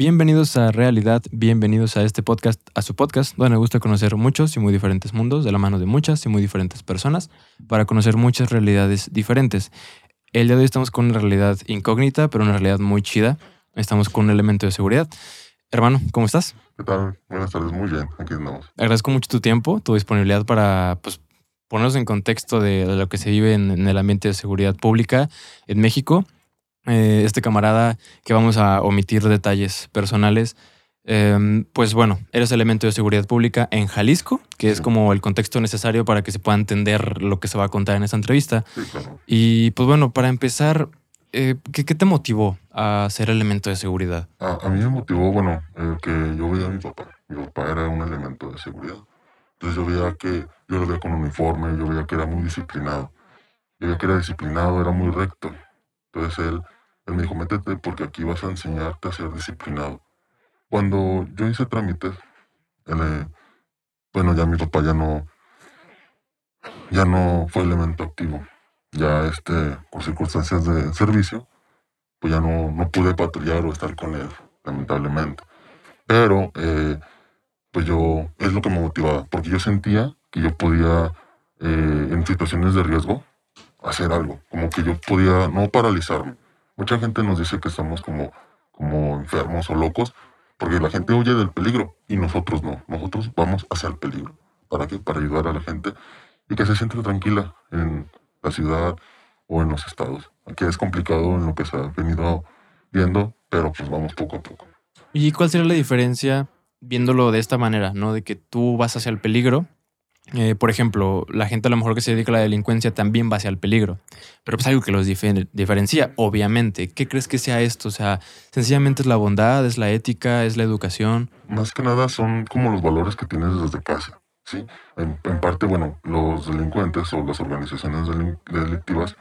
Bienvenidos a Realidad, bienvenidos a este podcast, a su podcast, donde me gusta conocer muchos y muy diferentes mundos de la mano de muchas y muy diferentes personas para conocer muchas realidades diferentes. El día de hoy estamos con una realidad incógnita, pero una realidad muy chida. Estamos con un elemento de seguridad. Hermano, ¿cómo estás? ¿Qué tal? Buenas tardes, muy bien, aquí andamos. Agradezco mucho tu tiempo, tu disponibilidad para pues, ponernos en contexto de, de lo que se vive en, en el ambiente de seguridad pública en México eh, este camarada que vamos a omitir detalles personales. Eh, pues bueno, eres elemento de seguridad pública en Jalisco, que es como el contexto necesario para que se pueda entender lo que se va a contar en esta entrevista. Sí, claro. Y pues bueno, para empezar, eh, ¿qué, qué te motivó a ser elemento de seguridad? A, a mí me motivó, bueno, que yo veía a mi papá. Mi papá era un elemento de seguridad. Entonces yo veía que, yo lo veía con uniforme, yo veía que era muy disciplinado. Yo veía que era disciplinado, era muy recto. Entonces él, él me dijo, métete porque aquí vas a enseñarte a ser disciplinado. Cuando yo hice trámites, eh, bueno, ya mi papá ya no, ya no fue elemento activo. Ya este, por circunstancias de servicio, pues ya no, no pude patrullar o estar con él, lamentablemente. Pero, eh, pues yo, es lo que me motivaba, porque yo sentía que yo podía, eh, en situaciones de riesgo, hacer algo, como que yo podía no paralizarme. Mucha gente nos dice que estamos como, como enfermos o locos, porque la gente huye del peligro y nosotros no, nosotros vamos hacia el peligro. ¿Para qué? Para ayudar a la gente y que se sienta tranquila en la ciudad o en los estados. Aquí es complicado en lo que se ha venido viendo, pero pues vamos poco a poco. ¿Y cuál sería la diferencia viéndolo de esta manera, no? De que tú vas hacia el peligro. Eh, por ejemplo, la gente a lo mejor que se dedica a la delincuencia también va hacia el peligro. Pero pues algo que los difer- diferencia, obviamente. ¿Qué crees que sea esto? O sea, sencillamente es la bondad, es la ética, es la educación. Más que nada son como los valores que tienes desde casa. ¿sí? En, parte, bueno, los delincuentes o las organizaciones delictivas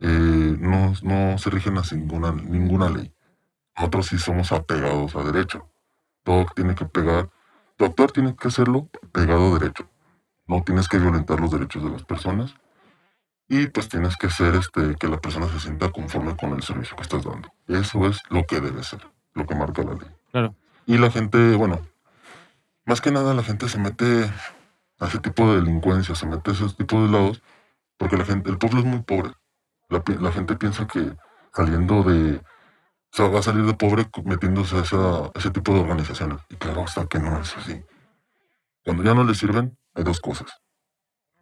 eh, no, no se rigen a ninguna, ninguna ley. Nosotros sí somos apegados a derecho. Todo tiene que pegar. Tu actor tiene que hacerlo pegado a derecho. No tienes que violentar los derechos de las personas. Y pues tienes que hacer este, que la persona se sienta conforme con el servicio que estás dando. Eso es lo que debe ser, lo que marca la ley. Claro. Y la gente, bueno, más que nada la gente se mete a ese tipo de delincuencia, se mete a ese tipo de lados, porque la gente, el pueblo es muy pobre. La, la gente piensa que saliendo de, o sea, va a salir de pobre metiéndose a esa- ese tipo de organizaciones. Y claro, hasta que no es así. Cuando ya no le sirven, hay dos cosas.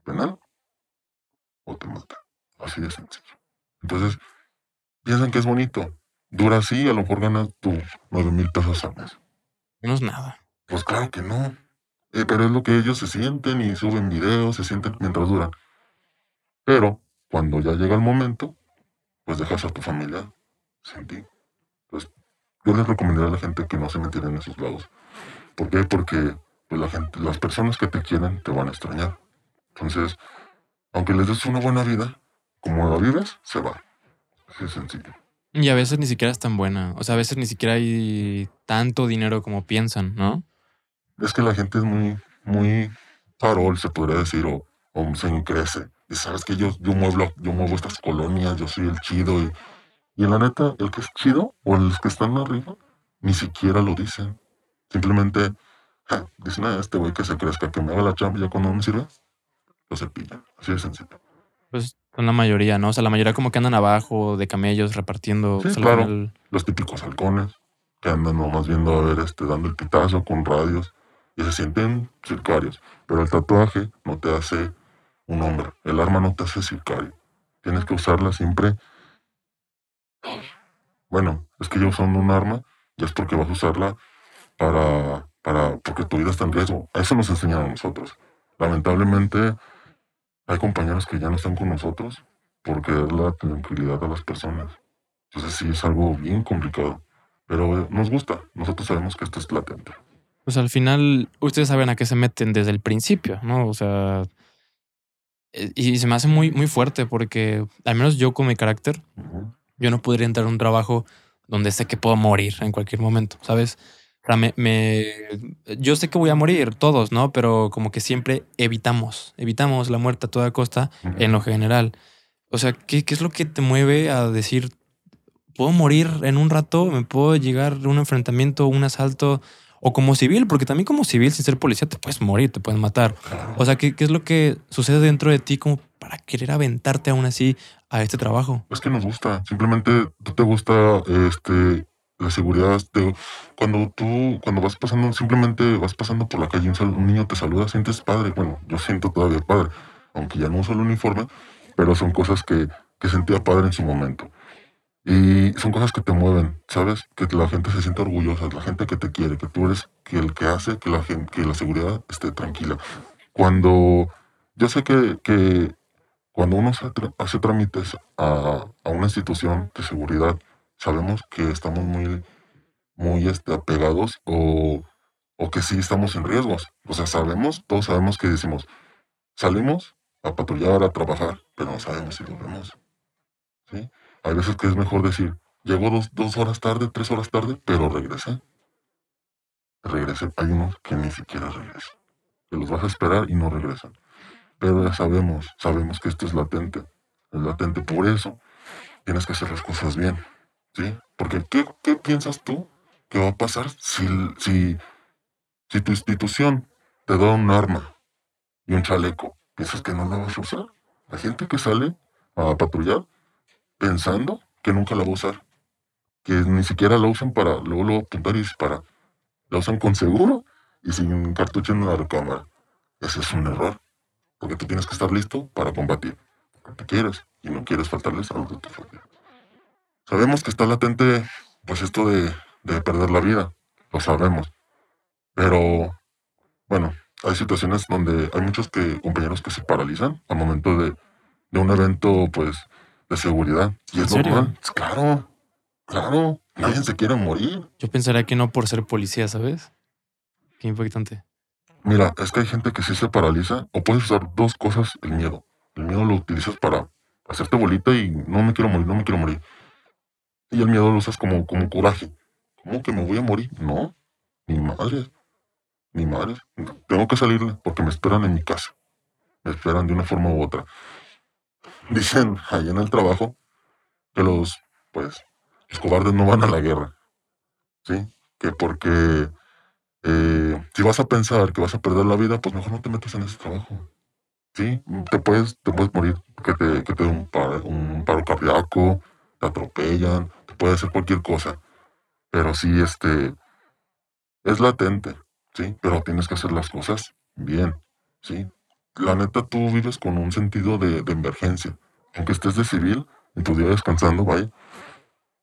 Penal o te matan. Así de sencillo. Entonces, piensan que es bonito. Dura así, a lo mejor ganas tus nueve mil pesos al mes. No es nada. Pues claro que no. Eh, pero es lo que ellos se sienten y suben videos, se sienten mientras duran. Pero cuando ya llega el momento, pues dejas a tu familia sin ti. Entonces, yo les recomendaría a la gente que no se metieran en esos lados. ¿Por qué? Porque pues, la gente, las personas que te quieren te van a extrañar. Entonces, aunque les des una buena vida, como la vives, se va. Así de sencillo. Y a veces ni siquiera es tan buena. O sea, a veces ni siquiera hay tanto dinero como piensan, ¿no? Es que la gente es muy, muy farol, se podría decir, o, o se increce. Y sabes que yo, yo, muevo, yo muevo estas colonias, yo soy el chido. Y, y en la neta, el que es chido o los que están arriba, ni siquiera lo dicen. Simplemente ja, dicen, este güey que se crezca, que me haga la chamba y ya cuando no me sirve, lo cepillan. Así de sencillo. Pues son la mayoría, ¿no? O sea, la mayoría como que andan abajo de camellos repartiendo. Sí, claro. Los típicos halcones, que andan nomás viendo a ver, este, dando el pitazo con radios y se sienten sicarios. Pero el tatuaje no te hace un hombre. El arma no te hace sicario. Tienes que usarla siempre. Bueno, es que yo usando un arma, ya es porque vas a usarla para, para, porque tu vida está en riesgo. A eso nos enseñan a nosotros. Lamentablemente, hay compañeros que ya no están con nosotros por querer la tranquilidad a las personas. Entonces sí es algo bien complicado. Pero eh, nos gusta. Nosotros sabemos que esto es latente. Pues al final, ustedes saben a qué se meten desde el principio, ¿no? O sea, eh, y se me hace muy, muy fuerte porque, al menos yo con mi carácter, yo no podría entrar a un trabajo donde sé que puedo morir en cualquier momento, ¿sabes? O sea, me, me- yo sé que voy a morir, todos, ¿no? Pero como que siempre evitamos, evitamos la muerte a toda costa en lo general. O sea, ¿qué, qué es lo que te mueve a decir, puedo morir en un rato, me puedo llegar a un enfrentamiento, un asalto, o como civil, porque también como civil, sin ser policía, te puedes morir, te pueden matar. O sea, ¿qué, ¿qué, es lo que sucede dentro de ti como para querer aventarte aún así a este trabajo? Es que nos gusta. Simplemente tú te gusta este, la seguridad. cuando tú, cuando vas pasando, simplemente vas pasando por la calle, un, un niño te saluda, sientes padre. Bueno, yo siento todavía padre, aunque ya no uso el uniforme, pero son cosas que, que sentía padre en su momento. Y son cosas que te mueven, ¿sabes? Que la gente se siente orgullosa, la gente que te quiere, que tú eres que el que hace que la, gente, que la seguridad esté tranquila. Cuando yo sé que, que cuando uno hace trámites a, a, una institución de seguridad, sabemos que estamos muy, muy este, apegados o, o que sí estamos en riesgos. O sea, sabemos, todos sabemos que decimos, salimos a patrullar, a trabajar, pero no sabemos si volvemos. ¿Sí? Hay veces que es mejor decir, llegó dos, horas tarde, tres horas tarde, pero regresé. Regresé. Hay unos que ni siquiera regresan. Que los vas a esperar y no regresan. Pero ya sabemos, sabemos que esto es latente. Es latente. Por eso tienes que hacer las cosas bien. ¿Sí? Porque ¿qué, qué piensas tú que va a pasar si, si, si tu institución te da un arma y un chaleco? ¿Piensas que no lo vas a usar? La gente que sale a patrullar pensando que nunca la va a usar. Que ni siquiera la usan para luego, luego apuntar y disparar. La usan con seguro y sin cartucho en la recámara. Ese es un error. Porque tú tienes que estar listo para combatir. Porque te quieres y no quieres faltarles algo de tu familia. Sabemos que está latente, pues esto de, de perder la vida. Lo sabemos. Pero, bueno, hay situaciones donde hay muchos que, compañeros que se paralizan al momento de, de un evento, pues, de seguridad. Y es normal. Claro, claro. Nadie se quiere morir. Yo pensaría que no por ser policía, ¿sabes? Qué impactante. Mira, es que hay gente que sí se paraliza o puedes usar dos cosas el miedo. El miedo lo utilizas para hacerte bolita y no me quiero morir, no me quiero morir. Y el miedo lo usas como, como coraje. ¿Cómo que me voy a morir? No, ni madre. Ni madre. Tengo que salirle porque me esperan en mi casa. Me esperan de una forma u otra dicen ahí en el trabajo que los, pues, los cobardes no van a la guerra. ¿Sí? Que porque eh, si vas a pensar que vas a perder la vida, pues mejor no te metas en ese trabajo. ¿Sí? Te puedes, te puedes morir, que te, que te un paro, un paro cardíaco, te atropellan, puede hacer cualquier cosa. Pero sí, este, es latente, ¿sí? Pero tienes que hacer las cosas bien, ¿sí? la neta tú vives con un sentido de, emergencia. Aunque estés de civil, en tu día descansando, vaya,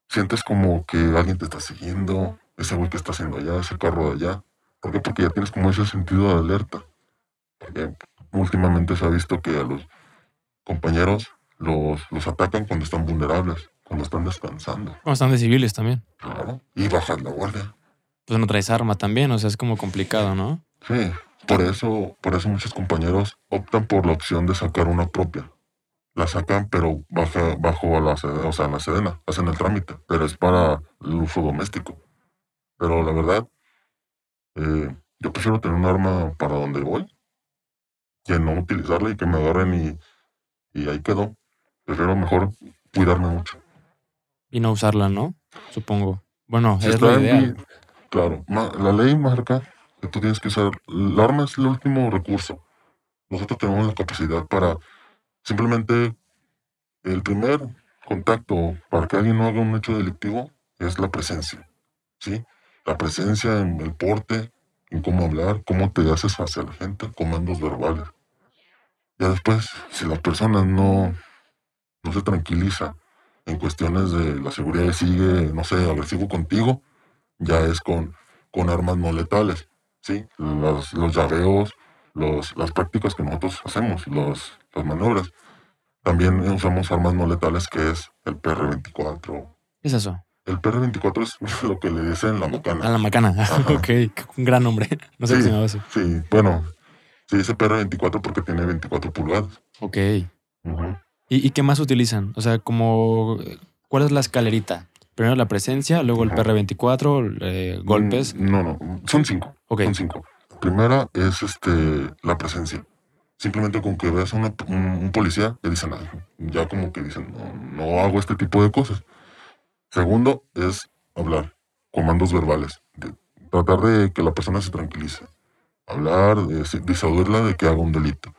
sientes como que alguien te está siguiendo, ese güey que está haciendo allá, ese carro de allá. ¿Por qué? Porque ya tienes como ese sentido de alerta. Últimamente se ha visto que a los compañeros los, los atacan cuando están vulnerables, cuando están descansando. Cuando están de civiles también. Claro. Y bajas la guardia. Pues no traes arma también, o sea, es como complicado, ¿no? Sí, por eso, por eso muchos compañeros optan por la opción de sacar una propia. La sacan, pero baja, bajo a la, o sea, la sedena, hacen el trámite, pero es para el uso doméstico. Pero la verdad, eh, yo prefiero tener un arma para donde voy que no utilizarla y que me agarren y, y ahí quedó. Prefiero mejor cuidarme mucho. Y no usarla, ¿no? Supongo. Bueno, es lo ideal. claro, la ley marca tú tienes que usar, el arma es el último recurso. Nosotros tenemos la capacidad para simplemente el primer contacto para que alguien no haga un hecho delictivo es la presencia. ¿sí? La presencia en el porte, en cómo hablar, cómo te haces hacia la gente, comandos verbales. Ya después, si la persona no, no se tranquiliza en cuestiones de la seguridad sigue, no sé, agresivo contigo, ya es con, con armas no letales. ¿sí? Los, los llaveos, los, las prácticas que nosotros hacemos, los, las maniobras. También usamos armas no letales que es el PR-24. ¿Qué es eso? El PR-24 es lo que le dicen la macana. Ah, la macana. ok, un gran nombre. No sé sí, qué se Sí, bueno, se dice PR-24 porque tiene 24 pulgadas. Ok. ¿Y, ¿Y, qué más utilizan? O sea, como, ¿cuál es la escalerita? Primero la presencia, luego el PR24, eh, golpes. Mm, no, no, son cinco. Son cinco. Primera es este la presencia. Simplemente con que veas a un, policía, le dicen, ya como que dicen, no, hago este tipo de cosas. Segundo es hablar, comandos verbales, de tratar de que la persona se tranquilice, hablar, de disuadirla de que haga un delito.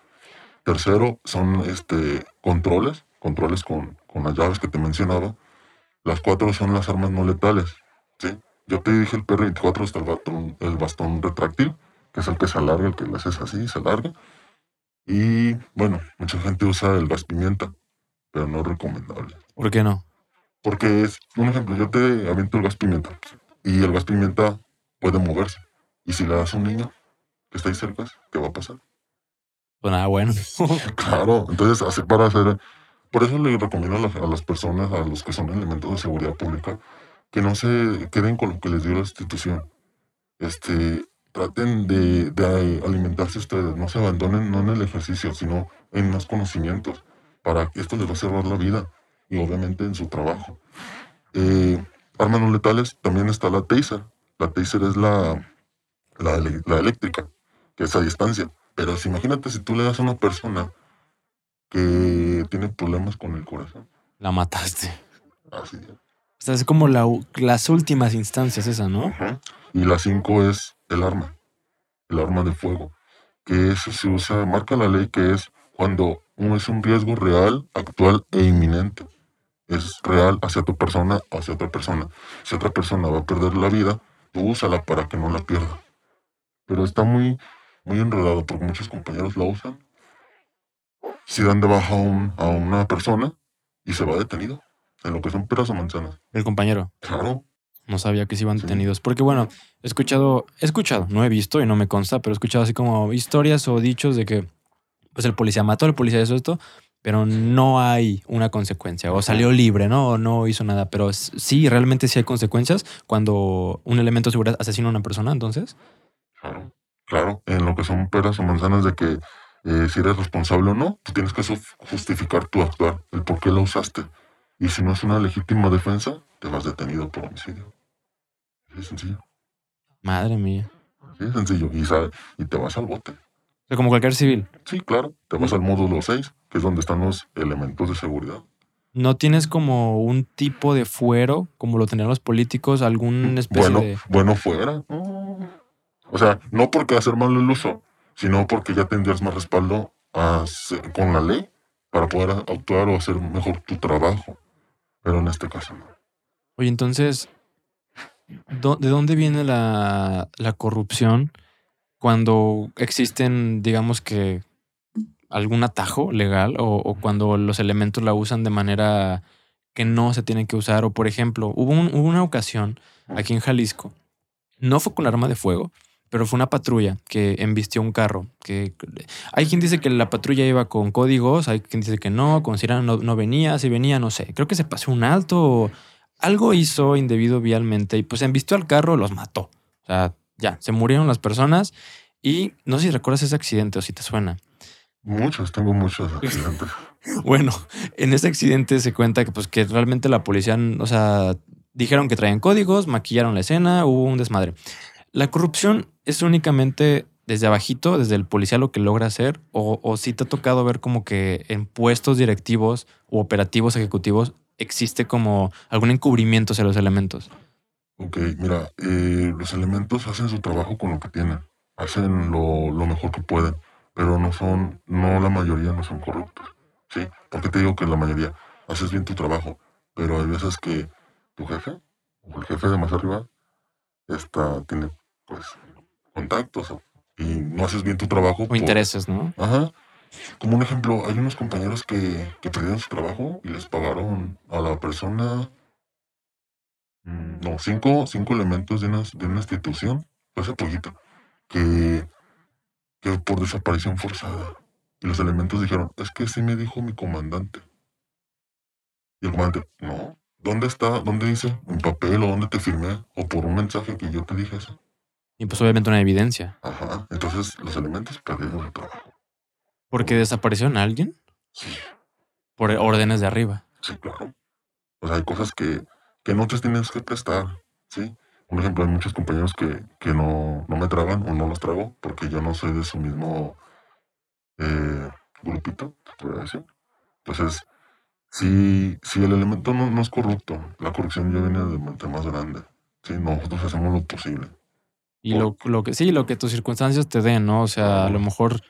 Tercero son este, controles, controles con, con las llaves que te mencionaba. Las cuatro son las armas no letales. ¿sí? Yo te dije el PR-24 está el bastón, el bastón retráctil, que es el que se alarga, el que le haces así, se alarga. Y bueno, mucha gente usa el gas pimienta, pero no es recomendable. ¿Por qué no? Porque es, un ejemplo, yo te aviento el gas pimienta y el gas pimienta puede moverse. Y si le das a un niño que está ahí cerca, ¿qué va a pasar? Pues nada, bueno. claro, entonces, así para hacer. Por eso le recomiendo a las, a las personas, a los que son elementos de seguridad pública, que no se queden con lo que les dio la institución. Este, traten de, alimentarse ustedes, no se abandonen no en el ejercicio, sino en más conocimientos, para que esto les va a salvar la vida y obviamente en su trabajo. Eh, armas no letales, también está la taser. La taser es la, la, eléctrica, que es a distancia. Pero si, imagínate si tú le das a una persona que tiene problemas con el corazón. La mataste. Así es. O sea, es como las últimas instancias esa, ¿no? Y la cinco es el arma, el arma de fuego, que eso se usa, marca la ley que es cuando uno es un riesgo real, actual e inminente. Es real hacia tu persona, hacia otra persona. Si otra persona va a perder la vida, tú úsala para que no la pierda. Pero está muy, muy enredado porque muchos compañeros la usan. Si dan de baja a, a una persona y se va detenido en lo que son peras o manzanas. El compañero. Claro. No sabía que se iban detenidos. Porque bueno, he escuchado, he escuchado, no he visto y no me consta, pero he escuchado así como historias o dichos de que pues el policía mató, el policía hizo esto, pero no hay una consecuencia. O salió libre, ¿no? O no hizo nada. Pero sí, realmente sí hay consecuencias cuando un elemento de seguridad asesina a una persona, entonces. Claro, claro. En lo que son peras o manzanas de que eh, si eres responsable o no, tú tienes que justificar tu actuar, el por qué lo usaste. Y si no es una legítima defensa, te vas detenido por homicidio. es sencillo. Madre mía. Sí, es sencillo. Y, te vas al bote. como cualquier civil. Sí, claro. Te vas al módulo 6, que es donde están los elementos de seguridad. ¿No tienes como un tipo de fuero, como lo tenían los políticos, algún especie bueno, de... Bueno, fuera. O sea, no porque hacer mal el uso, sino porque ya tendrías más respaldo con la ley para poder actuar o hacer mejor tu trabajo pero en este caso no. Oye, entonces, ¿de dónde viene la, corrupción cuando existen, digamos que, algún atajo legal o, cuando los elementos la usan de manera que no se tienen que usar? O, por ejemplo, hubo, hubo una ocasión aquí en Jalisco, no fue con arma de fuego, pero fue una patrulla que embistió un carro. Que hay quien dice que la patrulla iba con códigos, hay quien dice que no, con si no, no venía, si venía, no sé. Creo que se pasó un alto, algo hizo indebido vialmente y pues embistió al carro, los mató. O sea, ya, se murieron las personas y no sé si recuerdas ese accidente o si te suena. Muchos, tengo muchos accidentes. bueno, en ese accidente se cuenta que pues que realmente la policía, o sea, dijeron que traían códigos, maquillaron la escena, hubo un desmadre. La corrupción es únicamente desde abajito, desde el policía lo que logra hacer, o, si te ha tocado ver como que en puestos directivos o operativos ejecutivos existe como algún encubrimiento hacia los elementos. Ok, mira, eh, los elementos hacen su trabajo con lo que tienen, hacen lo, lo, mejor que pueden, pero no son, no la mayoría no son corruptos, ¿sí? Porque te digo que la mayoría haces bien tu trabajo, pero hay veces que tu jefe o el jefe de más arriba está, tiene pues, contactos y no haces bien tu trabajo. O intereses, ¿no? Ajá. Como un ejemplo, hay unos compañeros que, que perdieron su trabajo y les pagaron a la persona, mm, no, cinco, cinco elementos de una, de una institución, hace poquito, que, que por desaparición forzada. Y los elementos dijeron, es que sí me dijo mi comandante. Y el comandante, no, ¿dónde está? ¿Dónde dice? ¿En papel o dónde te firmé? ¿O por un mensaje que yo te dije eso? Y pues obviamente una evidencia. Ajá. Entonces los elementos perdieron el trabajo. ¿Porque desapareció alguien? Sí. Por órdenes de arriba. Sí, claro. O sea, hay cosas que, que no te tienes que prestar. ¿sí? Por ejemplo, hay muchos compañeros que, que no, no, me tragan o no los trago porque yo no soy de su mismo eh, grupito, te podría decir. Entonces, si, si el elemento no, no es corrupto, la corrupción ya viene de mente más grande. Sí, nosotros hacemos lo posible. Y lo, lo que sí, lo que tus circunstancias te den, ¿no? O sea, a lo mejor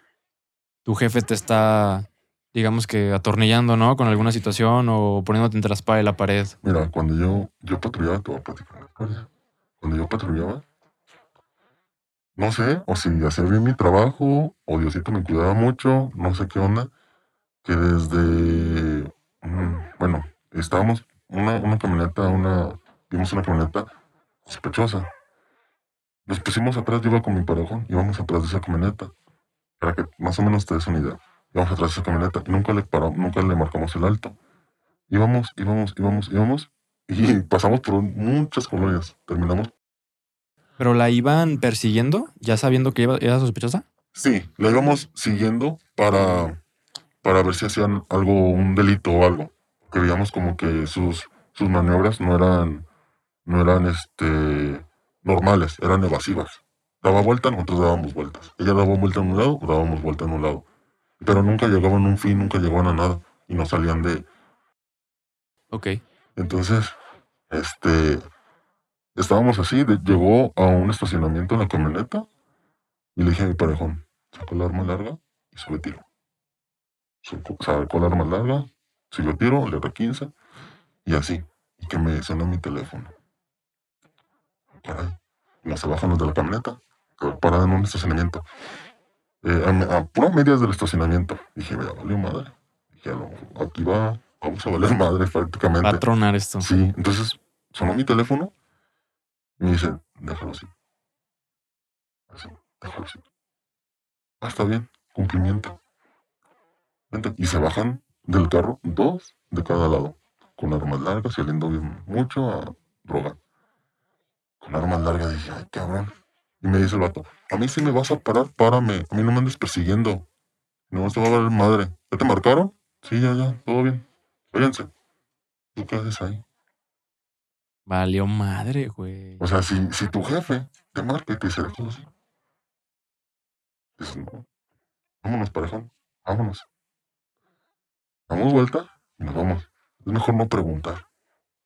tu jefe te está, digamos que atornillando, ¿no? Con alguna situación o poniéndote entre la espada y la pared. Mira, cuando yo, yo patrullaba, te voy a platicar una. Cuando yo patrullaba, no sé, o si hacía bien mi trabajo, o Diosito me cuidaba mucho, no sé qué onda, que desde, mm, bueno, estábamos, una, una camioneta, una, vimos una camioneta sospechosa. Nos pusimos atrás, yo iba con mi parejón, íbamos atrás de esa camioneta, para que más o menos te des una idea. Íbamos atrás de esa camioneta y nunca le paramos, nunca le marcamos el alto. Íbamos, íbamos, íbamos, íbamos, y pasamos por muchas colonias. Terminamos ¿Pero la iban persiguiendo, ya sabiendo que iba- era sospechosa? Sí, la íbamos siguiendo para, para ver si hacían algo, un delito o algo. Creíamos como que sus, sus maniobras no eran, no eran este, normales, eran evasivas. Daba vuelta, nosotros dábamos vueltas. Ella daba vuelta en un lado, dábamos vuelta en un lado. Pero nunca llegaban a un fin, nunca llegaban a nada. Y no salían de... Ok. Entonces, este, estábamos así, de- llegó a un estacionamiento en la camioneta y le dije a mi parejón, sacó la arma larga y sube tiro. Sacó, sacó la arma larga, subió tiro, le R15 y así. Y que me sonó mi teléfono. Se bajan los de la camioneta, parada en un estacionamiento. Eh, a, a medias del estacionamiento. Dije, vea, valió madre. Dije, aquí va, vamos a valer madre prácticamente. Va a tronar esto. Sí, entonces sonó mi teléfono y me dice, déjalo así. Así, déjalo así. Ah, está bien, cumplimiento. Y se bajan del carro dos de cada lado, con armas largas y oliendo bien mucho a droga. Con armas largas dije, ay, cabrón. Y me dice el vato, a mí si me vas a parar, párame. A mí no me andes persiguiendo. No, esto va a valer madre. ¿Ya te marcaron? Sí, ya, ya, todo bien. Váyanse. ¿Tú qué haces ahí? Valió madre, güey. O sea, si, si tu jefe te marca y te dice déjalo así, dices, no, vámonos, parejón, vámonos. Damos vuelta y nos vamos. Es mejor no preguntar.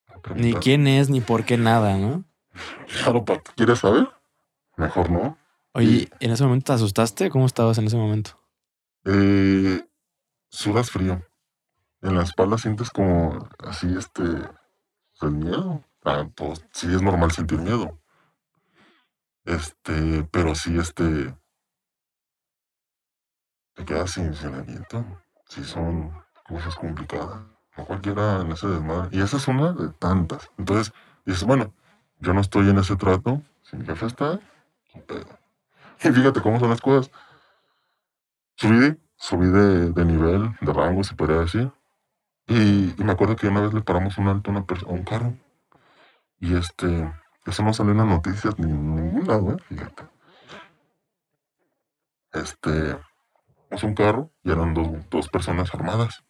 No Ni preguntar. quién es, ni por qué nada, ¿no? Claro, Pato, ¿quieres saber? Mejor no. Oye, ¿en ese momento te asustaste? ¿Cómo estabas en ese momento? Eh, sudas frío. En la espalda sientes como así, este, el miedo. Ah, pues sí es normal sentir miedo. Este, pero sí, este, te quedas sin, sin aliento. Sí son cosas complicadas. No cualquiera en ese desmadre. Y esa es una de tantas. Entonces, dices, bueno, yo no estoy en ese trato. Si mi jefe está. Y fíjate cómo son las cosas. Subí, subí de, de nivel, de rango, se podría decir. Y, y me acuerdo que una vez le paramos un alto a, una a un carro. Y este, eso no salió en las noticias ni en ningún lado, ¿eh? Fíjate. Este, es un carro y eran dos, dos personas armadas.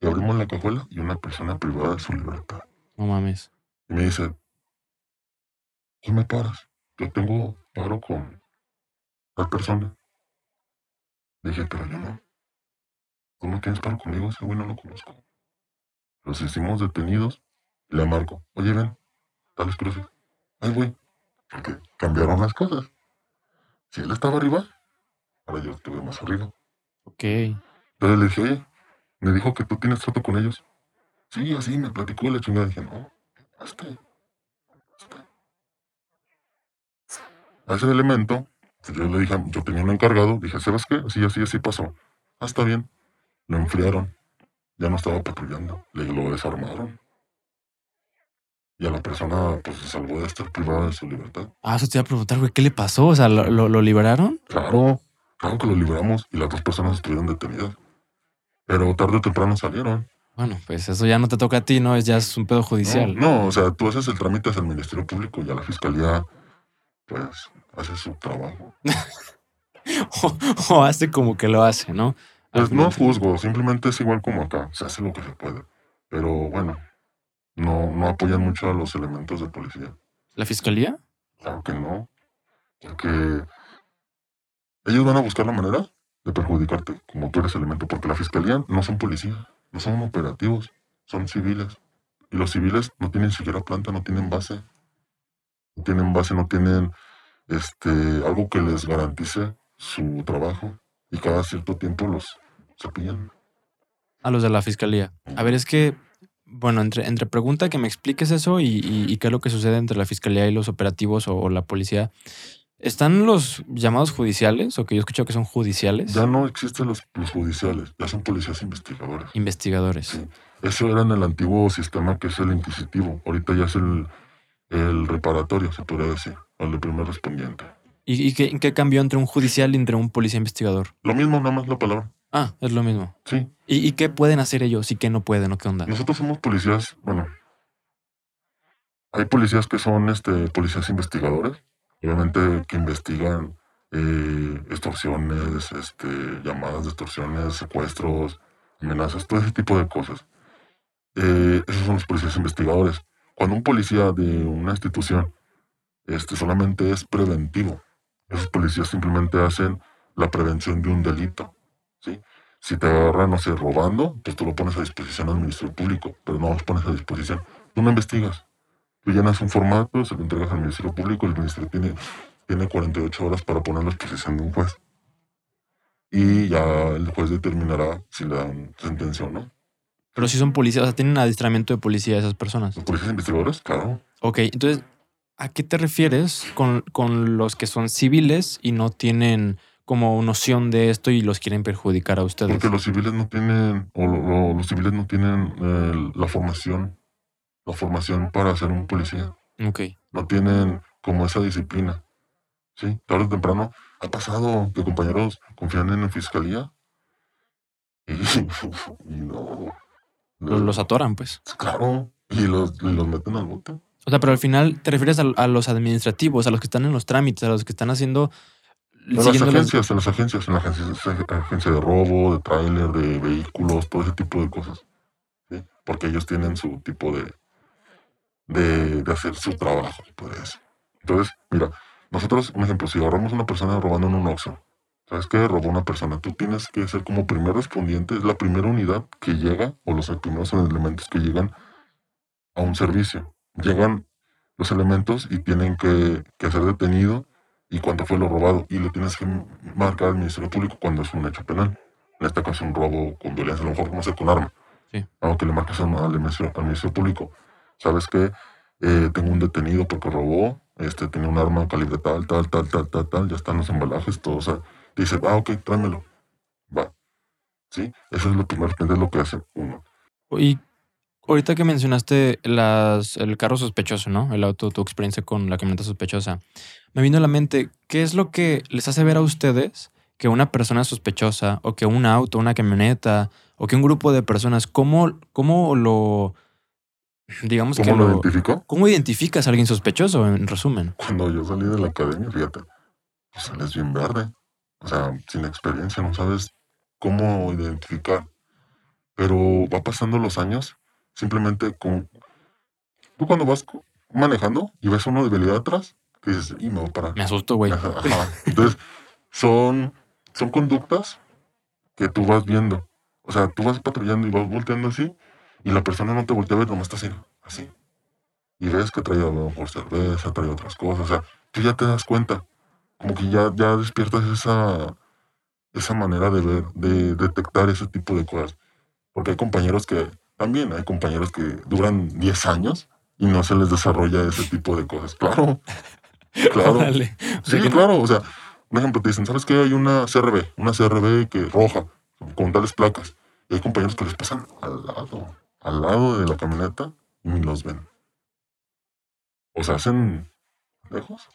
Y abrimos la cajuela y una persona privada de su libertad. No mames. Y me dice, ¿qué me paras? Yo tengo paro con tal persona. Dije, pero yo no. ¿Tú no tienes paro conmigo? Ese güey no lo conozco. Los hicimos detenidos le marco. Oye, ven, tales cruces. Ay, güey. Porque cambiaron las cosas. Si él estaba arriba, ahora yo estuve más arriba. Ok. Entonces le dije, oye, me dijo que tú tienes trato con ellos. Sí, así me platicó la chingada. Dije, no, hasta ahí. Hasta ahí. A ese elemento, pues yo le dije, yo tenía un encargado, dije, ¿sabes qué? Así, así, así pasó. Ah, está bien. Lo enfriaron. Ya no estaba patrullando. Le lo desarmaron. Y a la persona, pues, se salvó de estar privada de su libertad. Ah, eso te iba a preguntar, güey, ¿qué le pasó? O sea, ¿lo, lo, lo liberaron? Claro, claro que lo liberamos y las dos personas estuvieron detenidas. Pero tarde o temprano salieron. Bueno, pues eso ya no te toca a ti, ¿no? Es ya es un pedo judicial. No, no, o sea, tú haces el trámite hacia el Ministerio Público y a la Fiscalía, pues, hace su trabajo. O, o hace como que lo hace, ¿no? Pues no juzgo, simplemente es igual como acá, se hace lo que se puede. Pero bueno, no, no apoyan mucho a los elementos de policía. ¿La fiscalía? Claro que no, porque ellos van a buscar la manera de perjudicarte, como tú eres elemento, porque la Fiscalía no son policía, no son operativos. son civiles. Y los civiles no tienen siquiera planta, no tienen base. No tienen base, no tienen este, algo que les garantice su trabajo. Y cada cierto tiempo los cepillan. A los de la fiscalía. A ver, es que, bueno, entre, entre pregunta que me expliques eso y, y- y qué es lo que sucede entre la fiscalía y los operativos o, o la policía. ¿Están los llamados judiciales o que yo he escuchado que son judiciales? Ya no existen los, los judiciales, ya son policías investigadores. Investigadores. Sí. Eso era en el antiguo sistema que es el inquisitivo. Ahorita ya es el, el reparatorio, se podría decir, el de primer respondiente. ¿Y, y qué, qué cambió entre un judicial y entre un policía investigador? Lo mismo, nada más la palabra. Ah, es lo mismo. Sí. ¿Y, y qué pueden hacer ellos y qué no pueden o qué onda? Nosotros somos policías, bueno, hay policías que son este, policías investigadores, obviamente que investigan eh, extorsiones, este, llamadas de extorsiones, secuestros, amenazas, todo ese tipo de cosas. Eh, esos son los policías investigadores. Cuando un policía de una institución este, solamente es preventivo, esos policías simplemente hacen la prevención de un delito. ¿sí? Si te agarran, no sé, robando, pues tú lo pones a disposición al Ministerio Público, pero no los pones a disposición. Tú no investigas. Tú llenas un formato, se lo entregas al Ministerio Público, el Ministerio tiene, tiene 48 horas para ponerlo a disposición de un juez. Y ya el juez determinará si le dan sentencia o no. Pero si son policías, o sea, tienen adiestramiento de policía esas personas. Los policías investigadores, claro. Ok, entonces, ¿a qué te refieres con, con los que son civiles y no tienen como noción de esto y los quieren perjudicar a ustedes? Porque los civiles no tienen, o lo- lo- los civiles no tienen eh, la formación, la formación para ser un policía. Ok. no tienen como esa disciplina. ¿Sí? Tarde o temprano ha pasado que compañeros confían en la fiscalía y, y no. Los, los atoran, pues. Claro, y los, y los meten al bote. O sea, pero al final te refieres a, a los administrativos, a los que están en los trámites, a los que están haciendo... En las agencias, en las agencias, en la agencia, de robo, de tráiler, de vehículos, todo ese tipo de cosas. ¿sí? Porque ellos tienen su tipo de, de, de hacer su trabajo, podría decir. Entonces, mira, nosotros, un ejemplo, si agarramos a una persona robando en un Oxxo, ¿sabes qué? Robó una persona. Tú tienes que ser como primer respondiente, es la primera unidad que llega, o los primeros elementos que llegan a un servicio. Llegan los elementos y tienen que, que ser detenido y cuánto fue lo robado. Y le tienes que marcar al Ministerio Público cuando es un hecho penal. En este caso, un robo con violencia, a lo mejor no sé, con arma. Sí. Aunque le marcas al, al Ministerio, al Ministerio Público. ¿Sabes qué? Eh, tengo un detenido porque robó, este, tenía un arma calibre tal, tal, tal, tal, tal, tal, ya están los embalajes, todo. O sea, te dice, ah, ok, tráemelo. Va. ¿Sí? Eso es lo primero, es lo que hace uno. Y ahorita que mencionaste las, el carro sospechoso, ¿no? El auto, tu experiencia con la camioneta sospechosa. Me vino a la mente, ¿qué es lo que les hace ver a ustedes que una persona sospechosa o que un auto, una camioneta o que un grupo de personas, ¿cómo, cómo lo, digamos que ¿Cómo lo lo, identificó? ¿cómo identificas a alguien sospechoso, en resumen? Cuando yo salí de la academia, fíjate, pues sales bien verde. O sea, sin experiencia, no sabes cómo identificar. Pero va pasando los años, simplemente con... Tú cuando vas manejando y ves uno de habilidad atrás, dices, y me voy a parar. Me asusto, güey. Entonces, son, son conductas que tú vas viendo. O sea, tú vas patrullando y vas volteando así, y la persona no te voltea a ver, nomás está así, así. Y ves que trae a lo mejor cerveza, trae otras cosas. O sea, tú ya te das cuenta. Como que ya, ya despiertas esa, esa manera de ver, de detectar ese tipo de cosas. Porque hay compañeros que, también hay compañeros que duran 10 años y no se les desarrolla ese tipo de cosas. Claro, claro. Sea Sí, claro, o sea, un ejemplo, te dicen, ¿sabes qué? Hay una CRB, una CRB que roja, con tales placas. Y hay compañeros que les pasan al lado, al lado de la camioneta y ni los ven. O sea, hacen.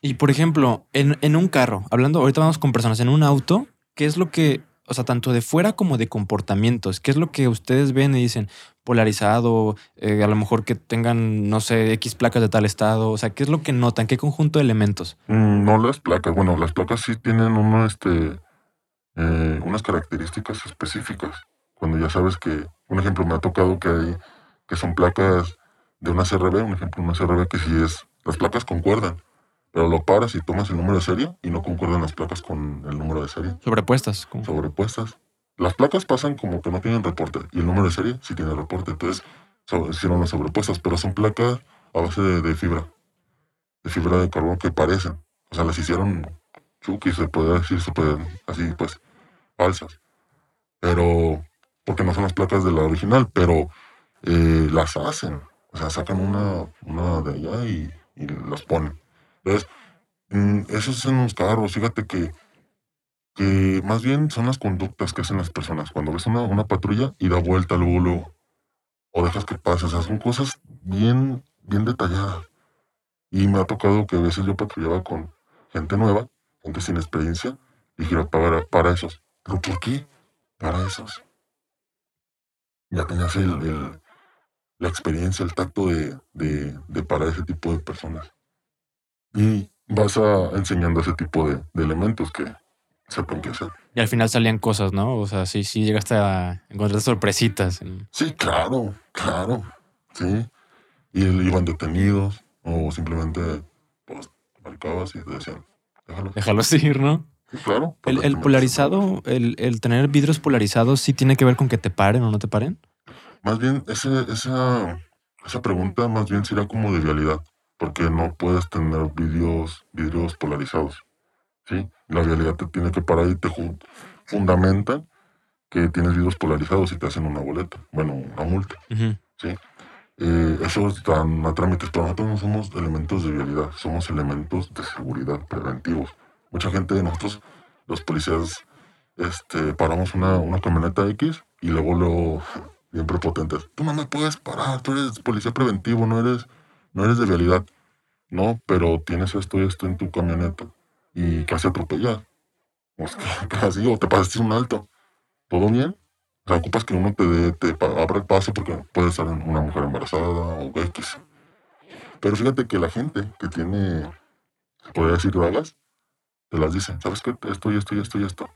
Y por ejemplo, en, en un carro, hablando, ahorita vamos con personas, en un auto, ¿qué es lo que, o sea, tanto de fuera como de comportamientos, qué es lo que ustedes ven y dicen polarizado, eh, a lo mejor que tengan, no sé, X placas de tal estado, o sea, qué es lo que notan, qué conjunto de elementos? Mm, no las placas, bueno, las placas sí tienen uno, este, eh, unas características específicas. Cuando ya sabes que, un ejemplo, me ha tocado que hay, que son placas de una CRB, un ejemplo, una CRB que sí es, las placas concuerdan, pero lo paras y tomas el número de serie y no concuerdan las placas con el número de serie, Sobrepuestas. como- sobrepuestas. Las placas pasan como que no tienen reporte y el número de serie sí tiene reporte. Entonces, so- hicieron las sobrepuestas, pero son placas a base de, de fibra, de fibra de carbono que parecen. O sea, las hicieron chuki, se podría decir, se así pues, falsas. Pero, porque no son las placas de la original, pero eh, las hacen. O sea, sacan una, una de allá y, y las ponen. Entonces, mm, eso es en los carros. Fíjate que, que más bien son las conductas que hacen las personas. Cuando ves una, una patrulla y da vuelta luego, luego, o dejas que pase. O sea, son cosas bien, bien detalladas. Y me ha tocado que a veces yo patrullaba con gente nueva, gente sin experiencia, y gira para, para esos. ¿Pero por qué? Para esos. Ya tenías el, el- la experiencia, el tacto de, de, de para ese tipo de personas. Y vas a, enseñando ese tipo de, de elementos que sepan qué hacer. Y al final salían cosas, ¿no? O sea, sí, sí llegaste a encontrar sorpresitas. Sí, claro, claro, sí. Y el- iban detenidos o simplemente pues marcabas y te decían, déjalo. Déjalos ir, ¿no? Sí, claro. El, el perfectamente. polarizado, el, el tener vidrios polarizados, ¿sí tiene que ver con que te paren o no te paren? Más bien, ese, esa, esa pregunta más bien sería como de vialidad, porque no puedes tener vidrios, vidrios polarizados. ¿sí? La vialidad te tiene que parar y te fundamentan que tienes vidrios polarizados y te hacen una boleta, bueno, una multa. Ujú. Eh, eso están a trámites, pero nosotros no somos elementos de vialidad, somos elementos de seguridad preventivos. Mucha gente de nosotros, los policías, este, paramos una, una camioneta X y luego lo bien prepotentes. Tú no me puedes parar, tú eres policía preventivo, no eres, no eres de vialidad. No, pero tienes esto y esto en tu camioneta y casi atropellas. O sea, casi, o te pasaste un alto. ¿Todo bien? O sea, ocupas que uno te, dé- te abra el paso porque puede estar una mujer embarazada o X. Pero fíjate que la gente que tiene, se podría decir dragas, te las dice, ¿sabes qué? Esto y esto y esto y esto.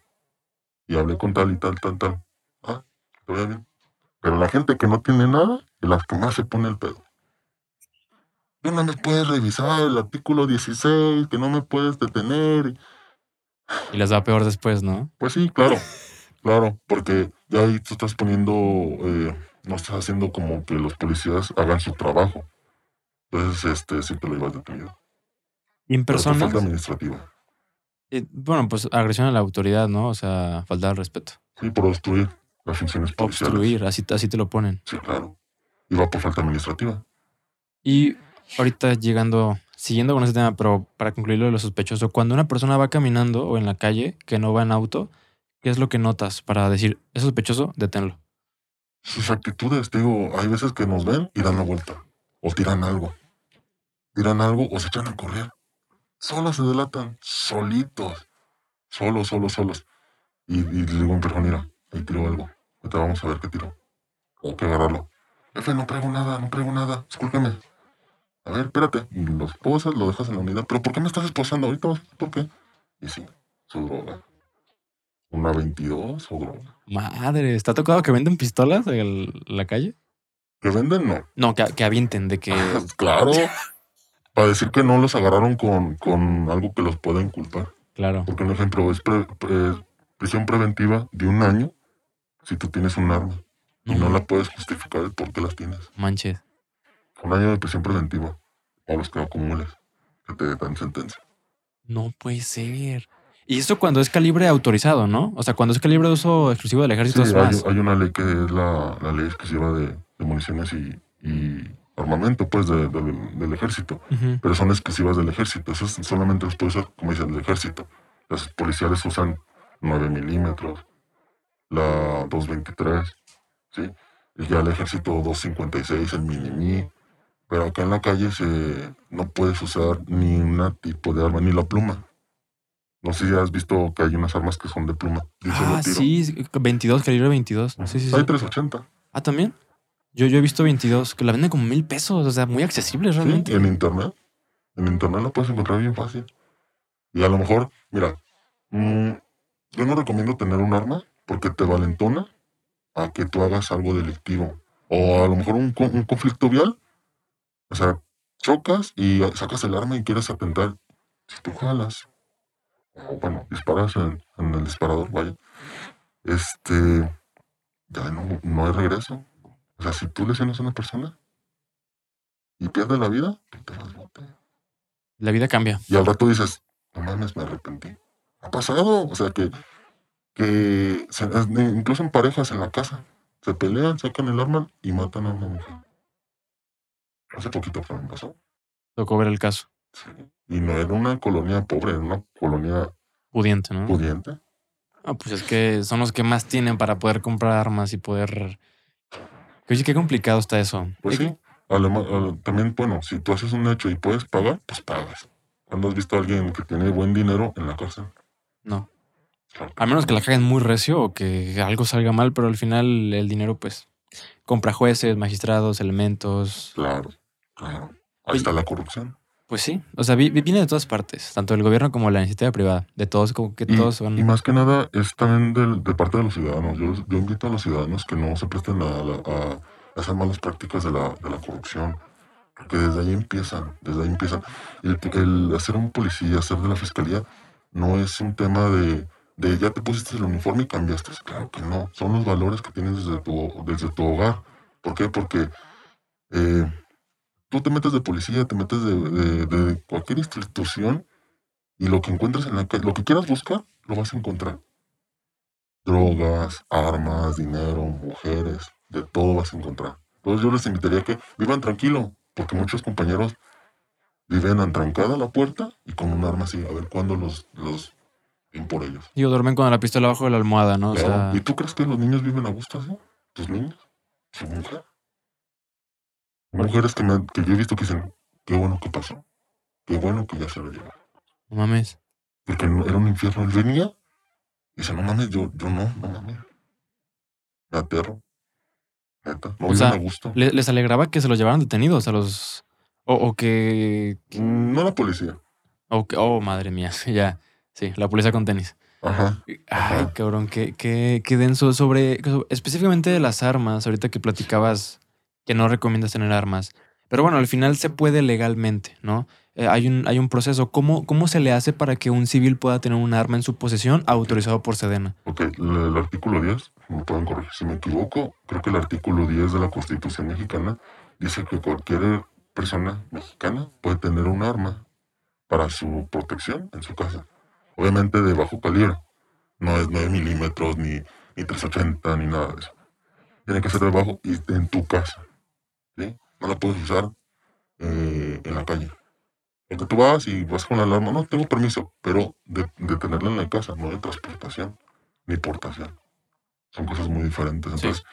Y hablé con tal y tal, tal, tal. Ah, te bien. Pero la gente que no tiene nada es la que más se pone el pedo. Tú no me puedes revisar el artículo 16, que no me puedes detener. Y les va peor después, ¿no? Pues sí, claro, claro, porque ya ahí tú estás poniendo, eh, no estás haciendo como que los policías hagan su trabajo. Entonces, este, sí te lo ibas detenido. Y en personas, falta administrativa. eh, bueno, pues agresión a la autoridad, ¿no? O sea, falta al respeto. Sí, por obstruir las funciones policiales. Obstruir, así, así te lo ponen. Sí, claro. Y va por falta administrativa. Y ahorita llegando, siguiendo con ese tema, pero para concluirlo de lo sospechoso, cuando una persona va caminando o en la calle, que no va en auto, ¿qué es lo que notas para decir, es sospechoso, deténlo? Sus actitudes, digo, hay veces que nos ven y dan la vuelta. O tiran algo. Tiran algo o se echan a correr. Solos se delatan, solitos. Solos, solos, solos. Y, y le digo persona, mira, ahí tiró algo. Ahorita vamos a ver qué tiró. Hay que agarrarlo. Jefe, no traigo nada, no traigo nada. Discúlpeme. A ver, espérate. Y lo esposas, lo dejas en la unidad. ¿Pero por qué me estás esposando ahorita? ¿Por qué? Y sí, su droga. Una 22 su droga. Madre, ¿está tocado que venden pistolas en la calle? ¿Que venden? No. No, que, que avienten, de que... claro. Para decir que no los agarraron con, con algo que los pueda inculpar. Claro. Porque, un ejemplo, es pre- pre- prisión preventiva de un año si tú tienes un arma y no la puedes justificar el por qué las tienes. Manches. Un año de prisión preventiva a los que acumules, que te dan sentencia. No puede ser. Y esto cuando es calibre autorizado, ¿no? O sea, cuando es calibre de uso exclusivo del Sí, ejército es más. hay una ley que es la, la ley exclusiva de, de municiones y, y armamento, pues, de- del- del ejército. Pero son exclusivas del ejército. Eso es- solamente los puede usar, como dicen, el ejército. Los policiales usan 9 milímetros, la 223, ¿sí? Y ya el ejército 256, el mini Pero acá en la calle se, no puedes usar ni un tipo de arma, ni la pluma. No sé si has visto que hay unas armas que son de pluma. de Ah, sí, 22, calibre 22. Sí, sí, sí. Hay 380. Ah, también. Yo, yo he visto 22 que la venden como mil pesos, o sea, muy accesible Sí, realmente. en internet. En internet la puedes encontrar bien fácil. Y a lo mejor, mira, mm, yo no recomiendo tener un arma porque te valentona a que tú hagas algo delictivo. O a lo mejor un, un conflicto vial. O sea, chocas y sacas el arma y quieres atentar. Si tú jalas, o bueno, disparas en, en el disparador, vaya, este, ya no, no hay regreso. O sea, si tú lesionas a una persona y pierdes la vida, tú te vas bote. La vida cambia. Y al rato dices, no mames, me arrepentí. Ha pasado, o sea, que, que se- incluso en parejas en la casa, se pelean, sacan el arma y matan a una mujer. Hace poquito también pasó. Tocó ver el caso. Sí. Y no era una colonia pobre, era una colonia Pudiente, ¿no? pudiente. Ah, pues es que son los que más tienen para poder comprar armas y poder. Oye, qué complicado está eso. Pues sí. Además, también, bueno, si tú haces un hecho y puedes pagar, pues pagas. ¿Cuándo has visto a alguien que tiene buen dinero en la cárcel? No. Claro A menos que la caguen muy recio o que algo salga mal, pero al final el dinero, pues, compra jueces, magistrados, elementos. Claro, claro. Ahí Oye. está la corrupción. Pues sí. O sea, vi- vi- viene de todas partes, tanto del gobierno como de la iniciativa privada. De todos, como que Y, todos son. y más que nada es también del- de parte de los ciudadanos. Yo, yo invito a los ciudadanos que no se presten a, a esas malas prácticas de la, de la corrupción. Porque desde ahí empiezan, desde ahí empiezan. El, el hacer un policía, hacer de la fiscalía, no es un tema de, de ya te pusiste el uniforme y cambiaste. Claro que no. Son los valores que tienes desde tu, desde tu hogar. ¿Por qué? Porque eh, tú te metes de policía, te metes de, de- cualquier institución y lo que encuentres en la lo que quieras buscar, lo vas a encontrar. Drogas, armas, dinero, mujeres, de todo vas a encontrar. Entonces yo les invitaría a que vivan tranquilo, porque muchos compañeros viven atrancada la puerta y con un arma así, a ver cuándo los ven por ellos. Digo, duermen con la pistola abajo de la almohada, ¿no? O Claro. sea, ¿Y tú crees que los niños viven a gusto así? ¿Tus niños? ¿Su mujer? Mujeres que, me, que yo he visto que dicen, qué bueno que pasó, qué bueno que ya se lo llevó. no mames. Porque era un infierno. Él venía y dice, no mames, yo, yo no, no mames. Me aterro. Neta, no O sea, a gusto. Le- les alegraba que se los llevaran detenidos a los. O, o que. Mm, No la policía. o oh, madre mía. Ya. Sí, la policía con tenis. Ajá. Ay, Ajá. cabrón, qué, qué, qué denso sobre, específicamente de las armas, ahorita que platicabas que no recomiendas tener armas. Pero bueno, al final se puede legalmente, ¿no? Eh, hay, un, hay un proceso. ¿Cómo, ¿Cómo se le hace para que un civil pueda tener un arma en su posesión autorizado por Sedena? Ok, el, el artículo 10, me pueden corregir si me equivoco, creo que el artículo 10 de la Constitución mexicana dice que cualquier persona mexicana puede tener un arma para su protección en su casa. Obviamente de bajo calibre. No es 9 milímetros, ni, ni 380, ni nada de eso. Tiene que ser de bajo y en tu casa. ¿sí? No la puedes usar eh, en la calle. Porque tú vas y vas con la alarma, no tengo permiso, pero de, de tenerla en la casa, no de transportación ni portación. Son cosas muy diferentes. Sí. Entonces,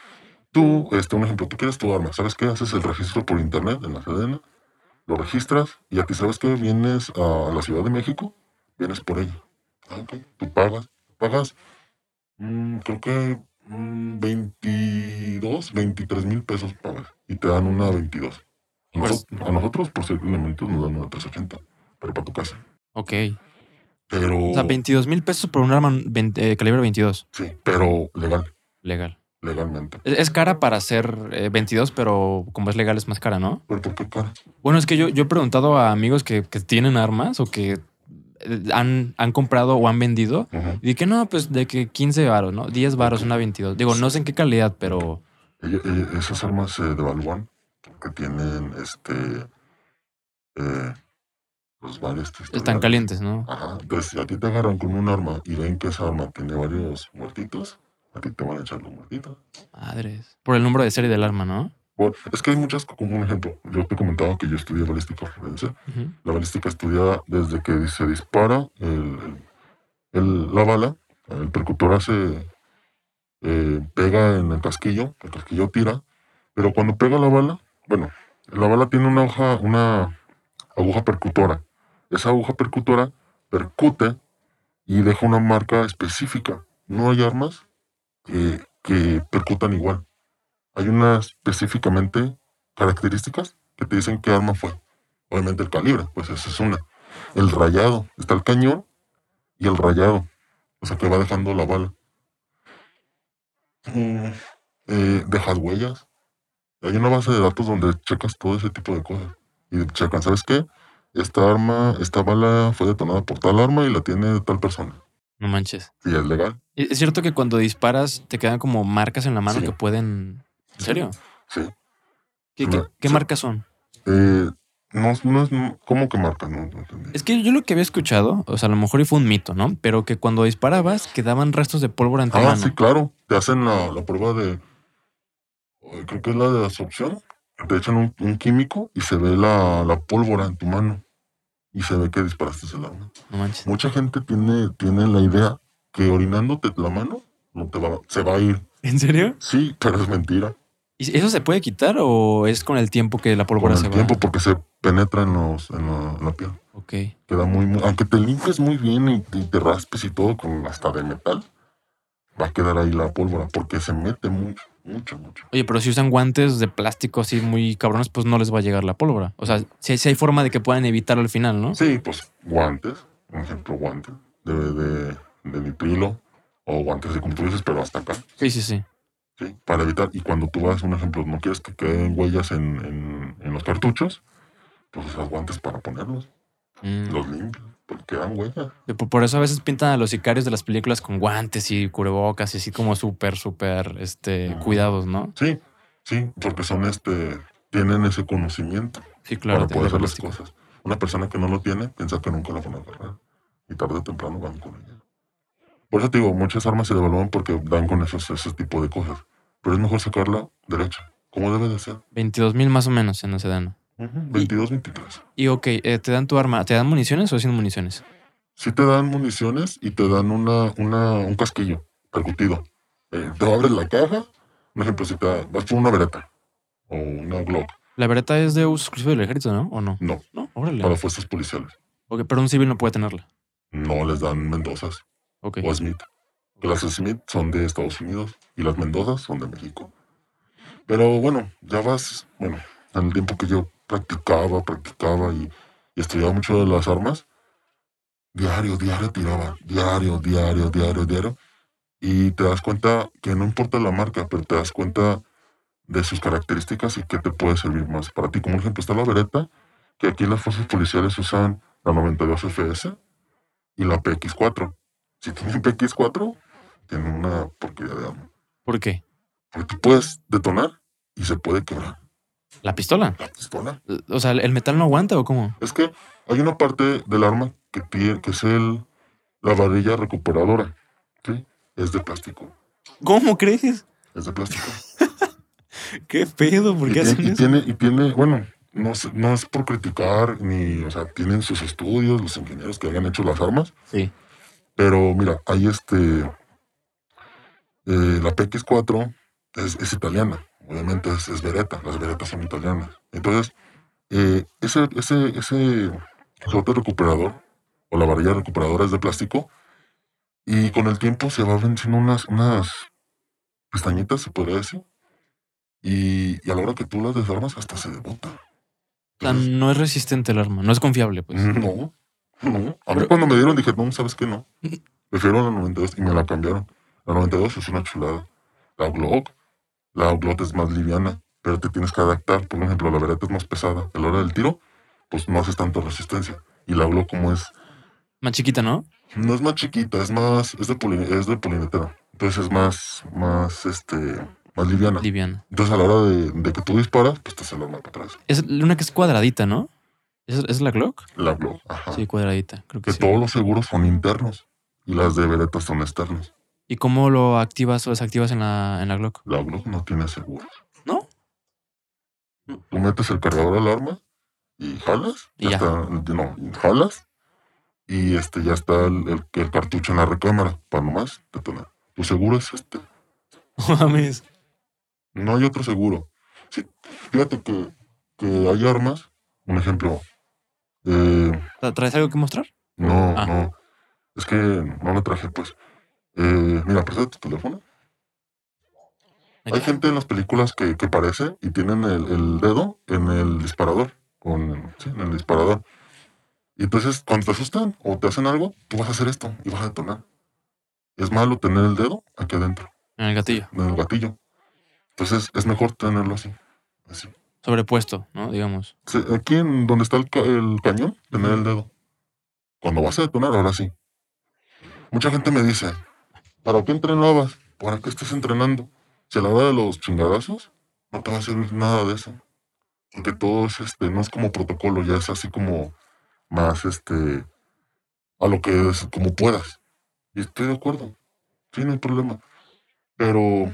tú, este, un ejemplo, tú quieres tu arma, ¿sabes qué? Haces el registro por internet en la Sedena, lo registras y a ti, ¿sabes qué? Vienes a la Ciudad de México, vienes por ella. Ok, tú pagas, pagas, mm, creo que mm, 22, 23 mil pesos pagas y te dan una 22. A, Pues- noso- a nosotros, por ser elementos, nos dan una 380, pero para tu casa. Ok. Pero, O sea, 22 mil pesos por un arma 20 eh, calibre 22. sí, pero legal, Legal. legalmente. Es, es cara para ser eh, 22, pero como es legal es más cara, ¿no? ¿Pero por qué cara? Bueno, es que yo, yo he preguntado a amigos que, que tienen armas o que han, han comprado o han vendido. Ujú. Y que no, pues de que 15 varos, ¿no? 10 varos, una 22. Digo, no sé en qué calidad, pero ella- esas armas se devalúan que tienen este eh, pues varios están historiales. calientes, ¿no? Ajá, entonces si a ti te agarran con un arma y ven que esa arma tiene varios muertitos, a ti te van a echar los muertitos. Madres. Por el número de serie del arma, ¿no? Bueno, es que hay muchas, como un ejemplo, yo te comentaba que yo estudié balística forense. La balística estudia desde que se dispara el, el- la bala, el percutor hace, eh, pega en el casquillo, el casquillo tira, pero cuando pega la bala, bueno, la bala tiene una hoja, una aguja percutora. Esa aguja percutora percute y deja una marca específica. No hay armas que, que percutan igual. Hay unas específicamente características que te dicen qué arma fue. Obviamente el calibre, pues esa es una. El rayado, está el cañón y el rayado, o sea que va dejando la bala. Mm, eh, dejas huellas. Hay una base de datos donde checas todo ese tipo de cosas. Y checan, ¿sabes qué? Esta arma, esta bala fue detonada por tal arma y la tiene tal persona. No manches. Y es legal. ¿Es es cierto que cuando disparas te quedan como marcas en la mano Sí. que pueden... ¿En serio? Sí. ¿Qué, marcas son? Eh, no, no es. ¿Cómo que marca? No, no entendí. Es que yo lo que había escuchado, o sea, a lo mejor y fue un mito, ¿no? Pero que cuando disparabas quedaban restos de pólvora en tu Ah, mano. sí, claro. Te hacen la, la prueba de. ay, Creo que es la de absorción. Te echan un, un químico y se ve la, la pólvora en tu mano. Y se ve que disparaste el arma. No manches. Mucha gente tiene, tiene la idea que orinándote la mano no te va, se va a ir. ¿En serio? Sí, pero es mentira. ¿Y eso se puede quitar o es con el tiempo que la Con pólvora el se tiempo, va? porque se penetra en, los, en, la, en la piel. Ok. Queda muy, muy. Aunque te limpies muy bien y, y te raspes y todo con hasta de metal, va a quedar ahí la pólvora, porque se mete mucho, mucho, mucho. Oye, pero si usan guantes de plástico así muy cabrones, pues no les va a llegar la pólvora. O sea, si hay forma de que puedan evitarlo al final, ¿no? Sí, pues guantes, un ejemplo, guantes de, de, de nitrilo o guantes de dices, pero hasta acá, Sí, sí, sí. ¿Sí? Para evitar, y cuando tú vas, un ejemplo, no quieres que queden huellas en, en, en los cartuchos, pues usas guantes para ponerlos, Mm. los limpias, porque quedan huellas. Por, eso a veces pintan a los sicarios de las películas con guantes y cubrebocas y así como súper, súper, este, cuidados, ¿no? Sí, sí, porque son este, tienen ese conocimiento Sí, claro. para de- poder de hacer las cosas. Una persona que no lo tiene piensa que nunca la van a agarrar. Y tarde o temprano van con ella. Por eso te digo, muchas armas se devalúan porque dan con esos, ese tipo de cosas. Pero es mejor sacarla derecha, como debe de ser. 22 mil más o menos en la sedana. 22, 23. Y ok, eh, te dan tu arma, ¿te dan municiones o sin municiones? Sí te dan municiones y te dan una, una, un casquillo percutido. Eh, te abres la caja. Un ejemplo, si te vas por una vereta o una Glock. La vereta es de uso exclusivo del ejército, ¿no? ¿O no? No, No, órale. para fuerzas policiales. Ok, pero un civil no puede tenerla. No les dan Mendozas. Ok. o Smith. Que las Smith son de Estados Unidos y las Mendozas son de México. Pero bueno, ya vas, bueno, en el tiempo que yo practicaba, practicaba y, y estudiaba mucho de las armas, diario, diario tiraba, diario, diario, diario, diario. Y te das cuenta que no importa la marca, pero te das cuenta de sus características y qué te puede servir más para ti. Como ejemplo está la Beretta, que aquí las fuerzas policiales usan la 92 FS y la PX4. Si tienen PX4, tienen una porquería de arma. ¿Por qué? Porque puedes detonar y se puede quebrar ¿La pistola? la pistola. O sea, ¿el metal no aguanta o cómo? Es que hay una parte del arma que, tiene, que es el, la varilla recuperadora. ¿sí? Es de plástico. ¿Cómo crees? Es de plástico. ¿Qué pedo? ¿Por y, qué tiene, hacen y eso? tiene, y tiene, bueno, no, es- no es por criticar, ni, o sea, tienen sus estudios, los ingenieros que hayan hecho las armas. Sí. Pero mira, hay este. eh, la PX4 es, es italiana. Obviamente es, es Beretta. Las Berettas son italianas. Entonces, eh, ese, ese, ese resorte recuperador o la varilla recuperadora es de plástico. Y con el tiempo se va venciendo unas, unas pestañitas, se podría decir. Y, y a la hora que tú las desarmas, hasta se debota. O sea, no es resistente el arma, no es confiable, pues. No, no. A mí cuando me dieron dije, no, ¿sabes qué? No. Prefiero la 92 y me la cambiaron. La 92 es una chulada. La Glock, la Glock es más liviana, pero te tienes que adaptar. Por ejemplo, la Beretta es más pesada. A la hora del tiro, pues no haces tanta resistencia. Y la Glock como es, Más chiquita, ¿no? no es más chiquita, es más, es de, poli- es de polimetero. Entonces es más, más, este, más liviana. Liviana. Entonces a la hora de, de que tú disparas, pues te sale el arma para atrás. Es una que es cuadradita, ¿no? ¿Es, es la Glock? La Glock, ajá. Sí, cuadradita, creo que que sí. todos los seguros son internos y las de Beretta son externos. ¿Y cómo lo activas o desactivas en la, en la Glock? La Glock no tiene seguros. ¿No? Tú metes el cargador al arma y jalas. Y ya. está- no, jalas y este ya está el, el- el cartucho en la recámara para nomás detonar. Tu seguro es este. No mames. No hay otro seguro. Sí, fíjate que, que hay armas. Un ejemplo. Eh, ¿Tra- ¿Traes algo que mostrar? no, Ah. no. Es que no lo traje, pues. Eh, mira, presta tu teléfono. Hay gente en las películas que, que parece y tienen el, el dedo en el disparador. Con, sí, en el disparador. Y entonces, cuando te asustan o te hacen algo, tú vas a hacer esto y vas a detonar. Es malo tener el dedo aquí adentro, En el gatillo. en el gatillo. Entonces, es mejor tenerlo así. así. Sobrepuesto, ¿no? Digamos. Aquí en donde está el, ca- el cañón, tener el dedo. Cuando vas a detonar, ahora sí. Mucha gente me dice, ¿para qué entrenabas? ¿Para qué estás entrenando? Si a la hora de los chingadazos, no te va a servir nada de eso. Porque todo es, este, no es como protocolo, ya es así como más, este, a lo que como puedas. Y estoy de acuerdo. Sí, no hay problema. Pero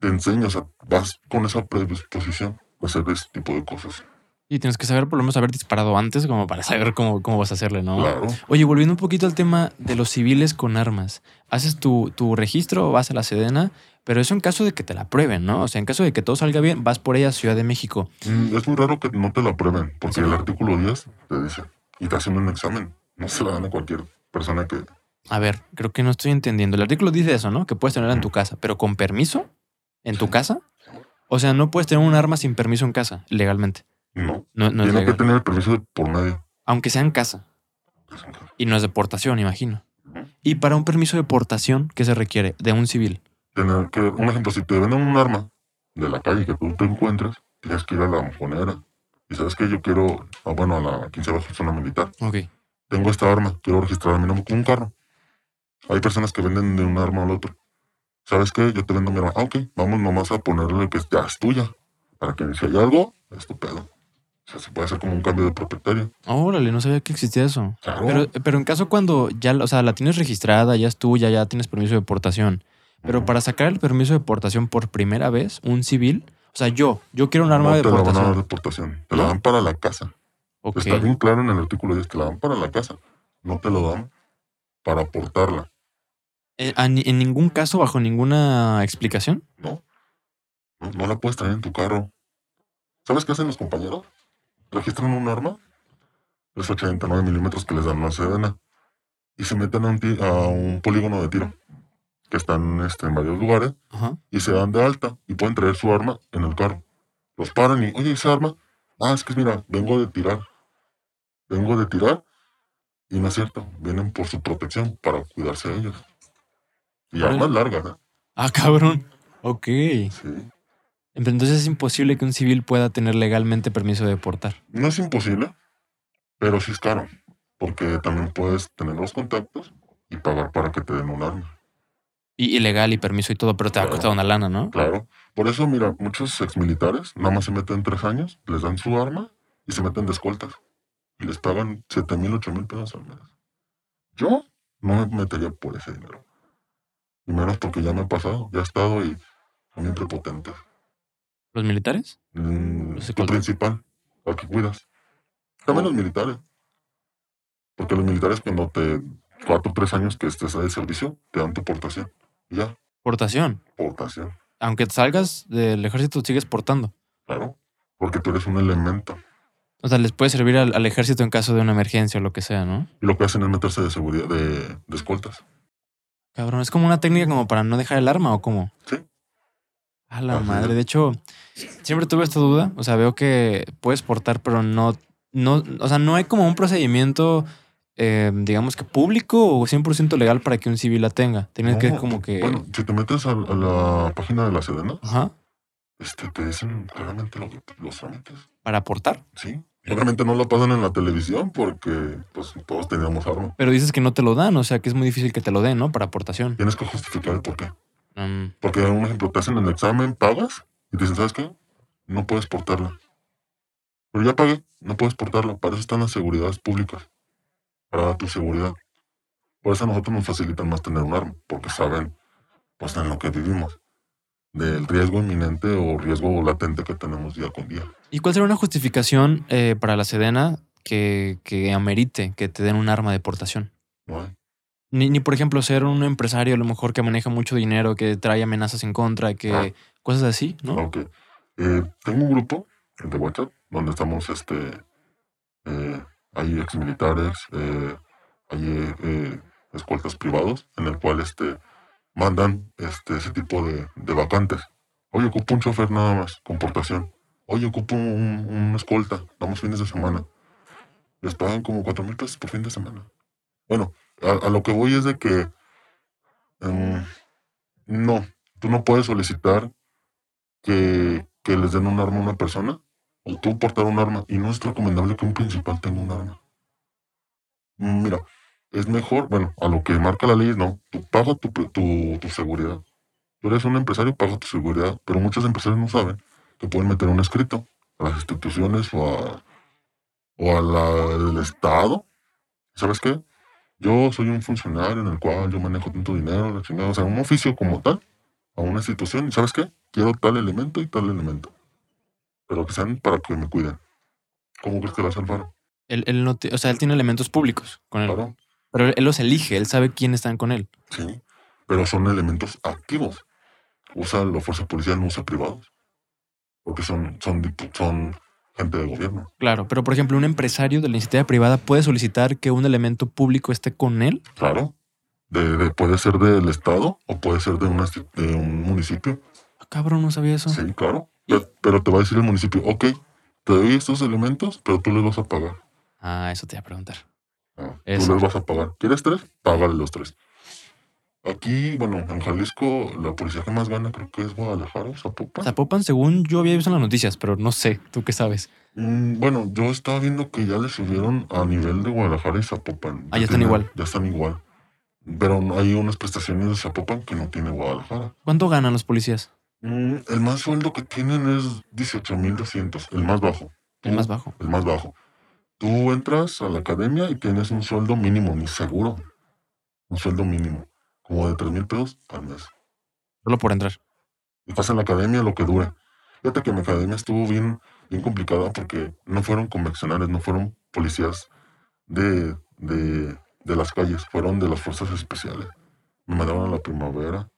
te enseñas, o sea, vas con esa predisposición hacer ese tipo de cosas. Y tienes que saber, por lo menos, haber disparado antes como para saber cómo, cómo vas a hacerle, ¿no? Claro. Oye, volviendo un poquito al tema de los civiles con armas. Haces tu, tu registro, vas a la Sedena, pero eso en caso de que te la prueben, ¿no? O sea, en caso de que todo salga bien, vas por ella a Ciudad de México. Mm, Es muy raro que no te la prueben, porque el artículo 10 te dice, y te hacen un examen. No se la dan a cualquier persona que... A ver, creo que no estoy entendiendo. El artículo dice eso, ¿no? Que puedes tenerla en tu casa, pero con permiso en tu casa. O sea, no puedes tener un arma sin permiso en casa, legalmente. No. No, no es legal. tener el permiso de por medio. Aunque sea en casa. Y no es deportación, imagino. Y para un permiso de portación, ¿qué se requiere? De un civil. Tener que, un ejemplo, si te venden un arma de la calle que tú te encuentras, tienes que ir a la monjonera. Y sabes que yo quiero, ah, bueno, a la 15 zona militar. Ok. Tengo esta arma, quiero registrar mi nombre con un carro. Hay personas que venden de un arma al otro. ¿Sabes qué? Yo te vendo mi arma. Ah, ok, vamos nomás a ponerle que ya es tuya. Para que si hay algo, es tu pedo. O sea, se puede hacer como un cambio de propietario. Órale, no sabía que existía eso. Claro. Pero, pero en caso cuando ya, o sea, la tienes registrada, ya es tuya, ya tienes permiso de portación. Pero para sacar el permiso de portación por primera vez, un civil, o sea, yo, yo quiero un arma no de te la van a dar portación. de portación. Te la dan para la casa. Está bien claro en el artículo 10, te la dan para la casa. No te lo dan para portarla. Eh, en ningún caso, bajo ninguna explicación. ¿no? No, no la puedes traer en tu carro. ¿Sabes qué hacen los compañeros? Registran un arma, es 89 milímetros que les dan una sedena, y se meten a un, a un polígono de tiro, que están este, en varios lugares, Ajá. y se dan de alta, y pueden traer su arma en el carro. Los paran y, oye, esa arma, ah, es que mira, vengo de tirar, vengo de tirar, y no es cierto, vienen por su protección, para cuidarse de ellos. Y armas largas, ¿eh? Ah, cabrón. Ok. Sí. Entonces es imposible que un civil pueda tener legalmente permiso de portar. No es imposible, pero sí es caro, porque también puedes tener los contactos y pagar para que te den un arma. Y ilegal y permiso y todo, pero te va a Claro. costar una lana, ¿no? Claro. Por eso, mira, muchos exmilitares nada más se meten tres años, les dan su arma y se meten de escoltas. Y les pagan 7 mil, 8 mil pesos al mes. Yo no me metería por ese dinero. Y menos porque ya me ha pasado, ya he estado y son bien prepotentes. ¿Los militares? Mm, Los principal, al que cuidas. También los militares. Porque los militares cuando te cuatro o tres años que estés de servicio, te dan tu portación. Y ya, Portación. portación. Aunque salgas del ejército, sigues portando. Claro. Porque tú eres un elemento. O sea, les puede servir al, al ejército en caso de una emergencia o lo que sea, ¿no? Y lo que hacen es meterse de seguridad, de, de escoltas. Cabrón, es como una técnica como para no dejar el arma o cómo. Sí. A la madre. De hecho, siempre tuve esta duda. O sea, veo que puedes portar, pero no, no, o sea, no hay como un procedimiento, eh, digamos que público o 100% legal para que un civil la tenga. Tienes que como que... Bueno, si te metes a, a la página de la Sedena, Ajá. este, te dicen claramente lo- los trámites. Para portar. Sí. Obviamente no lo pasan en la televisión porque pues, todos teníamos arma. Pero dices que no te lo dan, o sea, que es muy difícil que te lo den, ¿no? Para aportación. Tienes que justificar el por qué. Mm, Porque, un ejemplo, te hacen el examen, pagas y te dicen, ¿sabes qué? No puedes portarla. Pero ya pagué, no puedes portarla. Para eso están las seguridades públicas. Para tu seguridad. Por eso a nosotros nos facilitan más tener un arma, porque saben, pues, en lo que vivimos. Del riesgo inminente o riesgo latente que tenemos día con día. ¿Y cuál sería una justificación eh, para la Sedena que, que amerite que te den un arma de portación? ¿no hay? Ni, ni, por ejemplo, ser un empresario a lo mejor que maneja mucho dinero, que trae amenazas en contra, que Ah. cosas así, ¿no? Ok. Eh, tengo un grupo de WhatsApp donde estamos, este, eh, hay exmilitares, eh, hay eh, eh, escoltas privados, en el cual, este, mandan, este, ese tipo de, de vacantes. Oye, ocupo un chofer nada más, con portación. Oye, ocupo un, escolta, damos fines de semana. Les pagan como cuatro mil pesos por fin de semana. Bueno, a, lo que voy es de que, em, no, tú no puedes solicitar que, que les den un arma a una persona o tú portar un arma y no es recomendable que un principal tenga un arma. Mira, es mejor, bueno, a lo que marca la ley no, tú paga tu, tu, tu seguridad. Tú eres un empresario, paga tu seguridad, pero muchos empresarios no saben que pueden meter un escrito a las instituciones o a o al Estado. ¿Sabes qué? Yo soy un funcionario en el cual yo manejo tanto dinero, la chingada, o sea, un oficio como tal, a una institución, y ¿sabes qué? Quiero tal elemento y tal elemento. Pero que sean para que me cuiden. ¿Cómo crees que va a salvar? Él, él no o sea, él tiene elementos públicos con él. Claro, Pero él, los elige, él sabe quién están con él. sí. Pero son elementos activos. Usa la fuerza policial, no usa privados. Porque son, son, son gente de gobierno. Claro, pero por ejemplo, un empresario de la iniciativa privada puede solicitar que un elemento público esté con él. Claro. De, de- puede ser del Estado o puede ser de, una, de un municipio. Ah, cabrón, no sabía eso. Sí, claro. Pero, pero te va a decir el municipio, ok, te doy estos elementos, pero tú les vas a pagar. Ah, eso te iba a preguntar. Ah. Tú les vas a pagar. ¿Quieres tres? Págale los tres. Aquí, bueno, en Jalisco, la policía que más gana creo que es Guadalajara o Zapopan. Zapopan, según yo había visto en las noticias, pero no sé, ¿tú qué sabes? Mm, bueno, yo estaba viendo que ya le subieron a nivel de Guadalajara y Zapopan. Ah, ya están tienen- igual. Ya están igual. Pero hay unas prestaciones de Zapopan que no tiene Guadalajara. ¿Cuánto ganan los policías? Mm, el más sueldo que tienen es 18.200, el más bajo. El más bajo. el más bajo. Tú entras a la academia y tienes un sueldo mínimo, ni seguro. Un sueldo mínimo, como de 3 mil pesos al mes. Solo por entrar. Y estás en la academia lo que dure. Fíjate que mi academia estuvo bien, bien complicada porque no fueron convencionales, no fueron policías de, de, de las calles, fueron de las fuerzas especiales. Me mandaron a la primavera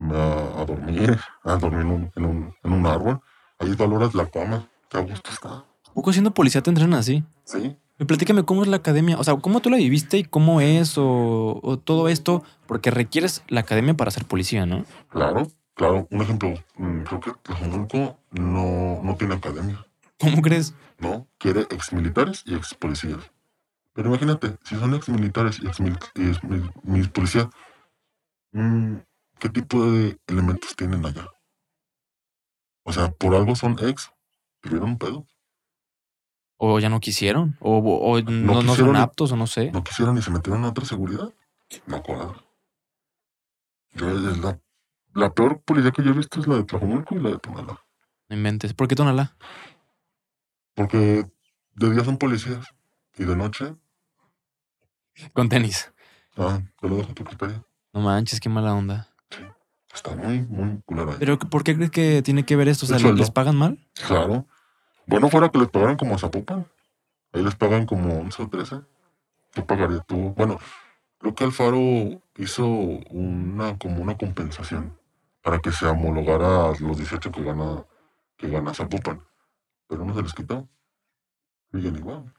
a, a dormir, a dormir en un, en un, en un árbol. Ahí valoras la cama, qué a gusto está. ¿A poco siendo policía te entrenan así? Sí, Y platícame cómo es la academia, o sea, cómo tú la viviste y cómo es o, o todo esto, porque requieres la academia para ser policía, ¿no? Claro, claro. Un ejemplo, mm, creo que Tlajomulco no, no tiene academia, ¿Cómo crees? ¿no? Quiere exmilitares y ex policías. Pero imagínate, si son exmilitares y ex, y ex mil- policías, mm, ¿qué tipo de elementos tienen allá? O sea, por algo son ex, tuvieron un pedo. O ya no quisieron, o, o no, no son aptos, o no sé. No quisieron y se metieron a otra seguridad. No acuerdo. Yo es la, la peor policía que yo he visto es la de Tlajomulco y la de Tonalá. No inventes. ¿Por qué Tonalá? Porque de día son policías y de noche, Con tenis. ah, te lo dejo a tu criterio. No manches, qué mala onda. Está muy, muy culera ahí. Pero ¿por qué crees que tiene que ver esto? O sea. ¿les pagan mal? Claro. Bueno, fuera que les pagaran como a Zapopan. Ahí les pagan como 11 o 13. ¿Qué pagaría tú? Bueno, creo que Alfaro hizo una como una compensación para que se homologara los 18 que gana, que gana Zapopan. Pero no se les quitó. Siguen igual.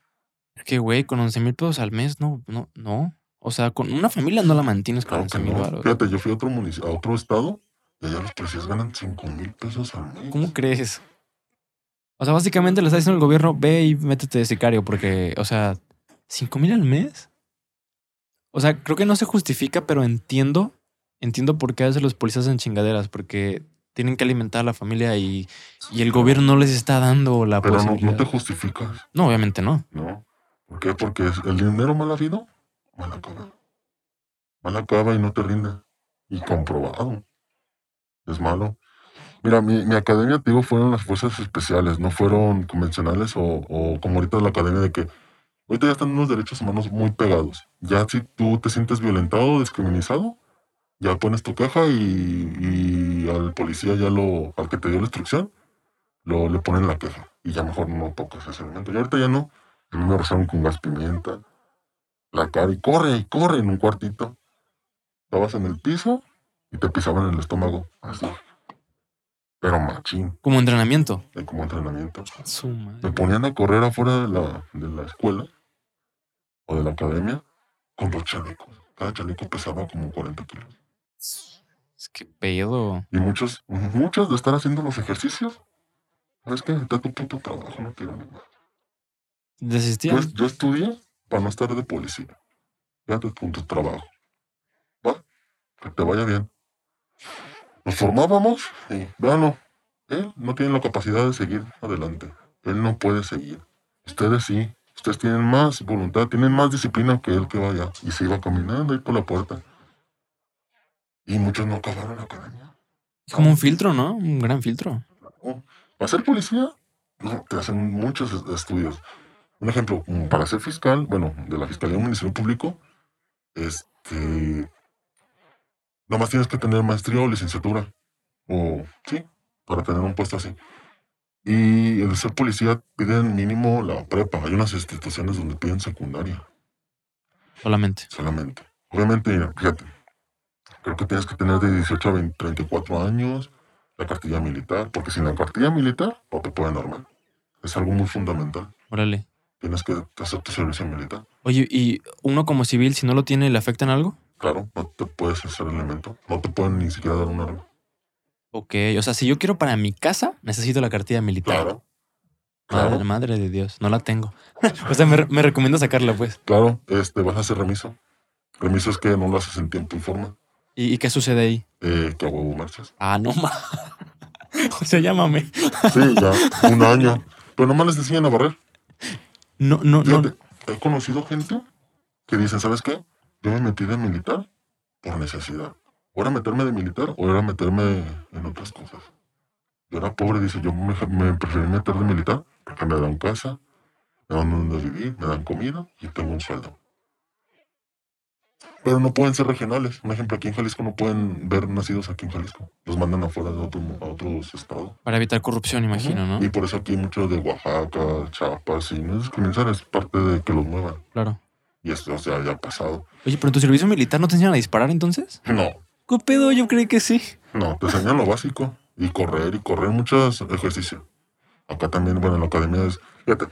Que güey, con 11 mil pesos al mes, no, no, no. O sea, con una familia no la mantienes con Claro que 11 mil no. Fíjate, yo fui a otro municipio, a otro estado, y allá los policías ganan 5 mil pesos al mes. ¿Cómo crees? O sea, básicamente le está diciendo al gobierno, ve y métete de sicario, porque, o sea, ¿cinco mil al mes? O sea, creo que no se justifica, pero entiendo, entiendo por qué a veces los policías hacen chingaderas, porque tienen que alimentar a la familia y, y el gobierno no les está dando la Pero no, no te justificas, No, obviamente no. ¿no? ¿Por qué? Porque el dinero mal habido, mal acaba. Mal acaba y no te rinde. Y comprobado. Es malo. Mira, mi, mi academia, te digo, fueron las fuerzas especiales, no fueron convencionales o, o como ahorita la academia de que ahorita ya están unos derechos humanos muy pegados. Ya si tú te sientes violentado discriminado, ya pones tu caja y, y al policía ya lo, al que te dio la instrucción, lo, le ponen la queja. Y ya mejor no tocas ese elemento. Y ahorita ya no. A me rozaron con gas pimienta, la cara y corre, corre en un cuartito. Estabas en el piso y te pisaban en el estómago. Así. Pero machín, Como entrenamiento. eh, como entrenamiento. Su Me ponían a correr afuera de la, de la escuela o de la academia con dos chalecos. Cada chaleco pesaba como 40 kilos. Es que pedo. Y muchos, muchos de estar haciendo los ejercicios, ¿sabes qué? Está tu puto trabajo, no quiero más. Desistían. Yo, yo estudié para no estar de policía. Fíjate con tu trabajo. ¿Va? Que te vaya bien. Nos formábamos y, véanlo, él no tiene la capacidad de seguir adelante. Él no puede seguir. Ustedes sí. Ustedes tienen más voluntad, tienen más disciplina que él que vaya. Y se iba caminando ahí por la puerta. Y muchos no acabaron la academia. Es como un filtro, ¿no? Un gran filtro. Para ser policía, no, te hacen muchos es- estudios. Un ejemplo, para ser fiscal, bueno, de la Fiscalía del Ministerio Público, este, nomás tienes que tener maestría o licenciatura, o sí, para tener un puesto así. Y el ser policía piden mínimo la prepa. Hay unas instituciones donde piden secundaria Solamente. solamente. Obviamente, mira, fíjate, creo que tienes que tener de 18 a 20 34 años, la cartilla militar, porque sin la cartilla militar no te pueden armar. Es algo muy fundamental. Órale. Tienes que hacer tu servicio militar. Oye, ¿y uno como civil, si no lo tiene, le afecta en algo? Claro, no te puedes hacer elemento. No te pueden ni siquiera dar un arma. Ok, o sea, si yo quiero para mi casa, necesito la cartilla militar. Claro, Madre, claro, madre de Dios, no la tengo. o sea, me, me recomienda sacarla, pues. claro. Este, vas a hacer remiso. Remiso es que no lo haces en tiempo y forma. ¿Y, y qué sucede ahí? Eh, que a huevo marchas. Ah, no ma. o sea, llámame. Sí, ya, un año. Pero nomás les enseñan a barrer. No, no, no. He conocido gente que dicen, ¿sabes qué? Yo me metí de militar por necesidad. O era meterme de militar o era meterme en otras cosas. Yo era pobre, dice, yo me, me preferí meter de militar porque me dan casa, me dan donde vivir, me dan comida y tengo un sueldo. Pero no pueden ser regionales. Un ejemplo, aquí en Jalisco no pueden ver nacidos aquí en Jalisco. Los mandan afuera de otro, a otros estados. Para evitar corrupción, imagino, ¿no? Y por eso aquí hay muchos de Oaxaca, Chiapas, y no es discriminación, es parte de que los muevan. Claro. Y esto o sea, ya ha pasado. Oye, pero en tu servicio militar no te enseñan a disparar entonces? No, ¿Qué pedo? Yo creí que sí. no, te enseñan lo básico. Y correr, y correr muchos ejercicios. Acá también, bueno, en la academia es, fíjate,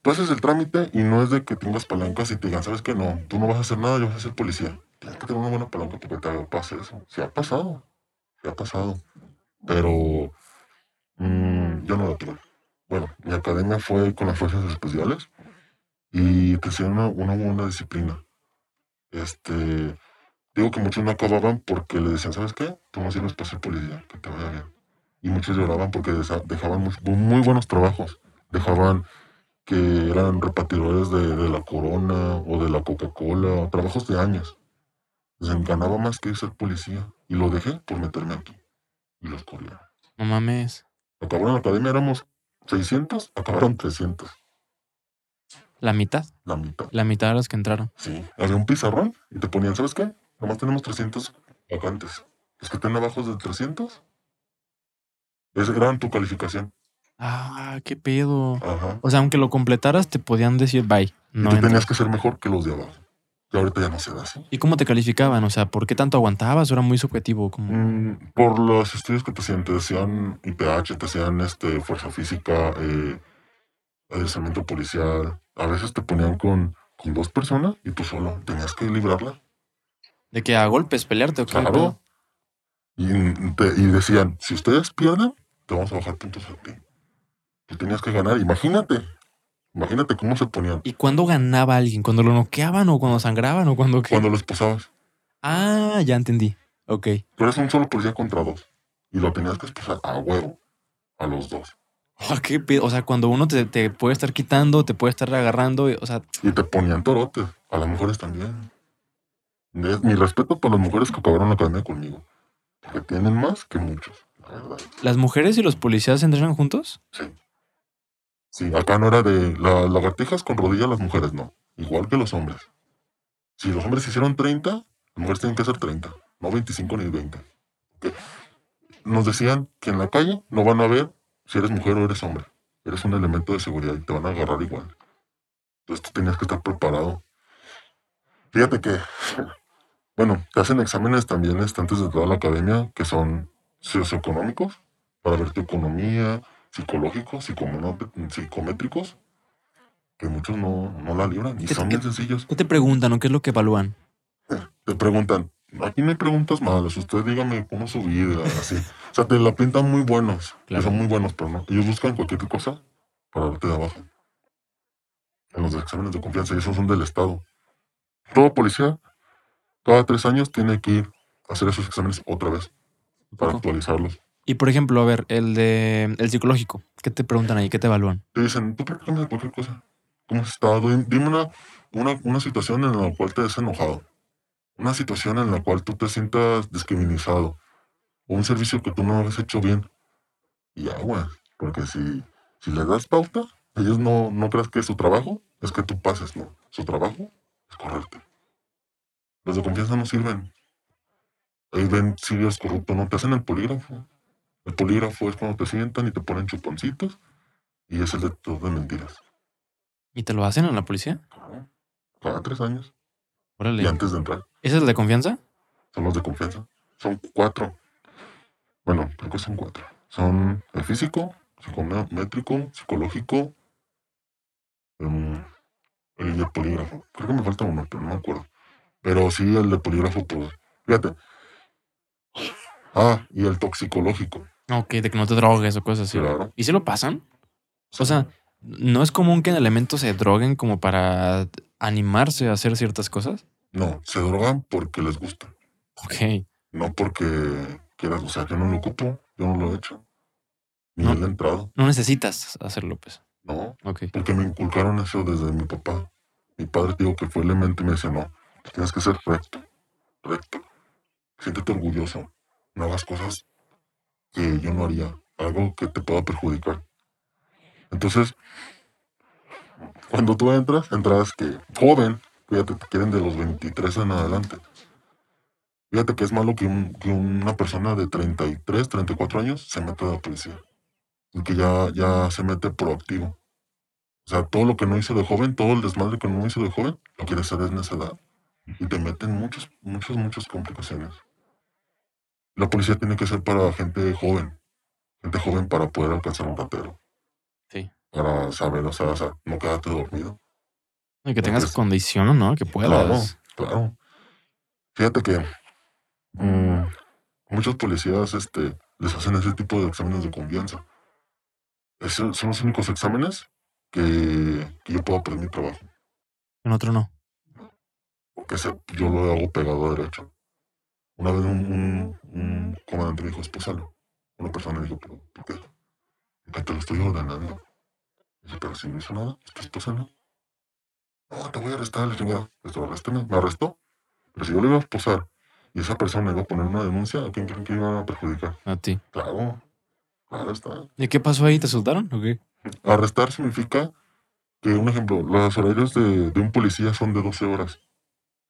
tú haces el trámite y no es de que tengas palancas y te digan, ¿sabes qué? No, tú no vas a hacer nada, yo voy a ser policía. Tienes que tener una buena palanca porque te pase eso. Se ha pasado, se ha pasado. Pero mm, yo no lo tuve. Bueno, mi academia fue con las fuerzas especiales y te enseñan una, una buena disciplina. Este, digo que muchos no acababan porque le decían, ¿sabes qué? Tú no sirves para ser policía, que te vaya bien. Y muchos lloraban porque dejaban muy, muy buenos trabajos. Dejaban que eran repartidores de, de la Corona o de la Coca-Cola, trabajos de años. Les ganaba más que ser policía. Y lo dejé por meterme aquí. Y los corrieron. No mames. Acabaron la academia, éramos 600, acabaron 300. La mitad. La mitad. La mitad de los que entraron. Sí, había un pizarrón y te ponían, ¿sabes qué? Nomás tenemos 300 vacantes. Los que estén abajo de 300, es gran tu calificación. Ah, qué pedo. Ajá. O sea, aunque lo completaras, te podían decir bye. Y No tú entras. tenías que ser mejor que los de abajo. Y ahorita ya no se da así. ¿Y cómo te calificaban? O sea, ¿por qué tanto aguantabas? ¿O era muy subjetivo? Como... Mm, por los estudios que te hacían, te decían IPH, te hacían este, fuerza física, eh, adiestramiento policial. A veces te ponían con, con dos personas y tú solo. Tenías que librarla. ¿De que a golpes pelearte o qué? Claro. Y, te- y decían, si ustedes pierden, te vamos a bajar puntos a ti. Y tenías que ganar. Imagínate. Imagínate cómo se ponían. ¿Y cuándo ganaba alguien? ¿Cuando lo noqueaban o cuando sangraban o cuando qué? Cuando los posabas. Ah, ya entendí. Ok. Tú eres un solo policía contra dos. Y lo tenías que esposar a huevo. A los dos. Ah, qué. O sea, cuando uno te, te puede estar quitando, te puede estar agarrando. O sea, Y te ponían torotes. A las mujeres también. Es mi respeto para las mujeres que acabaron la academia conmigo. Porque tienen más que muchos. La verdad. ¿las mujeres y los policías entrenan juntos? Sí. Sí, acá no era de las lagartijas con rodillas, las mujeres no. Igual que los hombres. Si los hombres hicieron 30, las mujeres tienen que hacer 30. No 25 ni 20. Ok. Nos decían que en la calle no van a ver si eres mujer o eres hombre. Eres un elemento de seguridad y te van a agarrar igual. Entonces tú tenías que estar preparado. Fíjate que, bueno, te hacen exámenes también este, antes de entrar a la academia que son socioeconómicos para ver tu economía, psicológicos, psicométricos, que muchos no, no la libran y ¿Qué- son bien sencillos. ¿Qué te preguntan o qué es lo que evalúan? Te preguntan, aquí no hay preguntas malas, usted dígame cómo es su vida, así. O sea, te la pintan muy buenos, que Claro. son muy buenos, pero no. Ellos buscan cualquier cosa para darte de abajo. En los exámenes de confianza, y esos son del Estado. Todo policía, cada tres años, tiene que ir a hacer esos exámenes otra vez para Poco. actualizarlos. Y por ejemplo, a ver, el de el psicológico. ¿Qué te preguntan ahí? ¿Qué te evalúan? Te dicen, tú platícame de cualquier cosa. ¿Cómo has estado? Dim- Dime una, una, una situación en la cual te has enojado. Una situación en la cual tú te sientas discriminado. O un servicio que tú no has hecho bien. Y güey. Porque si, si les das pauta, ellos no, no creas que su trabajo es que tú pases, no. Su trabajo es correrte. Los de confianza no sirven. Ahí ven si eres corrupto, no te hacen el polígrafo. El polígrafo es cuando te sientan y te ponen chuponcitos y es el detector de mentiras. ¿Y te lo hacen en la policía? Cada tres años. Órale. Y antes de entrar. ¿Ese es el de confianza? Son los de confianza. Son cuatro. Bueno, creo que son cuatro. Son el físico, psicométrico, psicológico, em, el de polígrafo. Creo que me falta uno, pero no me acuerdo. Pero sí, el de polígrafo, pues, fíjate. Ah, y el toxicológico. Ok, de que no te drogues o cosas así. Claro. ¿Y si lo pasan? O sea, ¿no es común que en elementos se droguen como para animarse a hacer ciertas cosas? No, se drogan porque les gusta. Ok. No porque quieras, o sea, yo no lo ocupo, yo no lo he hecho. Ni No. él he entrado. No necesitas hacerlo, pues. No, Ok. porque me inculcaron eso desde mi papá. Mi padre, digo, que fue elemento y me dice, no, tienes que ser recto, recto. Siéntete orgulloso. No hagas cosas que yo no haría, algo que te pueda perjudicar. Entonces, cuando tú entras, entras que joven, fíjate, te quieren de los 23 en adelante. Fíjate que es malo que, un- que una persona de 33, 34 años se meta a la policía. Y que ya, ya se mete proactivo. O sea, todo lo que no hizo de joven, todo el desmadre que no hizo de joven, lo quiere hacer en esa edad. Y te meten muchas, muchas, muchas complicaciones. La policía tiene que ser para gente joven. Gente joven para poder alcanzar un ratero. Sí. Para saber, o sea, o sea, no quedarte dormido. Y que tengas Pues, condición, ¿no? Que puedas. Claro, claro. Fíjate que mm, muchos policías este, les hacen ese tipo de exámenes de confianza. Esos son los únicos exámenes que, que yo puedo aprender mi trabajo. En otro no. Porque ese- yo lo hago pegado a derecho. Una vez un, un- un comandante me dijo, espúsalo. Una persona dijo, ¿pero por qué? Que te lo estoy ordenando. Dice, pero si no hizo nada, pues espúsalo. No, te voy a arrestar, le chingada. Esto, arrésteme. Me arrestó. Pero si yo le iba a esposar y esa persona iba a poner una denuncia, ¿a quién creen que iba a perjudicar? A ti. Claro. Claro está. ¿Y qué pasó ahí? ¿Te soltaron? Ok. Arrestar significa que, un ejemplo, los horarios de, de un policía son de 12 horas.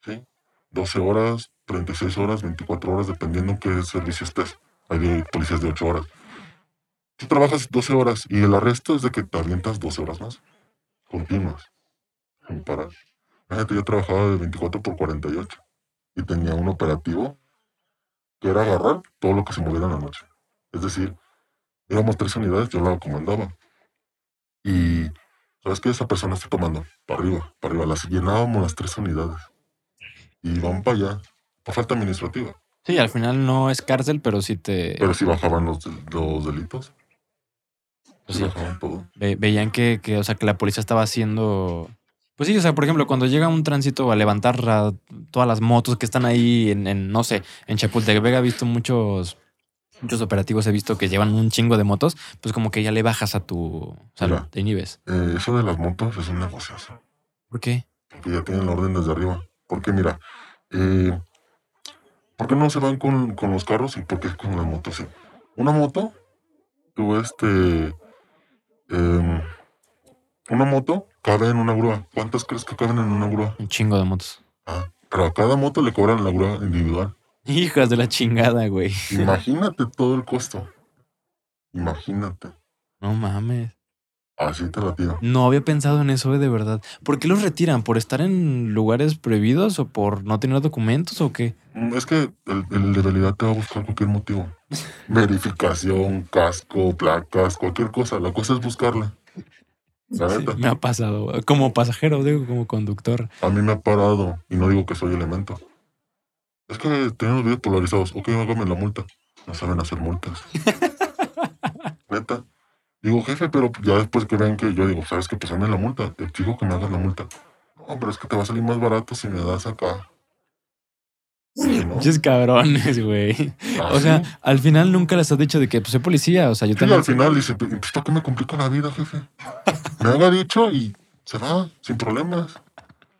¿Sí? 12 horas, 36 horas, 24 horas, dependiendo en qué servicio estés. Hay policías de 8 horas. Tú trabajas 12 horas y el arresto es de que te avientas 12 horas más. Continuas. Sin parar. Fíjate, yo trabajaba de 24 por 48 y tenía un operativo que era agarrar todo lo que se moviera en la noche. Es decir, éramos tres unidades, yo la comandaba. Y, ¿sabes qué? Esa persona está tomando para arriba, para arriba. Las llenábamos las tres unidades. Y van para allá, por falta administrativa. Sí, al final no es cárcel, pero sí te. Pero sí bajaban los, los delitos. pues Sí sí, bajaban todo. ve- veían que, que, o sea, que la policía estaba haciendo. Pues sí, o sea, por ejemplo, cuando llega un tránsito a levantar a todas las motos que están ahí en, en, no sé, en Chapultepec he visto muchos, muchos operativos, he visto que llevan un chingo de motos, pues como que ya le bajas a tu, o sea, Mira. te inhibes. Eh, eso de las motos es un negociazo. ¿Por qué? Porque ya tienen la orden desde arriba. Porque mira, eh, ¿por qué no se van con, con los carros y por qué con las motos? sí? Una moto, tú este... em, una moto cabe en una grúa. ¿Cuántas crees que caben en una grúa? Un chingo de motos. Ah, pero a cada moto le cobran la grúa individual. Hijas de la chingada, güey. Imagínate todo el costo. Imagínate. No mames. Así te la tiro. No había pensado en eso, de verdad. ¿Por qué los retiran? ¿Por estar en lugares prohibidos o por no tener documentos o qué? Mm, Es que el, el de realidad te va a buscar cualquier motivo. Verificación, casco, placas, cualquier cosa. La cosa es buscarla. Sí, me ha pasado. Como pasajero, digo, como conductor. A mí me ha parado y no digo que soy elemento. Es que tenemos videos polarizados. Ok, hágame la multa. No saben hacer multas. Neta. Digo, jefe, pero ya después que ven que yo digo, ¿sabes qué? Pues hazme la multa. Te exijo que me hagas la multa. No, pero es que te va a salir más barato si me das acá. Sí, cabrones, güey. O Así. sea, al final nunca les has dicho de que pues, soy policía. O sea, yo Sí, también. al final dice, "Pues, ¿para qué me complica la vida, jefe? Me haga dicho y se va, sin problemas.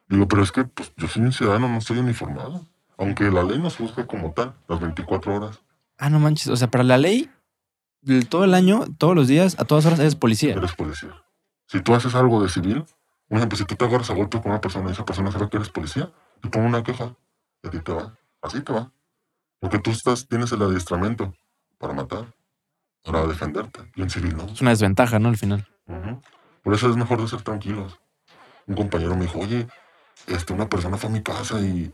Digo, pero es que pues, yo soy un ciudadano, no estoy uniformado. Aunque la ley nos busca como tal, las 24 horas. Ah, no manches. O sea, para la ley, todo el año, todos los días, a todas horas eres policía. Eres policía. Si tú haces algo de civil, por ejemplo, si tú te agarras a golpe con una persona y esa persona sabe que eres policía, te pone una queja y a ti te va. Así te va. Porque tú estás, tienes el adiestramiento para matar, para defenderte. Y en civil no. Es una desventaja, ¿no? Al final. Ujú. Por eso es mejor de ser tranquilos. Un compañero me dijo, oye, este, una persona fue a mi casa y,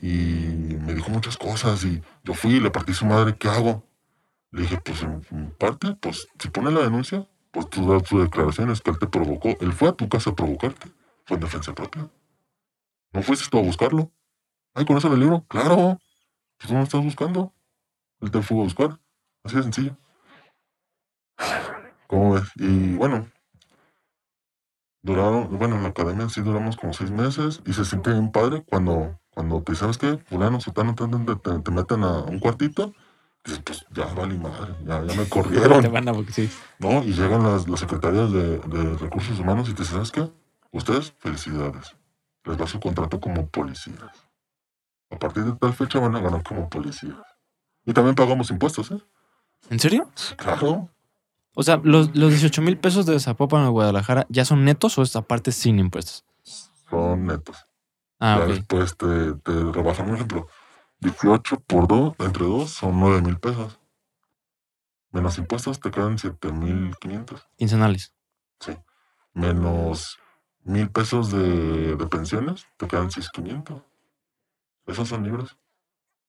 me dijo muchas cosas y yo fui y le partí su madre, ¿qué hago? Le dije, pues en parte, pues si pone la denuncia, pues tú das tus declaraciones que él te provocó. Él fue a tu casa a provocarte. Fue en defensa propia. No fuiste tú a buscarlo. Ay, con eso le libro. Claro. Pues tú no estás buscando. Él te fue a buscar. Así de sencillo. ¿Cómo ves? Y bueno, duraron, bueno, en la academia sí duramos como seis meses y se siente bien padre cuando, cuando te sabes que fulano, sutano, te, te, te- te meten a un cuartito, dices, pues ya vale madre, ya, ya me Te corrieron, van a sí. ¿no? Y llegan las, las secretarias de, de recursos humanos y te dicen, ¿sabes qué? Ustedes, felicidades, les da su contrato como policías. A partir de tal fecha van a ganar como policías. Y también pagamos impuestos, ¿eh? ¿En serio? Claro, O sea, los, los 18 mil pesos de Zapopan a Guadalajara ya son netos o es aparte sin impuestos. son netos. Ah, ya ok. después te, te rebajan, por ejemplo, 18 por 2, entre 2 son 9 mil pesos. Menos impuestos te quedan 7 mil 500. Quincenales. Menos mil pesos de, de pensiones te quedan 6,500. Esos son libres.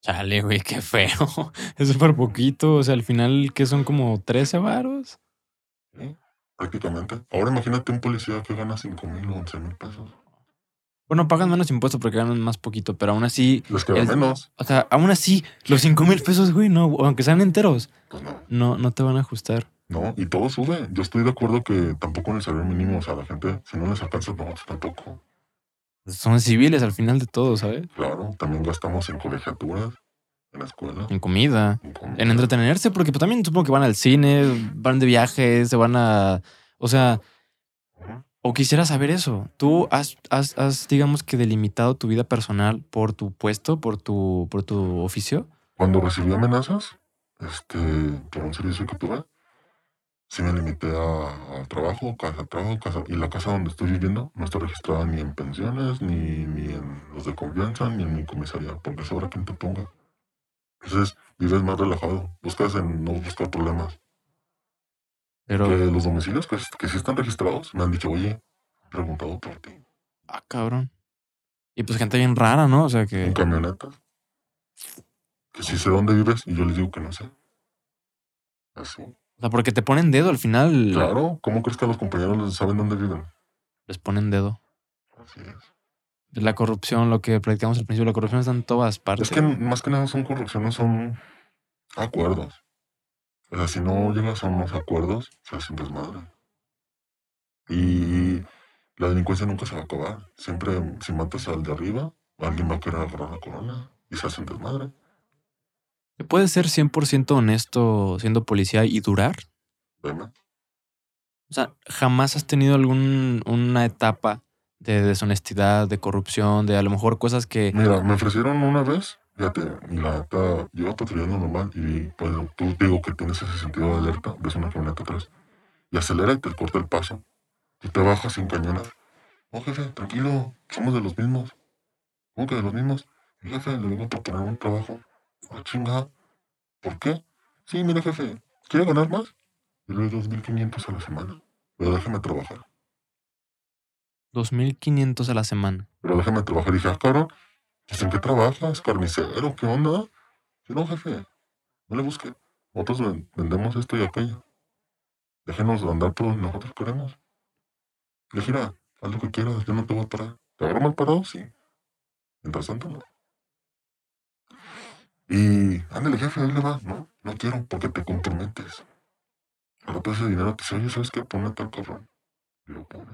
Chale, güey, qué feo. Es súper poquito. O sea, al final, que son como 13 varos. ¿sí? Prácticamente. Ahora imagínate un policía que gana 5 mil o 11 mil pesos. Bueno, pagan menos impuestos porque ganan más poquito, pero aún así, Les queda Es- menos. o sea, aún así, los 5 mil pesos, güey, no, aunque sean enteros, Pues no. no, no te van a ajustar. No, y todo sube. Yo estoy de acuerdo que tampoco en el salario mínimo, o sea, la gente, si no les alcanza, no, tampoco. Son civiles al final de todo, ¿sabes? Claro, también gastamos en colegiaturas, en la escuela, En comida, en comida. en entretenerse, porque pues, también supongo que van al cine, van de viaje, se van a. O sea, o quisiera saber eso. ¿Tú has, has, has, digamos que, delimitado tu vida personal por tu puesto, por tu, por tu oficio? Cuando recibí amenazas, este, por un servicio que tuve, sí me limité a, a trabajo, casa, trabajo, casa. Y la casa donde estoy viviendo no está registrada ni en pensiones, ni, ni en los de confianza, ni en mi comisaría, porque sobra quien te ponga. Entonces, vives más relajado, buscas en no buscar problemas. Pero, Que los domicilios que, que sí están registrados me han dicho, oye, he preguntado por ti. ah, cabrón. Y pues gente bien rara, ¿no? O sea En que. camionetas. Que sí sé dónde vives y yo les digo que no sé. Así. O sea, porque te ponen dedo al final. Claro, ¿cómo crees que a los compañeros les saben dónde viven? Les ponen dedo. Así es. La corrupción, lo que platicamos al principio, la corrupción está en todas partes. Es que más que nada son corrupciones, son acuerdos. O sea, si no llegas a unos acuerdos, se hace un desmadre. Y la delincuencia nunca se va a acabar. Siempre, si matas al de arriba, alguien va a querer agarrar la corona y se hace un desmadre. ¿Se puede ser 100% honesto siendo policía y durar? Veme. O sea, ¿jamás has tenido algún, una etapa de deshonestidad, de corrupción, de a lo mejor cosas que... Mira, me ofrecieron una vez, fíjate, y la neta, yo iba patrullando normal y pues tú digo que tienes ese sentido de alerta, ves una camioneta atrás y acelera y te corta el paso. Tú te bajas sin cañonar. No, jefe, tranquilo, somos de los mismos. ¿Cómo que de los mismos? "Sí, jefe, le vengo a proponer un trabajo. Ah, chinga. ¿Por qué? Sí, mire, jefe, ¿quiere ganar más? Yo le doy 2.500 a la semana, pero déjeme trabajar. 2.500 a la semana. Pero déjame trabajar. Y dije, ah, cabrón, ¿en qué trabajas? ¿Carnicero? ¿Qué onda? Si no, jefe, no le busque. Nosotros ven- vendemos esto y aquello. Déjenos andar por donde nosotros queremos. Le dije, mira, haz lo que quieras, yo no te voy a parar. ¿Te agarro mal parado? Sí. Mientras tanto, no. Y, ándale, jefe, ahí le va. No, no quiero, porque te comprometes. Ahora pues ese dinero te dice, oye, ¿sabes qué? Pone tal cabrón. Y lo pone.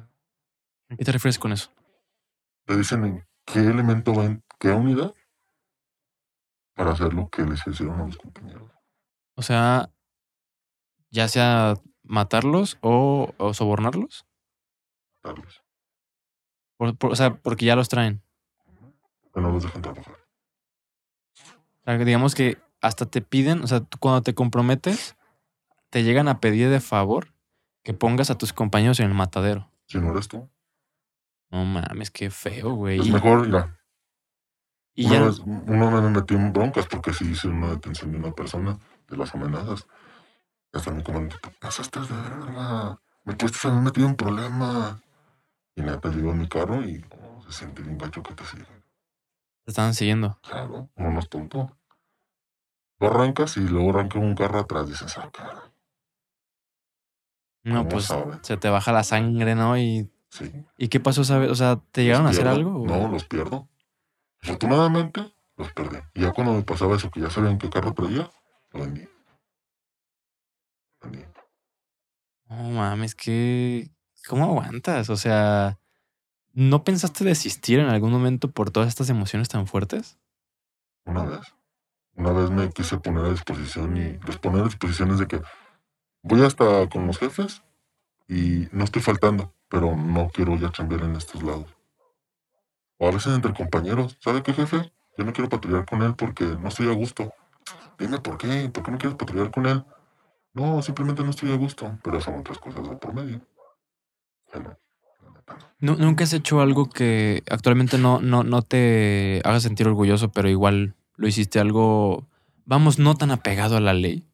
¿A qué te refieres con eso? te dicen en qué elemento va en qué unidad para hacer lo que les hicieron a los compañeros. O sea, ya sea matarlos o, o sobornarlos. Por- por- o sea, porque ya los traen. No los dejan trabajar. O sea, digamos que hasta te piden, o sea, tú cuando te comprometes, te llegan a pedir de favor que pongas a tus compañeros en el matadero. Si no eres tú. No mames, qué feo, güey. Es mejor, ya. Y una ya, vez, una vez me metí en broncas porque sí hice una detención de una persona de las amenazas. Hasta mi comandante, te pasaste de verga. Me pudiste haber metido en problemas. Y neta, llego a mi carro y oh, se siente bien gacho que te sigue. Te estaban siguiendo. Claro, uno no es tonto. Tú arrancas y luego arranca un carro atrás dices, ah, cara. No, ¿Cómo pues sabe? se te baja la sangre, ¿no? ¿Y, Sí. ¿y qué pasó, sabes? O sea, ¿te llegaron a hacer pierdo. algo? o- No, los pierdo. Afortunadamente, los perdí. Y ya cuando me pasaba eso, que ya sabían qué carro traía, lo vendí. No mames, que. ¿Cómo aguantas? O sea, ¿no pensaste desistir en algún momento por todas estas emociones tan fuertes? Una vez. Una vez me quise poner a disposición y les poner a disposiciones de que voy hasta con los jefes y no estoy faltando, pero no quiero ya chambear en estos lados. O a veces entre compañeros, ¿sabe qué jefe? Yo no quiero patrullar con él porque no estoy a gusto. Dime por qué, ¿por qué no quieres patrullar con él? No, simplemente no estoy a gusto, pero son otras cosas de por medio. Bueno, la neta no. Nu- ¿Nunca has hecho algo que actualmente no, no, no te haga sentir orgulloso, pero igual lo hiciste algo, vamos, no tan apegado a la ley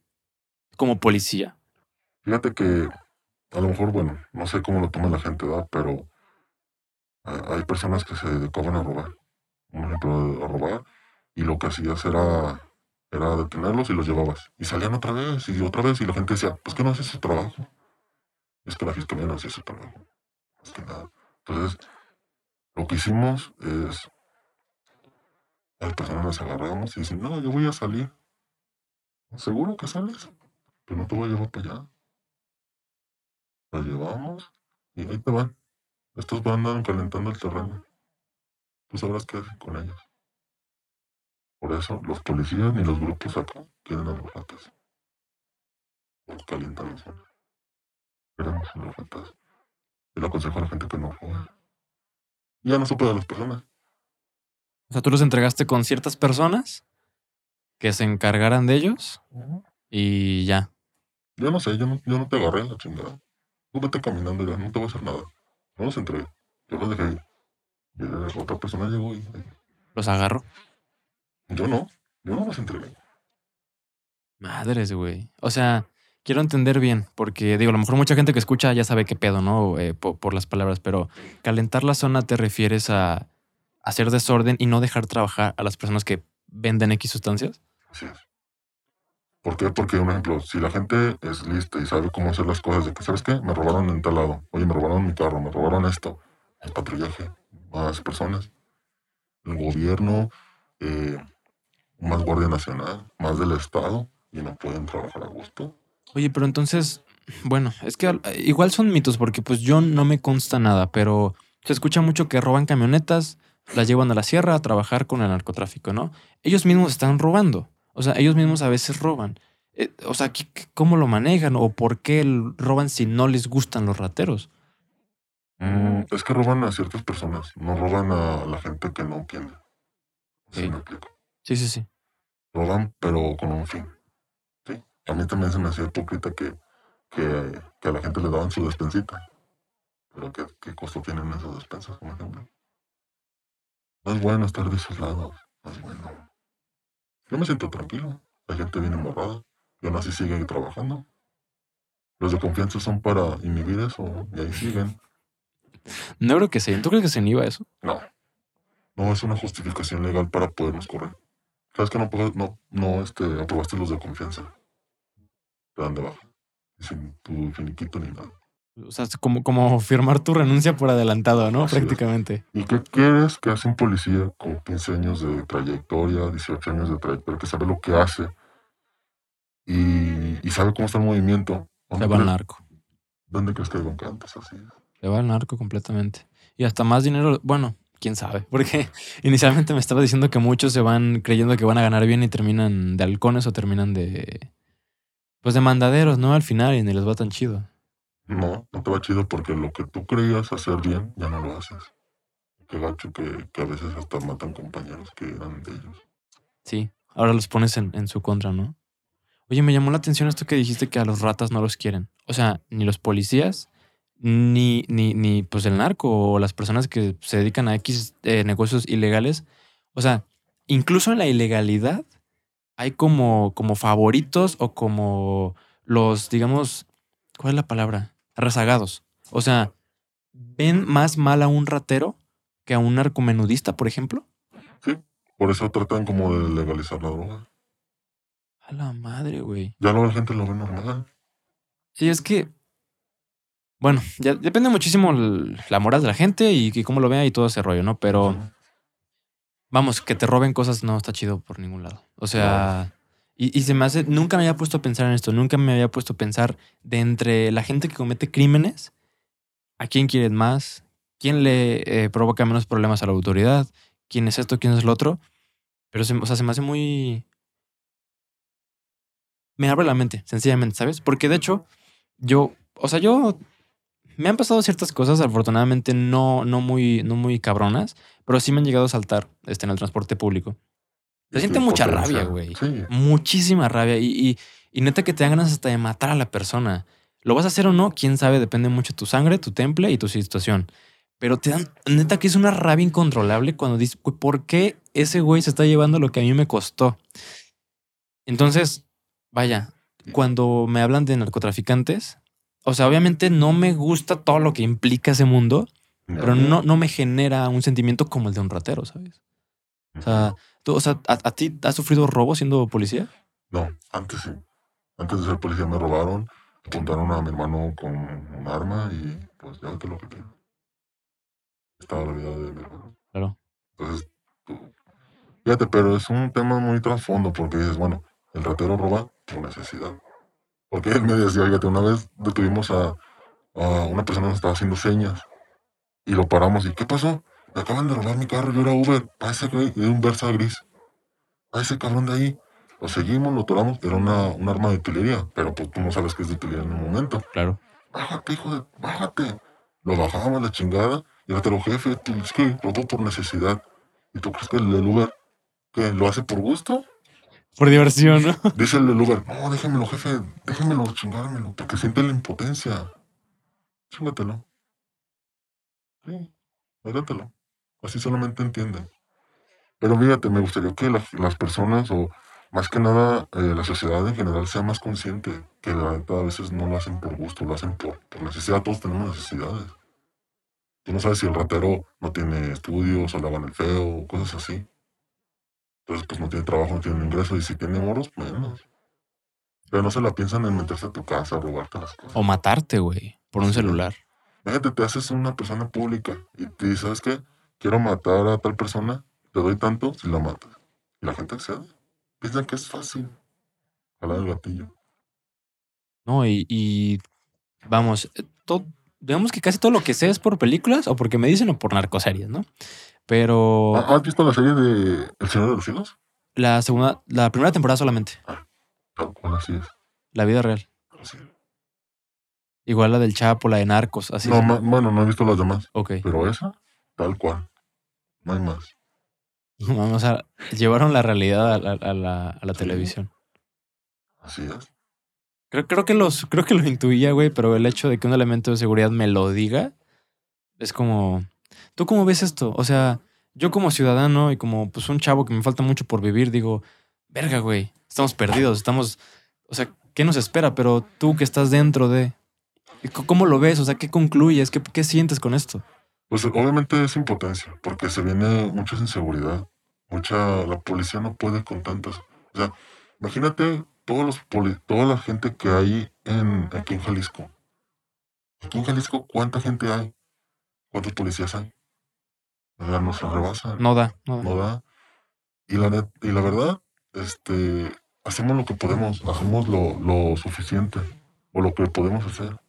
como policía? Fíjate que a lo mejor, bueno, no sé cómo lo toma la gente. Pero hay hay personas que se dedicaban a robar. Un ejemplo, a robar. Y lo que hacías era, era detenerlos y los llevabas. Y salían otra vez y otra vez. Y la gente decía, pues que no haces su trabajo. Es que la fiscalía no hacía su trabajo. Nada. Entonces, lo que hicimos es. Las personas las agarramos y dicen, no, yo voy a salir. ¿Seguro que sales? Pero no te voy a llevar para allá. Los llevamos y ahí te van. Estos van calentando el terreno. Tú sabrás qué hacen con ellos. Por eso los policías ni los grupos acá quieren a los ratas. Los calientan la zona. Queremos a los ratas. Y le aconsejo a la gente que no robe. Ya no supe de las personas. O sea, tú los entregaste con ciertas personas que se encargaran de ellos y ya. Yo no sé, yo no, yo no te agarré la chingada. Tú vete caminando ya, no te voy a hacer nada. No los entregué. Yo los dejé. Y la otra persona llegó y Los agarro. yo no. Yo no los entregué. Madres, güey. O sea, quiero entender bien, porque digo, a lo mejor mucha gente que escucha ya sabe qué pedo, ¿no? Eh, po- por, las palabras, pero calentar la zona te refieres a hacer desorden y no dejar trabajar a las personas que venden X sustancias. Así es. ¿Por qué? Porque, un ejemplo, si la gente es lista y sabe cómo hacer las cosas, de que, ¿sabes qué? Me robaron en tal lado. Oye, me robaron mi carro, me robaron esto. El patrullaje, más personas. El gobierno, eh, más Guardia Nacional, más del Estado, y no pueden trabajar a gusto. Oye, pero entonces, bueno, es que al- igual son mitos, porque pues yo no me consta nada, pero se escucha mucho que roban camionetas, las llevan a la sierra a trabajar con el narcotráfico, ¿no? Ellos mismos están robando. O sea, ellos mismos a veces roban. Eh, o sea, ¿qué- qué- ¿cómo lo manejan? ¿O por qué roban si no les gustan los rateros? Mm, es que roban a ciertas personas, no roban a la gente que no tiene. ¿Sí Sí. me explico? Sí, sí, sí. roban, pero con un fin. A mí también se me hacía hipócrita que, que, que a la gente le daban su despensita. Pero ¿qué, qué costo tienen esas despensas, por ejemplo? No es bueno estar de esos lados. No es bueno. Yo me siento tranquilo. La gente viene embarrada. Y aún así siguen trabajando. Los de confianza son para inhibir eso. Y ahí siguen. No creo que se. ¿Tú crees que se inhiba eso? No. No es una justificación legal para podernos correr. ¿Sabes que no, no, no este, aprobaste los de confianza? Te dan de baja. Sin tu finiquito ni nada. O sea, es como, como firmar tu renuncia por adelantado, ¿no? Así es. Prácticamente. ¿Y qué quieres que hace un policía con 15 años de trayectoria, 18 años de trayectoria, que sabe lo que hace y, y sabe cómo está el movimiento? Se ¿Dónde, va al narco. ¿Dónde crees que hay bancantes así? Se va al narco completamente. Y hasta más dinero, bueno, quién sabe. Porque inicialmente me estaba diciendo que muchos se van creyendo que van a ganar bien y terminan de halcones o terminan de. Pues de mandaderos, ¿no? Al final y ni les va tan chido. No, no te va chido porque lo que tú creías hacer bien, ya no lo haces. Qué gacho que, que a veces hasta matan compañeros que eran de ellos. Sí. Ahora los pones en, en su contra, ¿no? Oye, me llamó la atención esto que dijiste que a los ratas no los quieren. O sea, ni los policías, ni, ni, ni pues el narco o las personas que se dedican a X eh, negocios ilegales. O sea, incluso en la ilegalidad hay como, como favoritos o como los, digamos, ¿cuál es la palabra? Rezagados. O sea, ven más mal a un ratero que a un narcomenudista, por ejemplo. Sí, por eso tratan como de legalizar la droga. A la madre, güey. Ya no la gente lo ve normal. Y es que, bueno, ya depende muchísimo el- la moral de la gente y, y cómo lo vea y todo ese rollo, ¿no? Pero vamos, que te roben cosas no está chido por ningún lado. O sea, y, se me hace, nunca me había puesto a pensar en esto, nunca me había puesto a pensar de entre la gente que comete crímenes, a quién quieren más, quién le eh, provoca menos problemas a la autoridad, quién es esto, quién es lo otro. Pero, se, o sea, se me hace muy... Me abre la mente, sencillamente, ¿sabes? Porque de hecho, yo, o sea, yo me han pasado ciertas cosas, afortunadamente no, no, muy, no muy cabronas, pero sí me han llegado a saltar este, en el transporte público. Se siente mucha rabia, güey. Sí, Muchísima rabia. Y, y, y neta que te dan ganas hasta de matar a la persona. ¿Lo vas a hacer o no? Quién sabe, depende mucho de tu sangre, tu temple y tu situación. Pero te dan, neta que es una rabia incontrolable cuando dices, "Güey, ¿por qué ese güey se está llevando lo que a mí me costó? Entonces, vaya, cuando me hablan de narcotraficantes, o sea, obviamente no me gusta todo lo que implica ese mundo, pero no, no me genera un sentimiento como el de un ratero, ¿sabes? O sea, tú, o sea, ¿a, a ti has sufrido robo siendo policía? No, antes sí. Antes de ser policía me robaron, apuntaron a mi hermano con un arma y pues ya te lo que. Estaba la vida de mi hermano. Claro. Entonces, tú- fíjate, pero es un tema muy trasfondo porque dices, bueno, el ratero roba por necesidad. Porque él me decía, fíjate, una vez detuvimos a, a una persona que nos estaba haciendo señas y lo paramos y, ¿qué pasó? Me acaban de robar mi carro, yo era Uber, a ese güey, de un Versa gris. A ese cabrón de ahí. Lo seguimos, lo toramos, era una, un arma de utilería, pero pues tú no sabes que es de utilería en un momento. Claro. Bájate, hijo de, bájate. Lo bajamos la chingada y ahora te lo jefe, tú, es que robó por necesidad. ¿Y tú crees que el del Uber, que lo hace por gusto? Por diversión, ¿no? Dice el del Uber, no, déjemelo, jefe, déjemelo chingármelo, porque siente la impotencia. Chingatelo. Sí. Así solamente entienden. Pero fíjate, me gustaría que las, las personas, o más que nada eh, la sociedad en general, sea más consciente que la neta a veces no lo hacen por gusto, lo hacen por, por necesidad. Todos tenemos necesidades. Tú no sabes si el ratero no tiene estudios o le van el feo o cosas así. Entonces, pues no tiene trabajo, no tiene ingreso. Y si tiene moros, menos. Pero no se la piensan en meterse a tu casa, robarte las cosas. O matarte, güey, por un celular. Imagínate, te haces una persona pública y te dices, ¿sabes qué? Quiero matar a tal persona, te doy tanto si la matas. Y la gente accede. Piensan que es fácil. Jalar el gatillo. No, y, y vamos, eh, todo, digamos que casi todo lo que sé es por películas o porque me dicen o por narcoseries, ¿no? Pero ¿Ha- ¿Has visto la serie de El Señor de los Cielos? la segunda, la primera temporada solamente, Tal cual así es. la vida real. Así es. Igual la del Chapo, la de Narcos, así. No, bueno, no he visto las demás. ok. Pero esa, tal cual. No hay más. Vamos a llevaron la realidad a la, a la, a la Sí. televisión. Así es. Creo, creo que los, creo que lo intuía, güey, pero el hecho de que un elemento de seguridad me lo diga es como. ¿Tú cómo ves esto? O sea, yo como ciudadano y como pues un chavo que me falta mucho por vivir, digo, verga, güey, estamos perdidos, estamos. O sea, ¿qué nos espera? Pero tú que estás dentro de. ¿Cómo lo ves? O sea, ¿qué concluyes? ¿Qué, qué sientes con esto? Pues obviamente es impotencia, porque se viene mucha inseguridad. Mucha, la policía no puede con tantas. O sea, imagínate todos los poli- toda la gente que hay en, aquí en Jalisco. Aquí en Jalisco, ¿cuánta gente hay? ¿Cuántos policías hay? O sea, nos rebasan. No da, no da. no da. Y la, net- y la verdad, este, hacemos lo que podemos, hacemos lo, lo suficiente, o lo que podemos hacer,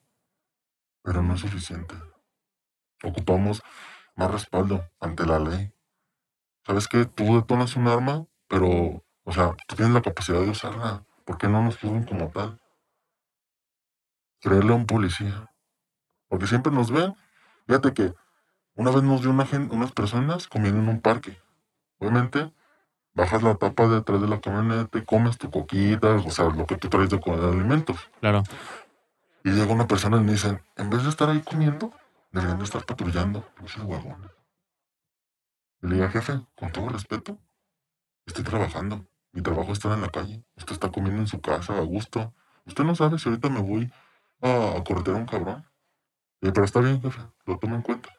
pero no es suficiente. Ocupamos más respaldo ante la ley. ¿Sabes qué? Tú detonas un arma, pero, o sea, tú tienes la capacidad de usarla. ¿Por qué no nos juzgan como tal? Creerle a un policía. Porque siempre nos ven. Fíjate que una vez nos vio una gen- unas personas comiendo en un parque. Obviamente, bajas la tapa de atrás de la camioneta comes tu coquita, o sea, lo que tú traes de de alimentos. Claro. Y llega una persona y me dice, en vez de estar ahí comiendo, deberían de estar patrullando. Ese huevón. Y le digo, jefe, con todo respeto, estoy trabajando. Mi trabajo está en la calle. Usted está comiendo en su casa a gusto. Usted no sabe si ahorita me voy a, corretear a un cabrón. Pero está bien, jefe, lo tomo en cuenta.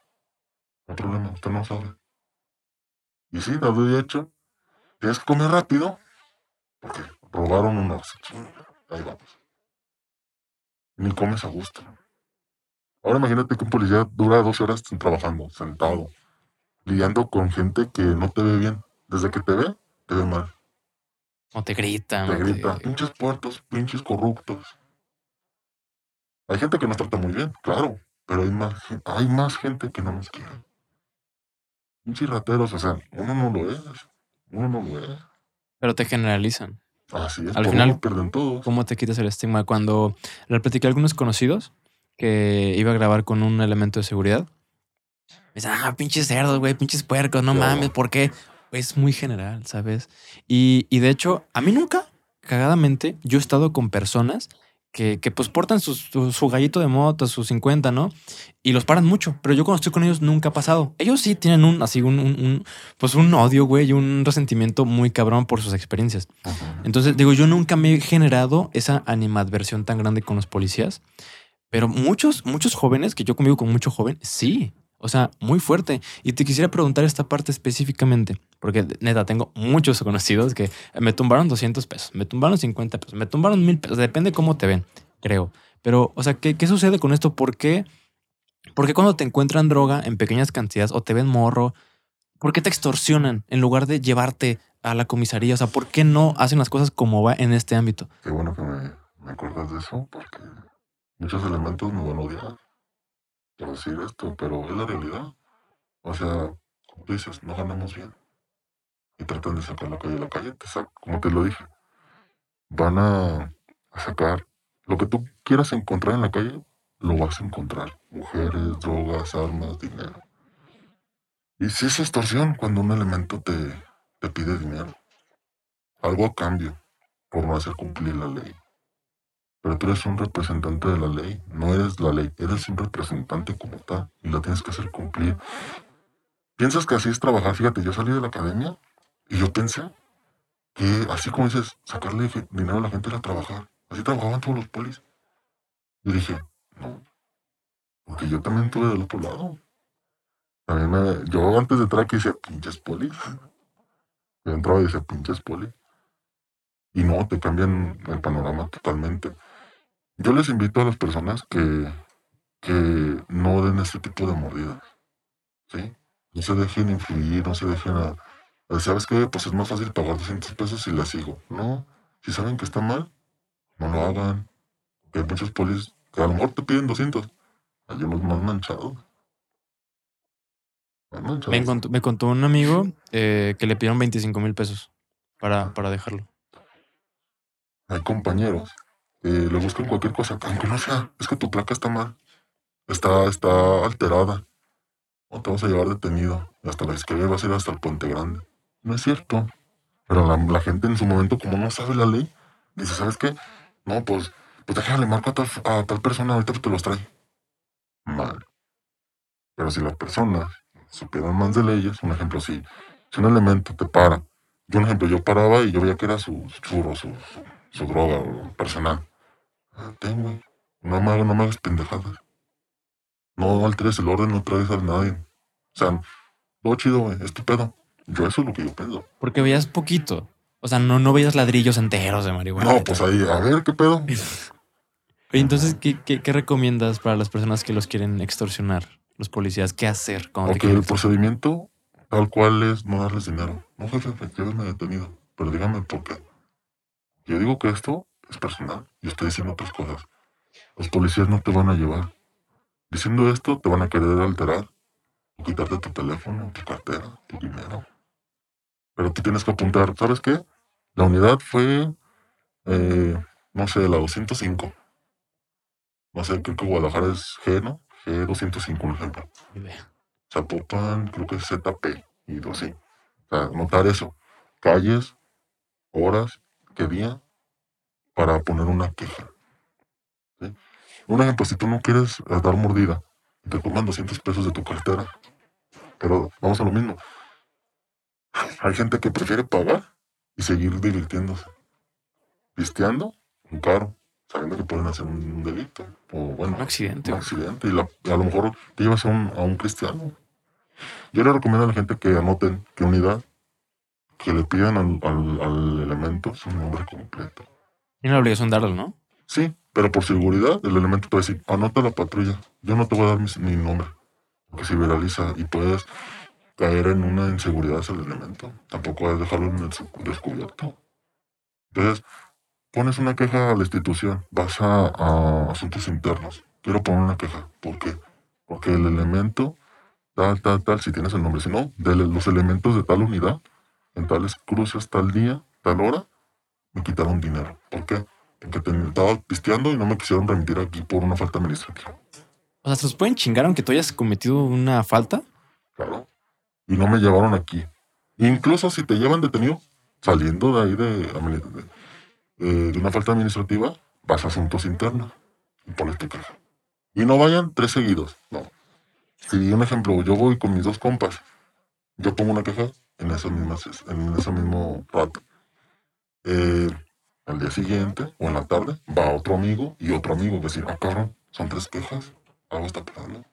No hay problema, usted no sabe. Y sí, dado y hecho, tienes que comer rápido, porque robaron unos. Ahí vamos. Ni comes a gusto. Ahora imagínate que un policía dura 12 horas trabajando, sentado, lidiando con gente que no te ve bien. Desde que te ve, te ve mal. O te gritan. Te o te- grita, pinches puertos, pinches corruptos. Hay gente que nos trata muy bien, claro, pero hay más, hay más gente que no nos quiere. Pinches rateros, o sea, uno no lo es, uno no lo es. Pero te generalizan. Así es, Al final, pierden todos. ¿Cómo te quitas el estigma? Cuando le platiqué a algunos conocidos que iba a grabar con un elemento de seguridad, me dicen, ah, pinches cerdos, güey, pinches puercos, no Claro. mames, ¿por qué? Es muy general, ¿sabes? Y, y de hecho, a mí nunca, cagadamente, yo he estado con personas que, que pues portan su, su gallito de moto, sus 50, ¿no? Y los paran mucho, pero yo cuando estoy con ellos nunca ha pasado. Ellos sí tienen un, así, un, un- un- pues un odio, güey, un resentimiento muy cabrón por sus experiencias. Ajá. Entonces, digo, yo nunca me he generado esa animadversión tan grande con los policías, pero muchos, muchos jóvenes, que yo convivo con mucho joven, sí. O sea, muy fuerte. Y te quisiera preguntar esta parte específicamente, porque neta, tengo muchos conocidos que me tumbaron 200 pesos, me tumbaron 50 pesos, me tumbaron mil pesos, depende cómo te ven, creo. Pero, o sea, ¿qué, qué sucede con esto? ¿Por qué? ¿Por qué cuando te encuentran droga en pequeñas cantidades o te ven morro, ¿por qué te extorsionan en lugar de llevarte a la comisaría? O sea, ¿por qué no hacen las cosas como va en este ámbito? Qué bueno que me, me de eso, porque muchos elementos me van a odiar decir esto, pero es la realidad. O sea, como tú dices, no ganamos bien. Y tratan de sacar la calle. La calle te saca, como te lo dije, van a, a sacar lo que tú quieras encontrar en la calle, lo vas a encontrar. Mujeres, drogas, armas, dinero. Y si es extorsión cuando un elemento te, te pide dinero. Algo a cambio por no hacer cumplir la ley. Pero tú eres un representante de la ley, no eres la ley, eres un representante como tal y la tienes que hacer cumplir. ¿Piensas que así es trabajar? Fíjate, yo salí de la academia y yo pensé que así como dices, sacarle dinero a la gente era trabajar. Así trabajaban todos los polis. Y dije, no, porque yo también estuve del otro lado. También me- yo antes de entrar aquí decía, pinches polis. Yo entraba y decía, pinches polis. Y no, te cambian el panorama totalmente. Yo les invito a las personas que, que no den este tipo de mordidas. ¿Sí? No se dejen influir, no se dejen a, a- ¿Sabes qué? Pues es más fácil pagar 200 pesos y la sigo. No, si saben que está mal, no lo hagan. Que hay muchos polis que a lo mejor te piden 200. Hay unos más manchados. Más manchados. Me contó, me contó un amigo eh, que le pidieron 25 mil pesos para, para dejarlo. Hay compañeros que le buscan cualquier cosa, aunque no sea, es que tu placa está mal, está, está alterada, o te vas a llevar detenido, y hasta la fiscalía vas a ir hasta el Puente Grande. No es cierto. Pero la, la gente en su momento, como no sabe la ley, dice, ¿sabes qué? No, pues, pues déjale, marco a tal, a tal persona, ahorita te los trae. Mal. Pero si las personas supieran más de leyes, un ejemplo, si, si un elemento te para, yo un ejemplo, yo paraba y yo veía que era su churro, su, su, su droga personal. No me, hagas- no me hagas pendejadas. No alteres el orden, no traes a nadie. O sea, lo chido, güey, es tu pedo. Yo eso es lo que yo pienso. Porque veías poquito. O sea, no, no veías ladrillos enteros de marihuana. No, pues ahí, a ver, ¿qué pedo? Oye, entonces, ¿qué, qué, qué recomiendas para las personas que los quieren extorsionar? Los policías, ¿qué hacer cuando te Ok, quieren el procedimiento tal cual es no darles dinero. No, jefe, jefe, lléveme detenido. Pero dígame por qué. Yo digo que esto es personal. Yo estoy diciendo otras cosas. Los policías no te van a llevar. Diciendo esto, te van a querer alterar. O quitarte tu teléfono, tu cartera, tu dinero. Pero tú tienes que apuntar. ¿Sabes qué? La unidad fue, eh, no sé, la 205. No sé, creo que Guadalajara es G, ¿no? G205, un ejemplo. Zapopan, creo que es ZP y así. O sea, notar eso. calles, horas, qué día, para poner una queja. ¿sí? Un ejemplo, si tú no quieres eh, dar mordida, te toman 200 pesos de tu cartera. Pero vamos a lo mismo. Hay gente que prefiere pagar y seguir divirtiéndose. Pisteando, un caro, sabiendo que pueden hacer un delito. O bueno, Un accidente. un accidente. Y la- a lo mejor te llevas a un, a un cristiano. Yo le recomiendo a la gente que anoten que unidad, que le pidan al, al- al elemento su nombre completo. Tiene la obligación de darlo, ¿no? Sí, pero por seguridad el elemento a decir, anota la patrulla. Yo no te voy a dar mi, mi nombre. Porque se viraliza y puedes caer en una inseguridad el elemento. Tampoco a dejarlo en el descubierto. Entonces, pones una queja a la institución, vas a, a asuntos internos. Quiero poner una queja. ¿Por qué? Porque el elemento, tal, tal, tal, si tienes el nombre, si no, de los elementos de tal unidad, en tales cruces, tal día, tal hora, me quitaron dinero. ¿Por qué? Porque te- estaba pisteando y no me quisieron remitir aquí por una falta administrativa. O sea, ¿se los pueden chingar aunque tú hayas cometido una falta? Claro. Y no me llevaron aquí. Incluso si te llevan detenido, saliendo de ahí de, eh, de una falta administrativa, vas a asuntos internos y tu queja. Y no vayan tres seguidos, no. Si un ejemplo, yo voy con mis dos compas, yo pongo una queja en ese mismo, en ese mismo rato. Eh, al día siguiente o en la tarde va otro amigo y otro amigo, que decir, ah, cabrón, son tres quejas, algo está pasando.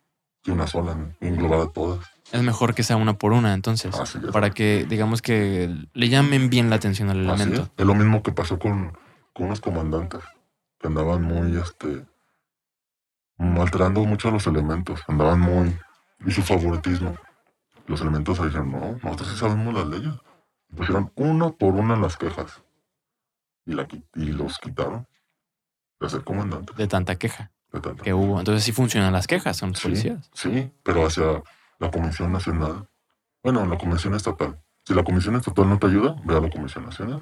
Y una sola, englobada todas. Es mejor que sea una por una, entonces. Así es. Para que, digamos que le llamen bien la atención al Así elemento. es. Es lo mismo que pasó con, con unos comandantes que andaban muy, este, alterando mucho a los elementos. Andaban muy, y su favoritismo. Los elementos ahí dijeron, no, nosotros sí sabemos las leyes. Pusieron uno por una las quejas. Y, la, qui- y los quitaron de ser comandantes. De tanta queja de tanto. que hubo. Entonces sí funcionan las quejas, son los Sí. policías. Sí, pero hacia la Comisión Nacional. Bueno, la Comisión Estatal. Si la Comisión Estatal no te ayuda, ve a la Comisión Nacional.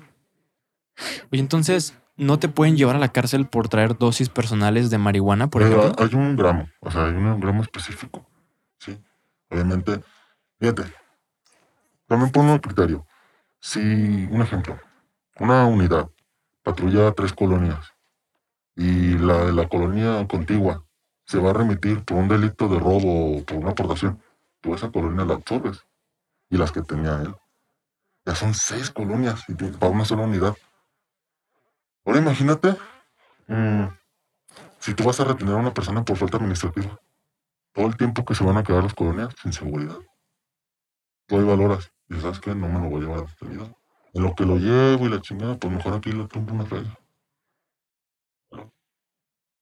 Oye, entonces, ¿no te pueden llevar a la cárcel por traer dosis personales de marihuana, por Pero ejemplo? hay un gramo, o sea, hay un gramo específico. Sí. Obviamente, fíjate, también pongo un criterio. Si, un ejemplo, una unidad patrulla tres colonias y la de la colonia contigua se va a remitir por un delito de robo o por una aportación, tú esa colonia la absorbes y las que tenía él. Ya son seis colonias y para una sola unidad. Ahora imagínate mm, si tú vas a retener a una persona por falta administrativa, todo el tiempo que se van a quedar las colonias sin seguridad. Tú ahí valoras. Y sabes que no me lo voy a llevar detenido. En lo que lo llevo y la chingada, pues mejor aquí le tumbo una feria.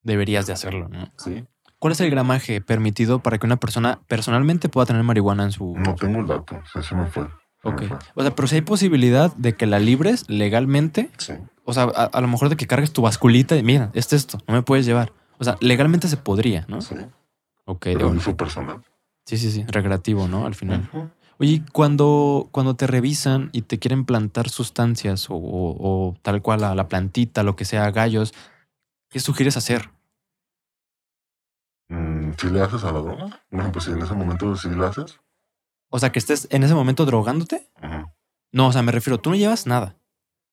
Deberías de hacerlo, ¿no? Sí. ¿Cuál es el gramaje permitido para que una persona personalmente pueda tener marihuana en su... No tengo el dato. O sea, se me fue. se me Ok. fue. O sea, pero si hay posibilidad de que la libres legalmente, Sí. o sea, a, a lo mejor de que cargues tu basculita y mira, es esto, no me puedes llevar. O sea, legalmente se podría, ¿no? Sí. Ok, Pero de- uso personal. sí, sí, sí, recreativo, ¿no? Al final. Ujú. Oye, cuando, cuando te revisan y te quieren plantar sustancias o, o- o tal cual la, la plantita, lo que sea, gallos, ¿qué sugieres hacer? Mm, si le haces a la droga, por ejemplo, si en ese momento sí le haces, O sea, que estés en ese momento drogándote. No, o sea, me refiero, tú no llevas nada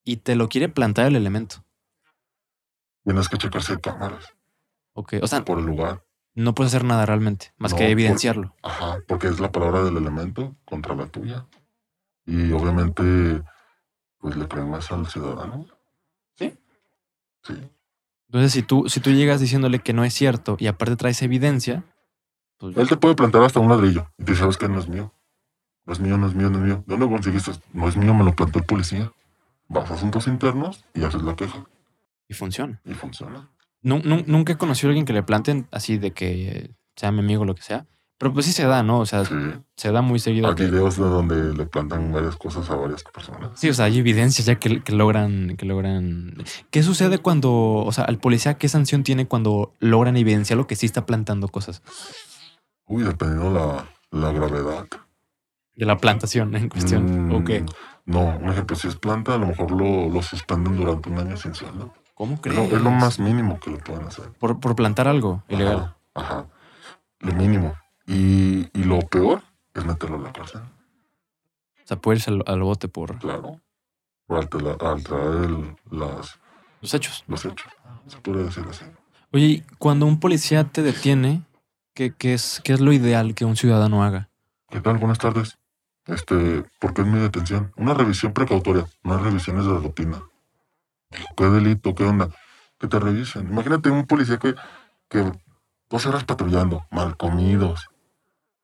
y te lo quiere plantar el elemento. tienes que checar si hay cámaras Ok, o sea, por el lugar. No puedes hacer nada realmente, más No, que por- evidenciarlo. Ajá, porque es la palabra del elemento contra la tuya. Y obviamente, pues le creen más al ciudadano. Sí. Sí. Entonces, si tú, si tú llegas diciéndole que no es cierto y aparte traes evidencia, pues Él te puede plantar hasta un ladrillo y tú sabes que no es mío. No es mío, no es mío, no es mío. ¿De dónde conseguiste? No es mío, me lo plantó el policía. Vas a asuntos internos y haces la queja. y funciona. Y funciona. Nu- nu- nunca he conocido a alguien que le planten así de que sea mi amigo o lo que sea. Pero pues sí se da, ¿no? O sea, Sí. se da muy seguido. Hay videos de donde le plantan varias cosas a varias personas. Sí, o sea, hay evidencias ya que, que logran, que logran. ¿Qué sucede cuando, o sea, al policía qué sanción tiene cuando logran evidenciar lo que sí está plantando cosas Uy, dependiendo la, la gravedad. de la plantación en cuestión? Mm, ¿O qué? No, un ejemplo, si es planta, a lo mejor lo, lo suspenden durante un año sin sueldo. ¿Cómo Es crees? lo, es lo más mínimo que le pueden hacer. Por, por plantar algo ilegal. Ajá. Lo mínimo. Y, y lo peor es meterlo a la cárcel. O sea, puede irse al, al bote por. Claro. al, tra- al traer el- las, Los hechos. los hechos. Se puede decir así. Oye, cuando un policía te detiene, ¿qué, qué es, ¿qué es lo ideal que un ciudadano haga? ¿Qué tal? Buenas tardes. Este, ¿por qué es mi detención? Una revisión precautoria, no hay revisiones de rutina. ¿Qué delito? ¿Qué onda? Que te revisen. Imagínate un policía que, que dos horas patrullando, mal comidos,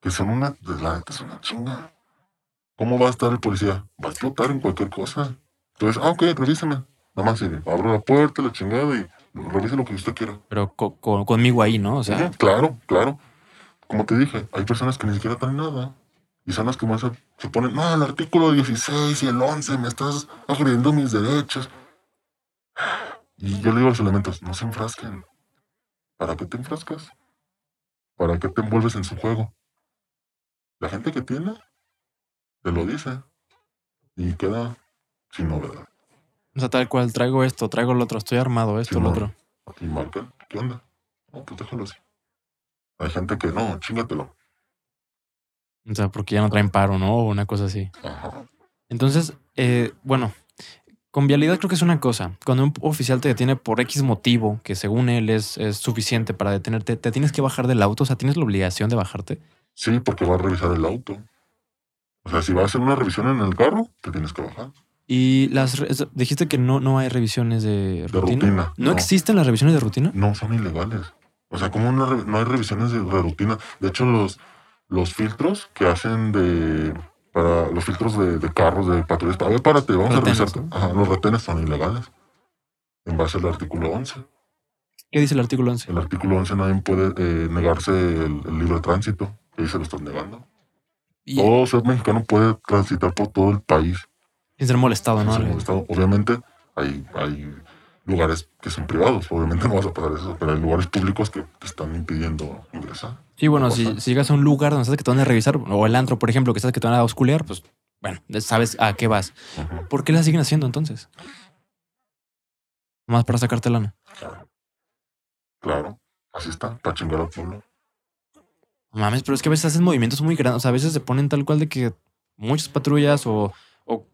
que son una, de la neta es una chinga. ¿Cómo va a estar el policía? Va a explotar en cualquier cosa. Entonces, ah, ok, revíseme. Nada más, abro la puerta, la chingada y revise lo que usted quiera. Pero co- co- conmigo ahí, ¿no? O sea, claro, claro. Como te dije, hay personas que ni siquiera traen nada. Y son las que más se, se ponen, no, el artículo 16 y el 11, me estás agrediendo mis derechos. Y yo le digo a los elementos, no se enfrasquen. ¿Para qué te enfrascas? ¿Para qué te envuelves en su juego? La gente que tiene, te lo dice. Y queda sin novedad. o sea, tal cual, traigo esto, traigo lo otro, estoy armado, esto, lo Simón. otro. Y marcan, ¿qué onda? No, pues déjalo así. Hay gente que no, chingatelo. O sea, porque ya no traen paro, ¿no? O una cosa así. Ajá. Entonces, eh, bueno, con vialidad creo que es una cosa. Cuando un oficial te detiene por X motivo, que según él es, es suficiente para detenerte, te tienes que bajar del auto, o sea, tienes la obligación de bajarte. Sí, porque va a revisar el auto. O sea, si va a hacer una revisión en el carro, te tienes que bajar. Y las dijiste que no, no hay revisiones de De rutina. ¿No, existen las revisiones de rutina? No son ilegales. O sea, como no hay revisiones de, de rutina. De hecho, los, los filtros que hacen de. Para los filtros de, de carros, de patrullas. A ver, párate, vamos Retenes, a revisar. ¿no? Ajá, los retenes son ilegales. En base al artículo 11. ¿Qué dice el artículo 11? El artículo 11 nadie puede eh, negarse el, el libre tránsito. Que ahí se lo están negando. Y Todo ser mexicano puede transitar por todo el país. sin ser molestado, ¿no? Sí, hemos estado- Obviamente hay, hay lugares que son privados, obviamente no vas a pasar eso, pero hay lugares públicos que te están impidiendo ingresar. Sí, bueno, si, si llegas a un lugar donde sabes que te van a revisar, o el antro, por ejemplo, que sabes que te van a osculear, pues bueno, sabes a qué vas. ¿Por qué la siguen haciendo entonces? Más para sacarte lana. Claro, así está, para chingar al pueblo. Mames, pero es que a veces hacen movimientos muy grandes. O sea, a veces se ponen tal cual de que muchas patrullas o, o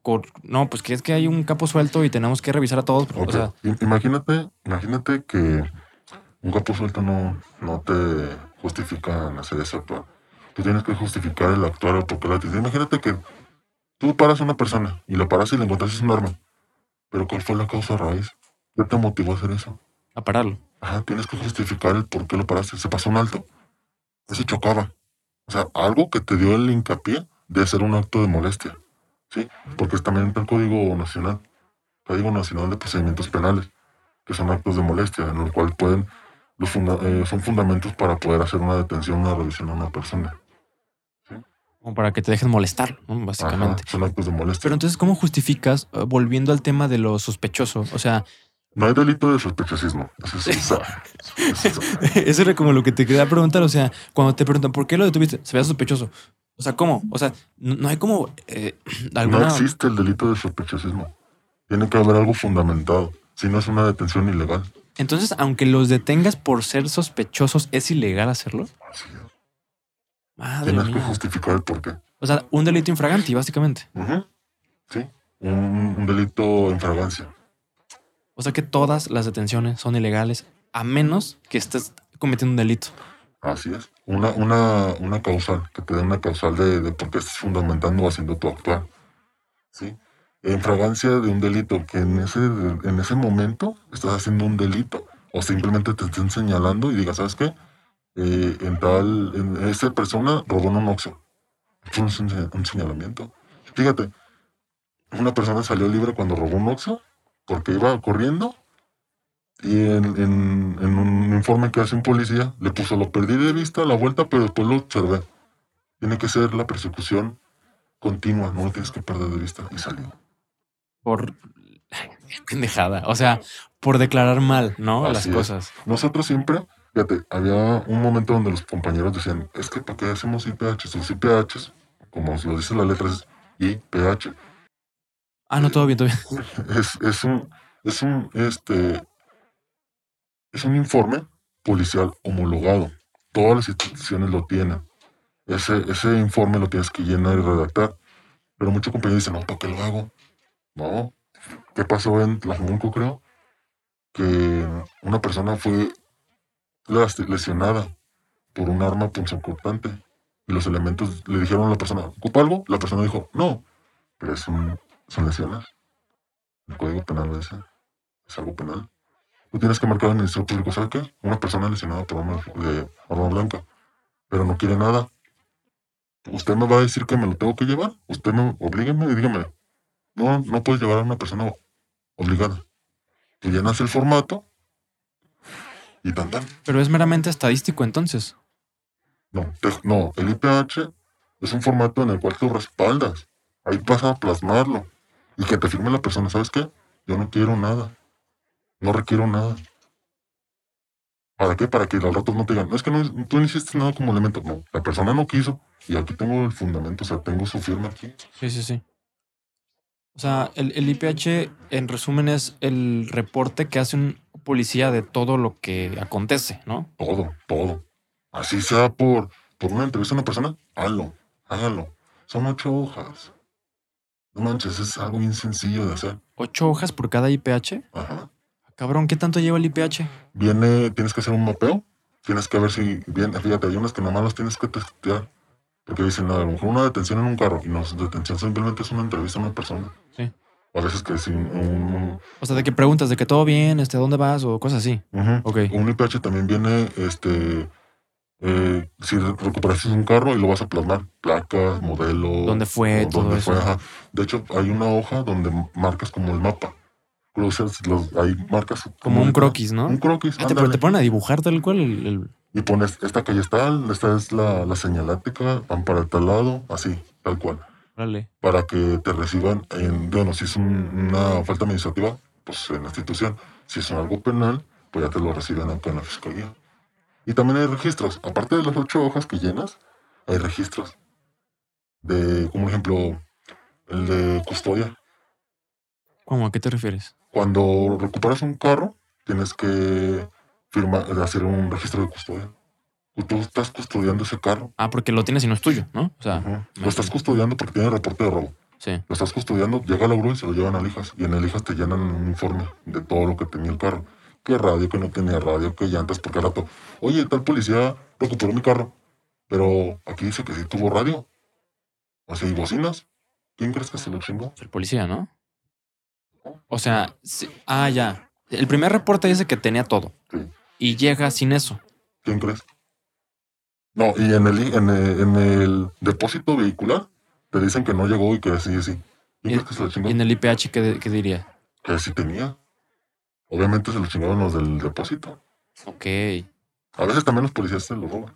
no, pues que es que hay un capo suelto y tenemos que revisar a todos. O sea, Imagínate, imagínate que un capo suelto no, no te justifica en hacer ese actuar. Tú tienes que justificar el actuar o porque la detención. Imagínate que tú paras a una persona y la paras y le encontraste un arma. Pero ¿cuál fue la causa raíz? ¿Qué te motivó a hacer eso? a pararlo. Ajá, tienes que justificar el por qué lo paraste. Se pasó un alto. Ese chocaba. O sea, algo que te dio el hincapié de hacer un acto de molestia. ¿Sí? Porque es también el Código Nacional. Código Nacional de Procedimientos Penales. Que son actos de molestia, en los cuales pueden. Los funda- eh, son fundamentos para poder hacer una detención, una revisión a una persona. Como para que te dejen molestar, ¿no? Ajá, básicamente. son actos de molestia. Pero entonces, ¿cómo justificas, eh, volviendo al tema de lo sospechoso? O sea, no hay delito de sospechosismo. Eso es, eso es- eso es- eso era como lo que te quería preguntar. O sea, cuando te preguntan, ¿por qué lo detuviste? Se veía sospechoso. O sea, ¿cómo? O sea, no, no hay como eh, No existe el delito de sospechosismo. Tiene que haber algo fundamentado. Si no es una detención ilegal. Entonces, aunque los detengas por ser sospechosos, ¿es ilegal hacerlo? Así es. Madre Tienes que mía. justificar el porqué. O sea, un delito infraganti, básicamente. Sí. Un, un delito en fragancia. O sea que todas las detenciones son ilegales, a menos que estés cometiendo un delito. Así es. Una, una, una causal, que te dé una causal de, de por qué estás fundamentando o haciendo tu actuar. ¿Sí? En fragancia de un delito, que en ese, en ese momento estás haciendo un delito. O simplemente te estén señalando y digas, ¿sabes qué? Eh, en tal, en esa persona robó un oxo. Fue un, un señalamiento. Fíjate, una persona salió libre cuando robó un oxo porque iba corriendo y en, en- en un informe que hace un policía le puso lo perdí de vista a la vuelta, pero después lo observé. Tiene que ser la persecución continua, no lo tienes que perder de vista y salió. Por pendejada. O sea, por declarar mal, ¿no? Así Las es. cosas. Nosotros siempre, fíjate, había un momento donde los compañeros decían, es que ¿para qué hacemos IPH? Los IPH, como lo dice la letra, es IPH. Ah, no, todo bien, todo bien. es, es un, es un, este, es un informe policial homologado. Todas las instituciones lo tienen. Ese, ese informe lo tienes que llenar y redactar. Pero muchos compañeros dicen, no, ¿para qué lo hago? No, ¿Qué pasó en Tlajumulco, creo? Que una persona fue lesionada por un arma punzocortante. Y los elementos le dijeron a la persona, ¿ocupa algo? La persona dijo, no. Pero es un, son lesiones. El código penal. Es algo penal. Tú tienes que marcar al Ministerio Público, ¿sabe qué? Una persona lesionada por arma de arma blanca. Pero no quiere nada. ¿Usted me va a decir que me lo tengo que llevar? Usted me, oblígueme y dígame. No, no puedes llevar a una persona obligada. Tú llenas el formato y tan tan. Pero es meramente estadístico entonces. No, te- no, el IPH es un formato en el cual tú respaldas. Ahí vas a plasmarlo. Y que te firme la persona, ¿sabes qué? Yo no quiero nada. No requiero nada. ¿Para qué? Para que al rato no te digan, no es que no, tú no hiciste nada como elemento. No, la persona no quiso. Y aquí tengo el fundamento, o sea, tengo su firma aquí. Sí, sí, sí. O sea, el, el IPH, en resumen, es el reporte que hace un policía de todo lo que acontece, ¿no? Todo, todo. Así sea por, por una entrevista a una persona, hágalo, hágalo. Son ocho hojas. No manches, es algo bien sencillo de hacer. Ocho hojas por cada IPH. Ajá. Cabrón, ¿qué tanto lleva el IPH? Viene, tienes que hacer un mapeo. Tienes que ver si viene, fíjate, hay unas que nomás las tienes que testear. Porque dicen, a lo mejor una detención en un carro. Y no, detención simplemente es una entrevista a una persona. Sí. A veces que sin un, O sea, de que preguntas de que todo bien, este, ¿dónde vas? O cosas así. Ujú. Ok. Un IPH también viene, este, eh, si re- recuperaste un carro y lo vas a plasmar, placas, modelo. ¿Dónde fue? Todo dónde eso. fue, ajá. De hecho, hay una hoja donde marcas como el mapa. Cruzas, los, hay marcas. Como un croquis, ¿no? Un croquis, Ah, te, pero te ponen a dibujar tal cual el... el- Y pones, esta calle está, esta es la, la señalática, van para tal lado, así, tal cual. Órale. Para que te reciban en, bueno, si es un- una falta administrativa, pues en la institución. Si es algo penal, pues ya te lo reciben acá en la fiscalía. Y también hay registros. Aparte de las ocho hojas que llenas, hay registros. De, como ejemplo, el de custodia. ¿Cómo? ¿A qué te refieres? Cuando recuperas un carro, tienes que firmar, hacer un registro de custodia. Tú estás custodiando ese carro. Ah, porque lo tienes y no es tuyo, ¿no? O sea. Lo estás custodiando porque tiene reporte de robo. sí. Lo estás custodiando, llega la grúa y se lo llevan a Lijas. Y en el Lijas te llenan un informe de todo lo que tenía el carro. Qué radio, que no tenía radio, qué llantas, porque al rato, oye, tal policía recuperó mi carro. Pero aquí dice que sí tuvo radio. O sea, y bocinas. ¿Quién crees que se lo chingó? El policía, ¿no? O sea, sí- ah, ya. El primer reporte dice que tenía todo. Sí. Y llega sin eso. ¿Quién crees? No, y en el, en el, en el depósito vehicular te dicen que no llegó y que sí, sí. ¿Quién Y- crees que se lo? ¿Y en el IPH qué, qué diría? Que sí tenía. Obviamente se lo chingaron los del depósito. Ok. A veces también los policías se lo roban.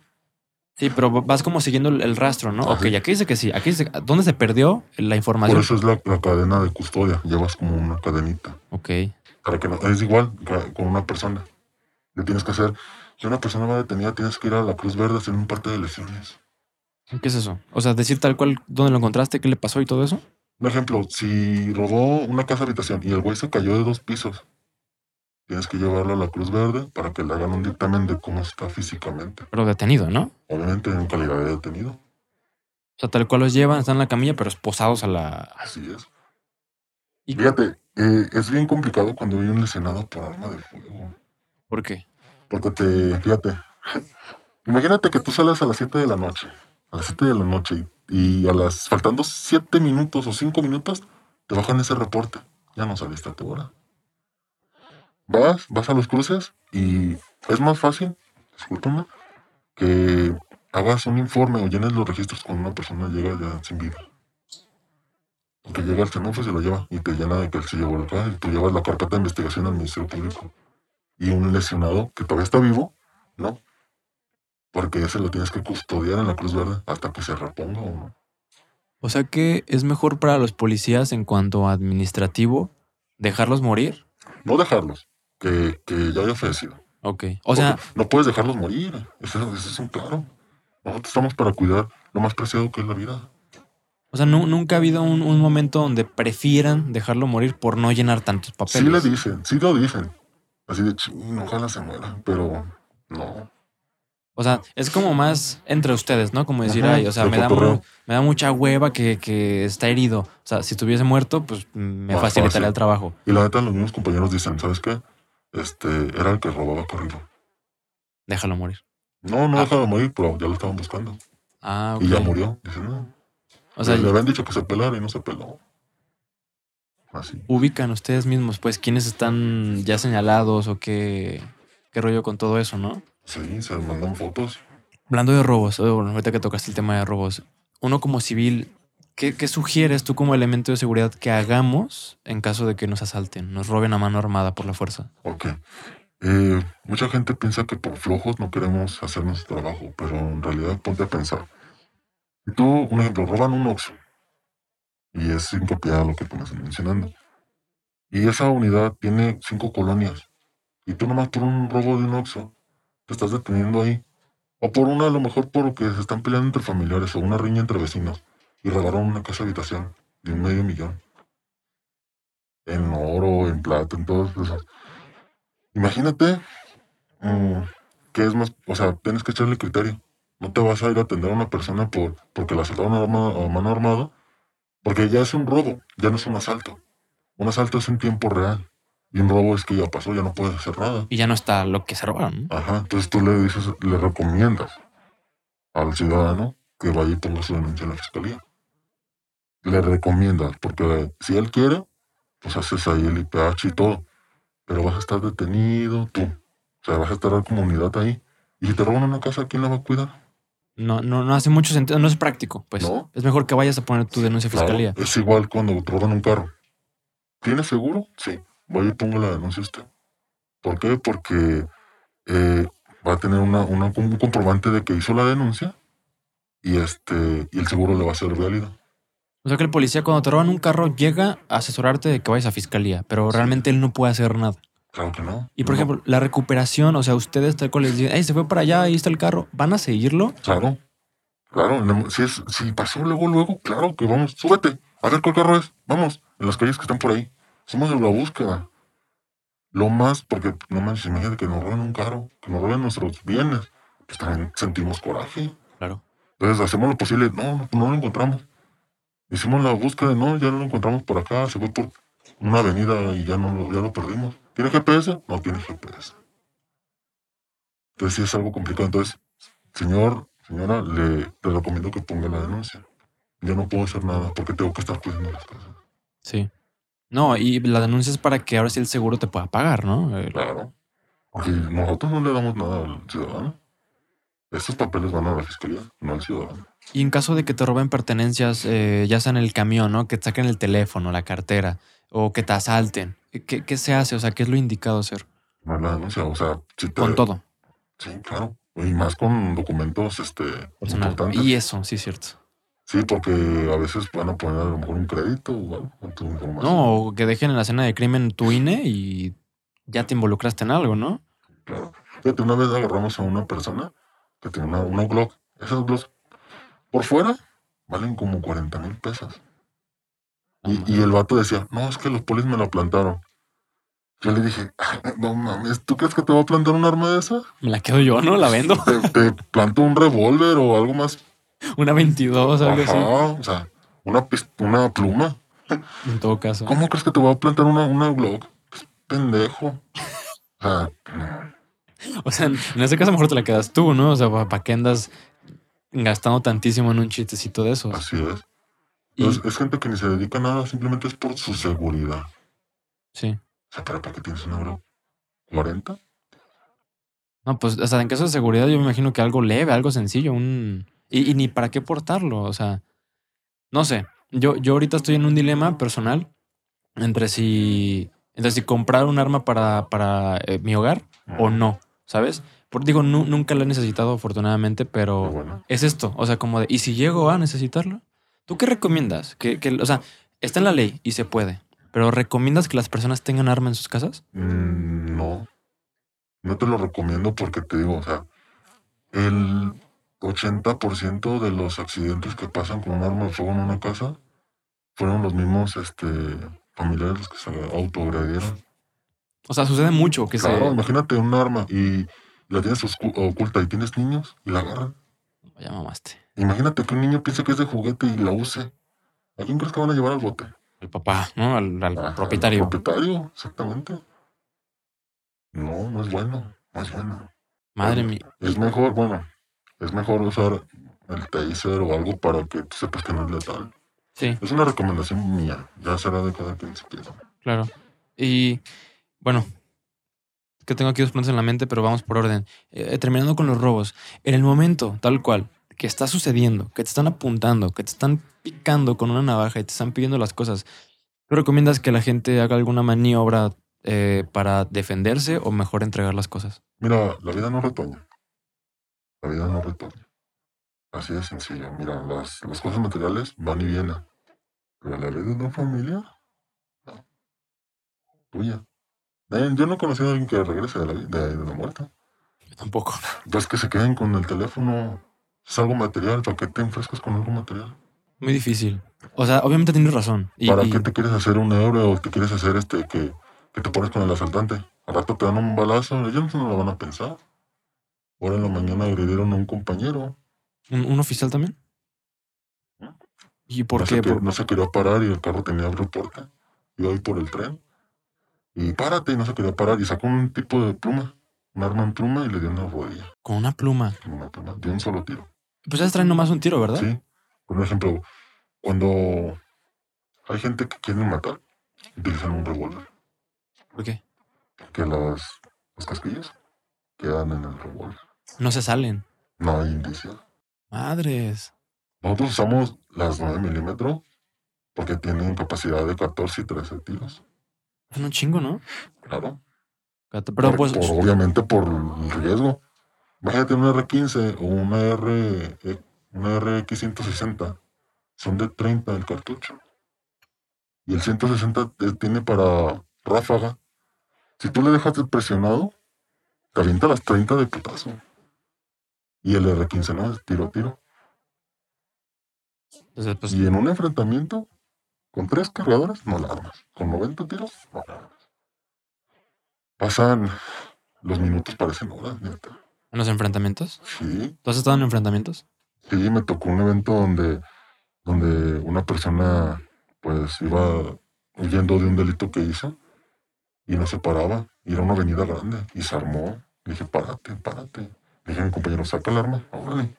Sí, pero vas como siguiendo el rastro, ¿no? Ah, Ok, aquí dice que sí. Aquí dice, ¿dónde se perdió la Por información? eso es la, la cadena de custodia. Llevas como una cadenita. Ok. Para que no, es igual con una persona. Le tienes que hacer. Si una persona va detenida, tienes que ir a la Cruz Verde a hacer un parte de lesiones. ¿Qué es eso? O sea, decir tal cual dónde lo encontraste, qué le pasó y todo eso. Un ejemplo, si robó una casa habitación y el güey se cayó de dos pisos, tienes que llevarlo a la Cruz Verde para que le hagan un dictamen de cómo está físicamente. Pero detenido, ¿no? Obviamente en calidad de detenido. O sea, tal cual los llevan, están en la camilla, pero esposados a la. Así es. ¿Y Fíjate, eh, es bien complicado cuando hay un lesionado por arma de fuego. por qué? Porque te, fíjate, imagínate que tú sales a las 7 de la noche, a las 7 de la noche, y, y a las, faltando 7 minutos o 5 minutos, te bajan ese reporte. Ya no saliste a tu hora. Vas, vas a los cruces y es más fácil, discúlpame, que hagas un informe o llenes los registros cuando una persona llega ya sin vida. Porque llega el cenufo y se lo lleva y te llena de que él se llevó acá y tú llevas la carpeta de investigación al Ministerio Público y un lesionado que todavía está vivo, ¿no? Porque ese lo tienes que custodiar en la Cruz Verde hasta que se reponga o no. O sea que es mejor para los policías en cuanto a administrativo dejarlos morir. No dejarlos, que, que ya haya fallecido. Ok. O sea, no puedes dejarlos morir, eso, eso es un claro. Nosotros estamos para cuidar lo más preciado que es la vida. o sea, nu- nunca ha habido un, un momento donde prefieran dejarlo morir por no llenar tantos Sí le papeles. dicen, sí lo dicen. Así de ching, ojalá se muera, pero no. O sea, es como más entre ustedes, ¿no? Como decir, Ajá, ay, o sea, me da, mu- me da mucha hueva que, que está herido. O sea, si estuviese muerto, pues me Más facilitaría fácil. el trabajo. Y la neta, los mismos compañeros dicen, ¿sabes qué? Este, era el que robaba corrido. Déjalo morir. No, no Ah. dejaba de morir, pero ya lo estaban buscando. Ah, ok. Y ya murió. Dicen, no. O sea, le habían dicho que se pelara y no se peló. Así. ubican ustedes mismos, pues, quiénes están ya señalados o qué, qué rollo con todo eso, ¿no? Sí, se mandan fotos. Hablando de robos, eh, ahorita que tocaste el tema de robos, uno como civil, ¿qué, sugieres tú como elemento de seguridad que hagamos en caso de que nos asalten, nos roben a mano armada por la fuerza? Ok. Eh, mucha gente piensa que por flojos no queremos hacer nuestro trabajo, pero en realidad ponte a pensar. Tú, un ejemplo, roban un Oxxo y es impropiedad lo que tú me estás mencionando. Y esa unidad tiene cinco colonias. Y tú nomás por un robo de un Oxxo te estás deteniendo ahí. O por una, a lo mejor porque se están peleando entre familiares o una riña entre vecinos y robaron una casa habitación de un medio millón. En oro, en plata, en todo eso. Imagínate mm, que es más, o sea, tienes que echarle criterio. No te vas a ir a atender a una persona por, porque la asaltaron a, mano armada, porque ya es un robo, ya no es un asalto. Un asalto es en tiempo real. Y un robo es que ya pasó, ya no puedes hacer nada. Y ya no está lo que se robaron. Ajá, entonces tú le dices, le recomiendas al ciudadano que vaya y ponga su denuncia en la fiscalía. Le recomiendas, porque si él quiere, pues haces ahí el IPH y todo. Pero vas a estar detenido tú. O sea, vas a estar en comunidad ahí. Y si te roban una casa, ¿quién la va a cuidar? No, no, no hace mucho sentido, no es práctico, pues. No. Es mejor que vayas a poner tu denuncia a Claro, fiscalía. es igual cuando te roban un carro. ¿Tiene seguro? Sí. Vaya y ponga la denuncia usted. ¿Por qué? Porque eh, va a tener una, una- un comprobante de que hizo la denuncia y este y el seguro le va a ser válido. O sea que el policía cuando te roban un carro llega a asesorarte de que vayas a fiscalía, pero realmente él no puede hacer nada. Claro que no. Y por No, ejemplo, la recuperación, o sea, ustedes tal cual les dicen, hey, se fue para allá, ahí está el carro, ¿van a seguirlo? Claro. Claro. Si, es, si pasó luego, luego, claro que vamos. Súbete. A ver cuál carro es. Vamos. En las calles que están por ahí. Somos de la búsqueda. Lo más, porque no manches, imagínate que nos roben un carro, que nos roben nuestros bienes. Pues también sentimos coraje. Claro. Entonces hacemos lo posible. No, no, no lo encontramos. Hicimos la búsqueda. No, ya no lo encontramos por acá. Se fue por una avenida y ya, no lo, ya lo perdimos. ¿Tiene GPS? No tiene GPS. Entonces sí es algo complicado. Entonces, señor, señora, le, le recomiendo que ponga la denuncia. Yo no puedo hacer nada porque tengo que estar cuidando las cosas. Sí. No, y la denuncia es para que ahora sí el seguro te pueda pagar, ¿no? El- Claro. Porque nosotros no le damos nada al ciudadano. Estos papeles van a la fiscalía, no al ciudadano. Y en caso de que te roben pertenencias, eh, ya sea en el camión, ¿no? Que te saquen el teléfono, la cartera, o que te asalten, ¿qué, qué se hace? O sea, ¿qué es lo indicado hacer? No la denuncia, o sea, si te, Con todo, Sí, claro. Y más con documentos este, personal. importantes. Y eso, sí cierto. Sí, porque a veces van a poner a lo mejor un crédito o algo con tu información. No, o que dejen en la escena de crimen tu INE y ya te involucraste en algo, ¿no? Claro. Fíjate, una vez agarramos a una persona que tenía una, una Glock. Esas Glocks por fuera valen como 40 mil pesos. No Y, y el vato decía, no, es que los polis me la plantaron. Yo le dije, "Ah, no mames, ¿tú crees que te va a plantar un arma de esa? Me la quedo yo, ¿no? La vendo. Te, te planto un revólver o algo más. Una 22, algo Ajá, así. o sea, una, una pluma. En todo caso. ¿Cómo crees que te va a plantar una, una Glock? Pues, pendejo. O sea, O sea, en ese caso mejor te la quedas tú, ¿no? O sea, ¿para qué andas gastando tantísimo en un chistecito de esos? así es. Y, Entonces, es gente que ni se dedica a nada, simplemente es por su seguridad. sí. O sea, ¿para, para qué tienes una Glock? ¿40? No, pues, o sea, en caso de seguridad yo me imagino que algo leve, algo sencillo, un... Y, y ni para qué portarlo, o sea, no sé. Yo, yo ahorita estoy en un dilema personal entre si, entre si comprar un arma para, para eh, mi hogar o no, ¿sabes? Por, digo, nu- nunca lo he necesitado afortunadamente, Pero bueno, es esto, o sea, como de, ¿y si llego a necesitarlo? ¿Tú qué recomiendas? Que, que, o sea, está en la ley y se puede, pero ¿recomiendas que las personas tengan arma en sus casas? mm, no. No te lo recomiendo porque te digo, o sea, el 80% de los accidentes que pasan con un arma de fuego en una casa fueron los mismos este, familiares que se autoagredieron. O sea, sucede mucho que Claro, se... imagínate un arma y, la tienes oculta y tienes niños y la agarran. Ya mamaste. Imagínate que un niño piense que es de juguete y la use. ¿A quién crees que van a llevar al bote? El papá, ¿no? Al, al Ajá, propietario. al propietario, exactamente. No, no es bueno. No es bueno. Madre mía. Es mejor, bueno, es mejor usar el taser o algo para que sepas que no es letal. Sí, Es una recomendación mía. Ya será de cada quien si quiere. claro. Y bueno, que tengo aquí dos preguntas en la mente, pero vamos por orden. Eh, terminando con los robos. En el momento, tal cual, que está sucediendo, que te están apuntando, que te están picando con una navaja y te están pidiendo las cosas, ¿tú recomiendas que la gente haga alguna maniobra eh, para defenderse o mejor entregar las cosas? Mira, la vida no retoña. La vida no retoña. Así de sencillo. Mira, las, las cosas materiales van y vienen. Pero la vida de una familia, no. tuya. Eh, yo no he conocido a alguien que regrese de la, de, de la muerte. Yo tampoco. Ves que se queden con el teléfono. Es algo material. ¿Para qué te enfrescas con algo material? Muy difícil. O sea, obviamente tienes razón. Y, ¿Para y- qué te quieres hacer un euro o te quieres hacer este que, que te pones con el asaltante? Al rato te dan un balazo, ellos no lo van a pensar. Ahora en la mañana agredieron a un compañero. ¿un, un oficial también? ¿Y por no, qué? Se, Por- no se quería parar y el carro tenía reporte. Iba ahí por el tren. Y párate, y no se quería parar. Y sacó un tipo de pluma, un arma en pluma y le dio una rodilla. Con una pluma. con Una pluma, de un solo tiro. Pues ya traen nomás un tiro, ¿verdad? Sí. Por ejemplo, cuando hay gente que quiere matar, utilizan un revólver. ¿Por qué? Que las, los casquillos quedan en el revólver. No se salen. No hay indicio. Madres. Nosotros usamos las 9 milímetros porque tienen capacidad de 14 y 13 tiros. Es un chingo, ¿no? Claro. Pero por, pues. por- obviamente por el riesgo. Imagínate una R15 o una R eh, una RX160. Son de 30 el cartucho. Y el 160 te- tiene para ráfaga. Si tú le dejas presionado, te avienta las 30 de putazo. Y el R15 no, es tiro a tiro. Entonces, pues, Y en un enfrentamiento, con tres cargadores, no la armas. Con 90 tiros, no la armas. Pasan los minutos, parecen horas, neta. en los enfrentamientos. Sí, ¿Tú has estado en enfrentamientos? sí, me tocó un evento donde, donde una persona, pues, iba huyendo de un delito que hizo y no se paraba. Y era una avenida grande y se armó. Dije, párate, párate. Dije a mi compañero, saca el arma, órale.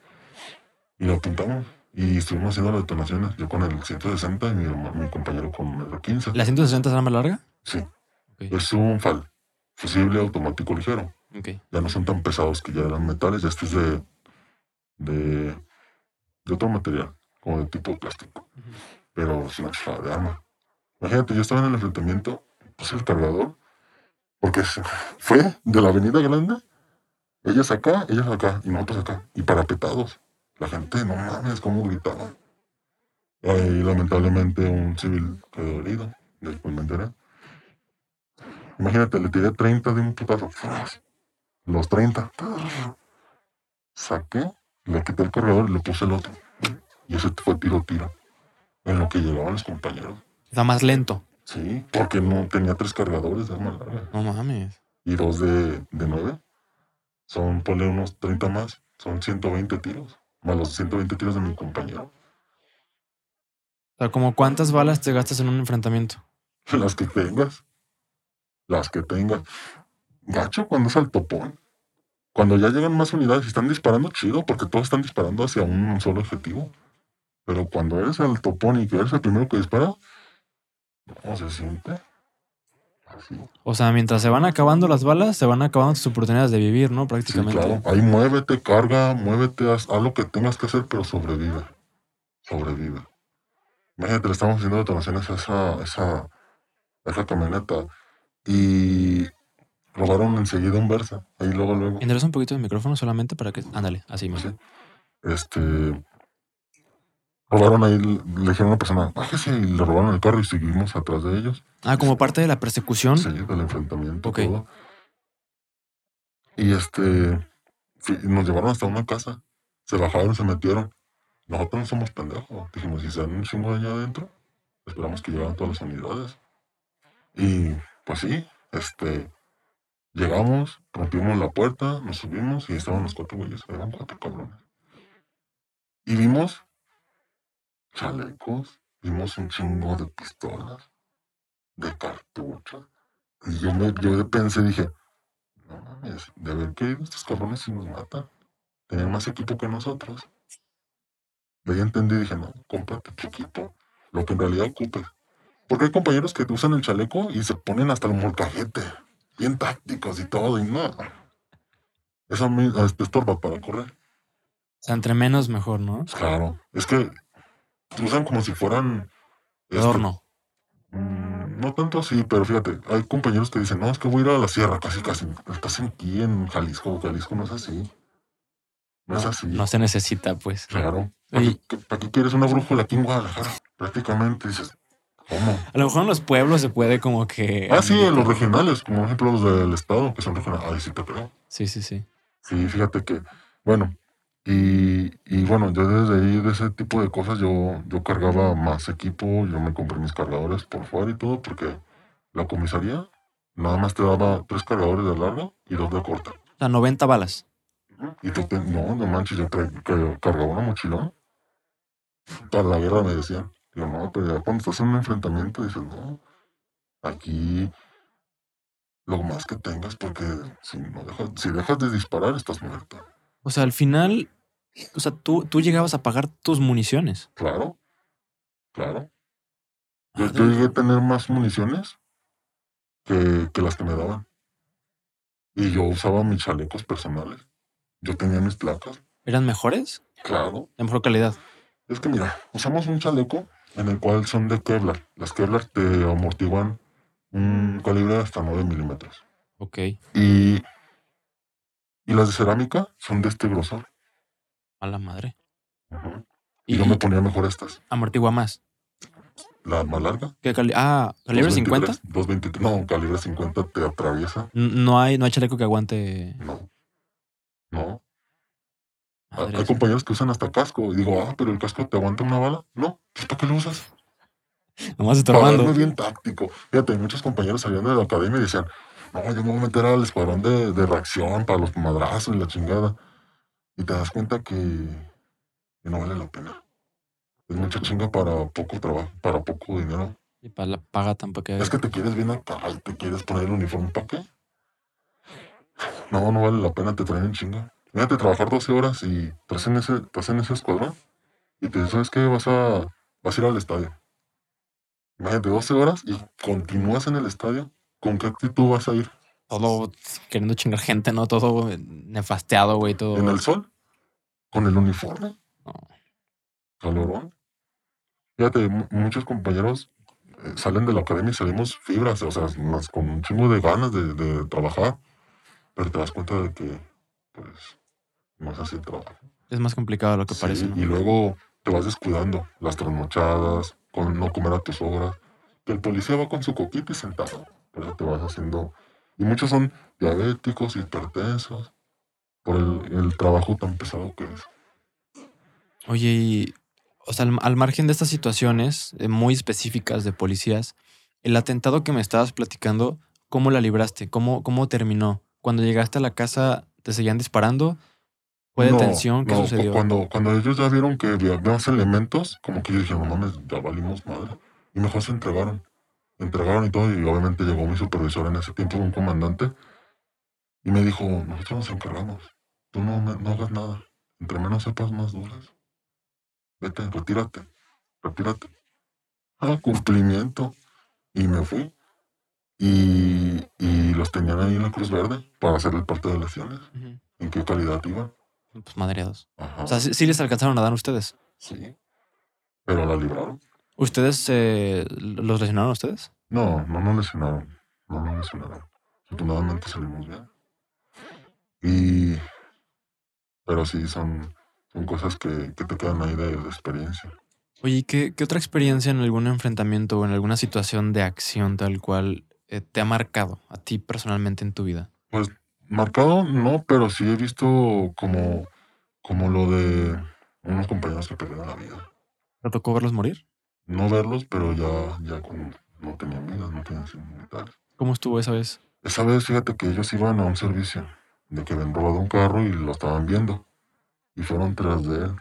Y lo apuntamos. Y estuvimos haciendo las detonaciones. Yo con el 160 y mi, mi compañero con el R15. ¿La 160 es arma larga? Sí, es un FAL, fusible automático ligero. Ya no son tan pesados que ya eran metales, ya este es de, de, de otro material, como de tipo plástico. Pero es una chulada de arma. Imagínate, yo estaba en el enfrentamiento, puse el cargador, porque fue de la avenida grande, ellas acá, ellas acá, y nosotros acá, y parapetados. La gente, no mames, cómo gritaba. Y lamentablemente un civil quedó herido, después me enteré. Imagínate, le tiré 30 de un putazo. Los 30. Saqué, le quité el cargador y le puse el otro. Y ese fue tiro tiro. En lo que llegaban los compañeros. Va más lento. Sí, porque no tenía tres cargadores de arma larga. No mames. Y dos de, de 9. Son, ponle unos 30 más. Son 120 tiros. Más los 120 tiros de mi compañero. O sea, como cuántas balas te gastas en un enfrentamiento. Las que tengas. Las que tengas. Gacho cuando es al topón. Cuando ya llegan más unidades y están disparando, chido, porque todos están disparando hacia un solo objetivo. Pero cuando eres el topón y que eres el primero que dispara, ¿cómo se siente? O sea, mientras se van acabando las balas, se van acabando tus oportunidades de vivir, ¿no? Sí, Prácticamente. claro. Ahí muévete, carga, muévete, haz, haz lo que tengas que hacer, pero sobrevive. Sobrevive. Imagínate, le estamos haciendo detonaciones a esa, esa, a esa camioneta y robaron enseguida un Versa. Ahí luego, luego. Endereza un poquito el micrófono solamente para que. Ándale, así. Sí. Este. Robaron ahí, le dijeron a una persona, bájese, y le robaron el carro y seguimos atrás de ellos. Ah, como parte de la persecución. Sí, del enfrentamiento, Ok. todo. Y este. nos llevaron hasta una casa. Se bajaron, se metieron. Nosotros no somos pendejos. Dijimos, si se dan un chingo allá adentro, esperamos que llegaran todas las unidades. Y pues sí, este. Llegamos, rompimos la puerta, nos subimos y estaban los cuatro güeyes, eran cuatro cabrones. Y vimos chalecos, vimos un chingo de pistolas, de cartuchos. Y yo, me, yo pensé, dije, no mames, de haber querido estos cabrones si nos matan. Tenían más equipo que nosotros. De ahí entendí y dije, no, cómprate tu equipo, lo que en realidad ocupes. Porque hay compañeros que usan el chaleco y se ponen hasta el molcajete, bien tácticos y todo, y no. Eso a mí te estorba para correr. O sea, entre menos mejor, ¿no? Claro, es que usan como si fueran... este, Adorno. Mm, No tanto así, pero fíjate, hay compañeros que dicen, no, es que voy a ir a la sierra, casi, casi. Estás aquí en Jalisco, Jalisco no es así. No, es así. No se necesita, pues. Claro. ¿Para qué, para qué quieres una brújula aquí en Guadalajara? Prácticamente dices, ¿cómo? A lo mejor en los pueblos se puede como que. Ah, sí, en los regionales, como por ejemplo los del estado, que son regionales. Ay, sí te creo. Sí, sí, sí. Sí, fíjate que, bueno, y, y bueno, yo desde ahí, de ese tipo de cosas, yo, yo cargaba más equipo, yo me compré mis cargadores por fuera y todo, porque la comisaría nada más te daba tres cargadores de larga y dos de corta. O sea, 90 balas. Y tú, te- no, no manches, yo cargaba una mochila. Para la guerra me decían. Digo, no, pero ya cuando estás en un enfrentamiento dices, no, aquí lo más que tengas, porque si, no dejas, si dejas de disparar, estás muerto. O sea, al final. O sea, tú, tú llegabas a pagar tus municiones. Claro, claro. Yo, Madre. yo llegué a tener más municiones que, que las que me daban. Y yo usaba mis chalecos personales. Yo tenía mis placas. ¿Eran mejores? Claro. De mejor calidad. Es que mira, usamos un chaleco en el cual son de Kevlar. Las Kevlar te amortiguan un calibre de hasta 9 milímetros. Ok. Y, y las de cerámica son de este grosor. A la madre. Y, yo me ponía mejor estas. amortigua más. La más larga. ¿Qué cali- ah, calibre 50. 223, 223. No, calibre 50 te atraviesa. N- No hay, no hay chaleco que aguante. No. No. Hay- Madre. Hay compañeros que usan hasta casco. Y digo, ah, pero el casco te aguanta una bala. No, ¿para qué lo usas? Nomás estorbando. verme bien táctico. Fíjate, muchos compañeros salían de la academia y decían, no, yo me voy a meter al escuadrón de, de reacción para los madrazos y la chingada. Y te das cuenta que, que no vale la pena. Es mucha chinga para poco trabajo, para poco dinero. Y para la paga tampoco. Es que te quieres bien acá y te quieres poner el uniforme, ¿para qué? No, no vale la pena, te traen en chinga. Fíjate, trabajar 12 horas y estás en ese, estás en ese escuadrón y te dicen, ¿sabes qué? Vas a, vas a ir al estadio. Imagínate, 12 horas y continúas en el estadio. ¿Con qué actitud vas a ir? Todo queriendo chingar gente, ¿no? Todo nefasteado, güey. Todo. ¿En el sol? ¿Con el uniforme? No. Calorón. Fíjate, mu- muchos compañeros eh, salen de la academia y salimos fibras, o sea, más con un chingo de ganas de, de trabajar, pero te das cuenta de que, pues, no es así el trabajo. Es más complicado de lo que Sí, parece, ¿no? Y luego te vas descuidando, las trasnochadas, con no comer a tus horas, que el policía va con su coquito y sentado, por eso te vas haciendo... Y muchos son diabéticos, hipertensos, por el, el trabajo tan pesado que es. Oye, y, o sea, al, al margen de estas situaciones eh, muy específicas de policías, el atentado que me estabas platicando, ¿cómo la libraste? ¿Cómo, cómo terminó? Cuando llegaste a la casa, ¿te seguían disparando? ¿Fue No, detención? ¿Qué no, sucedió? Cuando, cuando ellos ya vieron que había más elementos, como que ellos dijeron, no mames, ya valimos madre. Y mejor se entregaron. Entregaron y todo, y obviamente llegó mi supervisor en ese tiempo, un comandante, y me dijo, nosotros nos encargamos. Tú no, no hagas nada. Entre menos sepas, más duras. Vete, retírate. Retírate. Ah, cumplimiento. Y me fui. Y, y los tenían ahí en la Cruz Verde para hacer el parte de lesiones. Ujú. ¿En qué calidad iban? Pues madreados. Ajá. O sea, sí, sí les alcanzaron a dar ustedes. Sí. Pero la libraron. ¿Ustedes eh, los lesionaron a ustedes? No, no nos lesionaron. No nos lesionaron. Afortunadamente salimos bien. Y. Pero sí, son, son cosas que, que te quedan ahí de, de experiencia. Oye, ¿y ¿qué, qué otra experiencia en algún enfrentamiento o en alguna situación de acción tal cual eh, te ha marcado a ti personalmente en tu vida? Pues marcado no, pero sí he visto como, como lo de unos compañeros que perdieron la vida. ¿Te tocó verlos morir? No verlos, pero ya, ya cuando no tenían vida, no tenían vitales. ¿Cómo estuvo esa vez? Esa vez, fíjate que ellos iban a un servicio de que habían robado un carro y lo estaban viendo. Y fueron tras de él.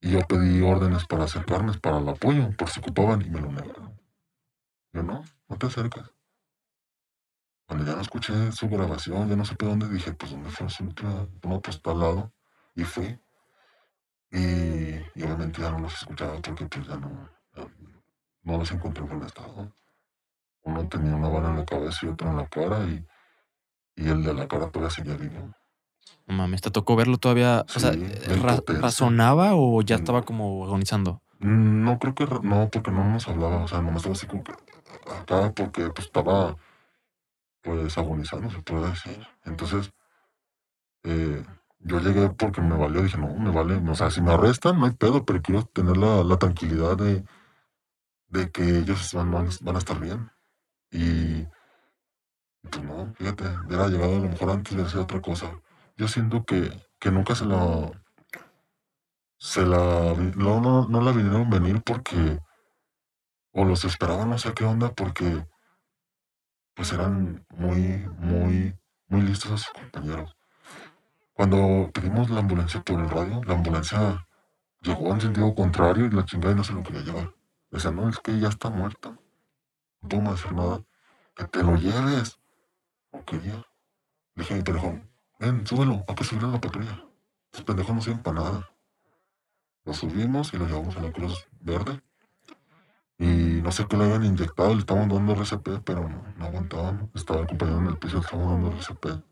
Y yo pedí órdenes para acercarme, para el apoyo, por si ocupaban, y me lo negaron. Yo no, no te acercas. Cuando ya no escuché su grabación, ya no supe dónde, dije, pues dónde fue su última, no, pues está al lado. Y fui. Y, y obviamente ya no los escuchaba porque pues ya no, ya no los encontré en buen estado. Uno tenía una bala en la cabeza y otra en la cara y, y el de la cara todavía seguía vivo. No mames, ¿te tocó verlo todavía? o sea, ra- impotencia. ¿razonaba o ya Mm. estaba como agonizando? Mm, No creo que, no, porque no nos hablaba, o sea, nomás estaba así como que acá porque pues estaba pues agonizando, se puede decir. Entonces, eh, yo llegué porque me valió, dije, no, me vale, o sea, si me arrestan no hay pedo, pero quiero tener la, la tranquilidad de, de que ellos van, van, a estar bien. Y pues no, fíjate, hubiera llegado a lo mejor antes de hacer otra cosa. Yo siento que, que nunca se la, se la, no, no, no la vinieron venir porque, o los esperaban, no sé qué onda, porque pues eran muy, muy, muy listos a sus compañeros. Cuando pedimos la ambulancia por el radio, la ambulancia llegó en sentido contrario y la chingada no se lo quería llevar. Decía, no, es que ya está muerto. No podemos hacer nada. Que te lo lleves. No quería. Dije a mi pendejo, ven, súbelo, hay que subir a la patrulla. Estos pendejos no sirven para nada. Lo subimos y lo llevamos a la Cruz Verde. Y no sé qué le habían inyectado, le estaban dando RCP, pero no, no aguantaban. Estaba el compañero en el piso, le estaban dando RCP.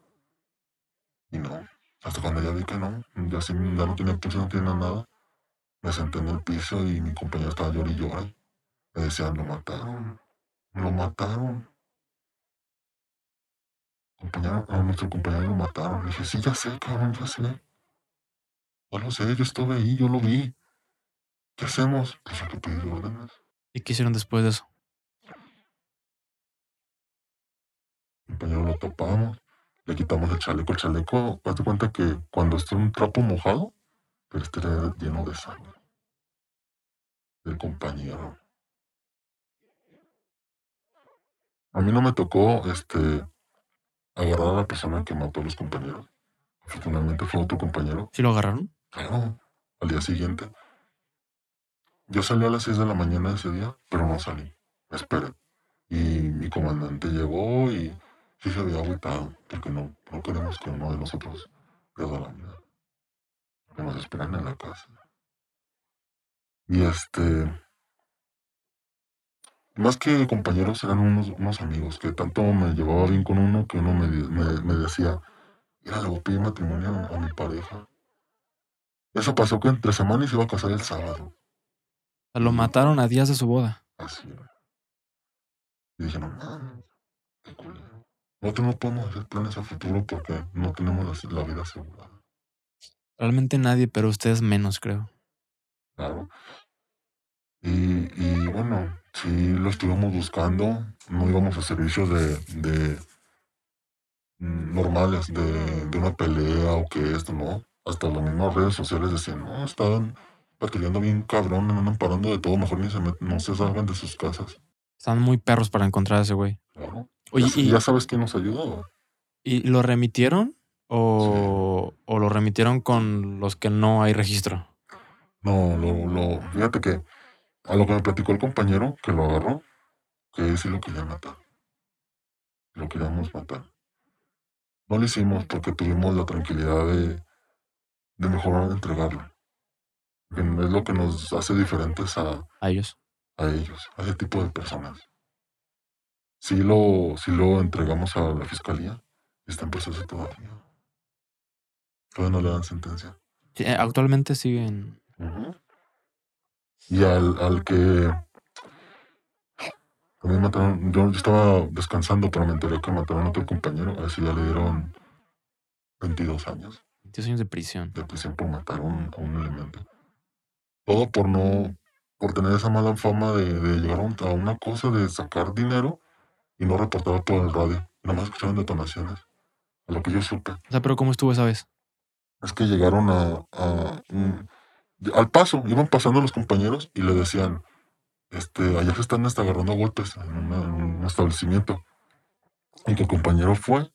Y no, hasta cuando ya vi que no, ya, sí, ya no tenía pulso, no tenía nada. Me senté en el piso y mi compañero estaba llorando y llorando. Me decían, lo mataron, lo mataron. Compañero, a nuestro compañero lo mataron. Le dije, sí, ya sé, cabrón, ya sé. Ya lo sé, yo estuve ahí, yo lo vi. ¿Qué hacemos? Pues hay que pedir órdenes. ¿Y qué hicieron después de eso? compañero lo tapamos, le quitamos el chaleco. El chaleco, hazte cuenta que cuando está un trapo mojado, pero este era lleno de sangre. Del compañero. A mí no me tocó este agarrar a la persona que mató a los compañeros. Afortunadamente fue otro compañero. ¿Sí lo agarraron? Claro, al día siguiente. Yo salí a las 6 de la mañana ese día, pero no salí. Me esperé. Y mi comandante llegó y sí se había agüitado, porque no, no queremos que uno de nosotros pierda la vida. Que nos esperan en la casa. Y este. Más que compañeros, eran unos, unos amigos que tanto me llevaba bien con uno que uno me, me, me decía: Mira, le voy a pedir matrimonio a, a mi pareja. Eso pasó que entre semana y se iba a casar el sábado. Lo mataron a días de su boda. Así era. Y dije, no mames, qué culero. Nosotros no podemos hacer planes a futuro porque no tenemos la, vida asegurada. Realmente nadie, pero ustedes menos, creo. Claro. Y, y bueno, sí lo estuvimos buscando. No íbamos a servicios de, de normales, de, de una pelea o que esto, no. Hasta las mismas redes sociales decían, no, estaban patrullando bien cabrón, no andan parando de todo, mejor ni se met- no se salgan de sus casas. Están muy perros para encontrar a ese güey. Claro. Oye, ya, y, ya sabes quién nos ayudó. ¿y lo remitieron? O, ¿O lo remitieron con los que no hay registro? No, lo, lo, fíjate que a lo que me platicó el compañero que lo agarró, que sí lo quería matar. Lo queríamos matar. No lo hicimos porque tuvimos la tranquilidad de, de mejor entregarlo. Es lo que nos hace diferentes a, A ellos. a ellos, a ese tipo de personas. Sí lo, sí lo entregamos a la fiscalía está en proceso todavía. Todavía no le dan sentencia. Sí, eh, actualmente siguen. Ujú. Y al, al que también mataron, yo estaba descansando, pero me enteré que mataron a otro compañero, a ese ya le dieron 22 años 22 años de prisión. de prisión por matar a un, a un elemento. Todo por no, por tener esa mala fama de, de llegar a una cosa, de sacar dinero y no reportar por el radio. Nada más escucharon detonaciones. A lo que yo supe. O sea, pero ¿cómo estuvo esa vez? es que llegaron a, a un- al paso, iban pasando los compañeros y le decían, este, allá se están hasta agarrando a golpes en, una- en un establecimiento. Y que el compañero fue,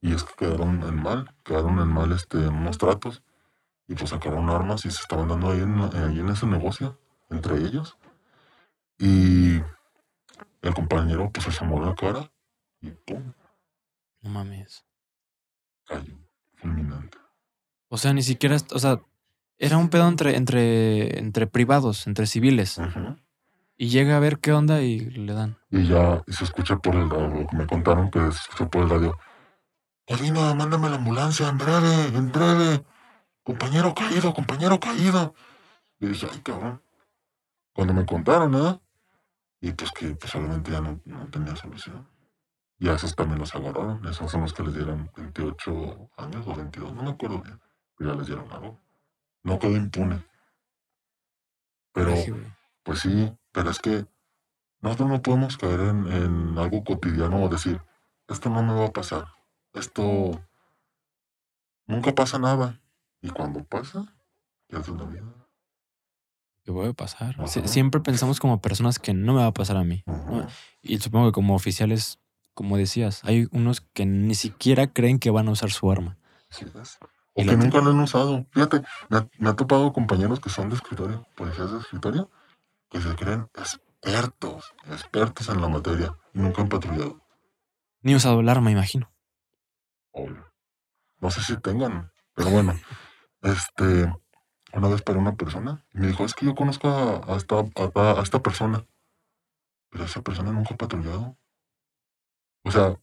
y es que quedaron en mal, quedaron en mal este, unos tratos, y pues sacaron armas y se estaban dando ahí en, ahí en ese negocio, entre ellos. Y el compañero pues se asomó la cara y pum, No mames. cayó, fulminante. O sea, ni siquiera, o sea, era un pedo entre, entre, entre privados, entre civiles. Y llega a ver qué onda y le dan. Y ya y se escucha por el radio, me contaron que se escuchó por el radio. Colina, mándame la ambulancia, en breve, en breve. Compañero caído, compañero caído. Y dije, ay, cabrón. Cuando me contaron, ¿eh? Y pues que pues obviamente ya no, no tenía solución. Y a esos también los agarraron. Esos son los que les dieron 28 años o 22, no me acuerdo bien. Pero ya les dieron algo. No quedó impune. Pero... Pues sí, pero es que nosotros no podemos caer en, en algo cotidiano o decir, esto no me va a pasar, esto nunca pasa nada. Y cuando pasa, ya es la vida. ¿Qué puede pasar? Ajá. siempre pensamos como personas que no me va a pasar a mí. Y supongo que como oficiales, como decías, hay unos que ni siquiera creen que van a usar su arma. Y O que nunca lo han usado. Fíjate, me ha, me ha topado compañeros que son de escritorio, policías de escritorio, que se creen expertos, expertos en la materia y nunca han patrullado. Ni usado el arma, imagino. Obvio. No sé si tengan, pero bueno. Este, una vez para una persona y me dijo, es que yo conozco a, a esta, a- a esta persona, pero esa persona nunca ha patrullado. O sea,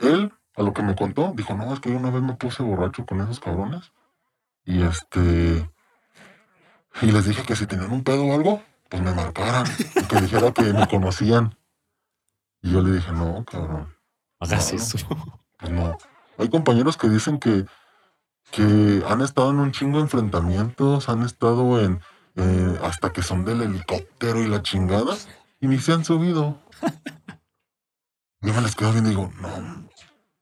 él, a lo que me contó, dijo, no, es que yo una vez me puse borracho con esos cabrones y este, y les dije que si tenían un pedo o algo, pues me marcaran y que dijera que me conocían. Y yo le dije, no, cabrón. Hagas No. eso. Pues no. Hay compañeros que dicen que, que han estado en un chingo de enfrentamientos, han estado en. eh, hasta que son del helicóptero y la chingada, y ni se han subido. Yo me les quedo viendo y digo, no.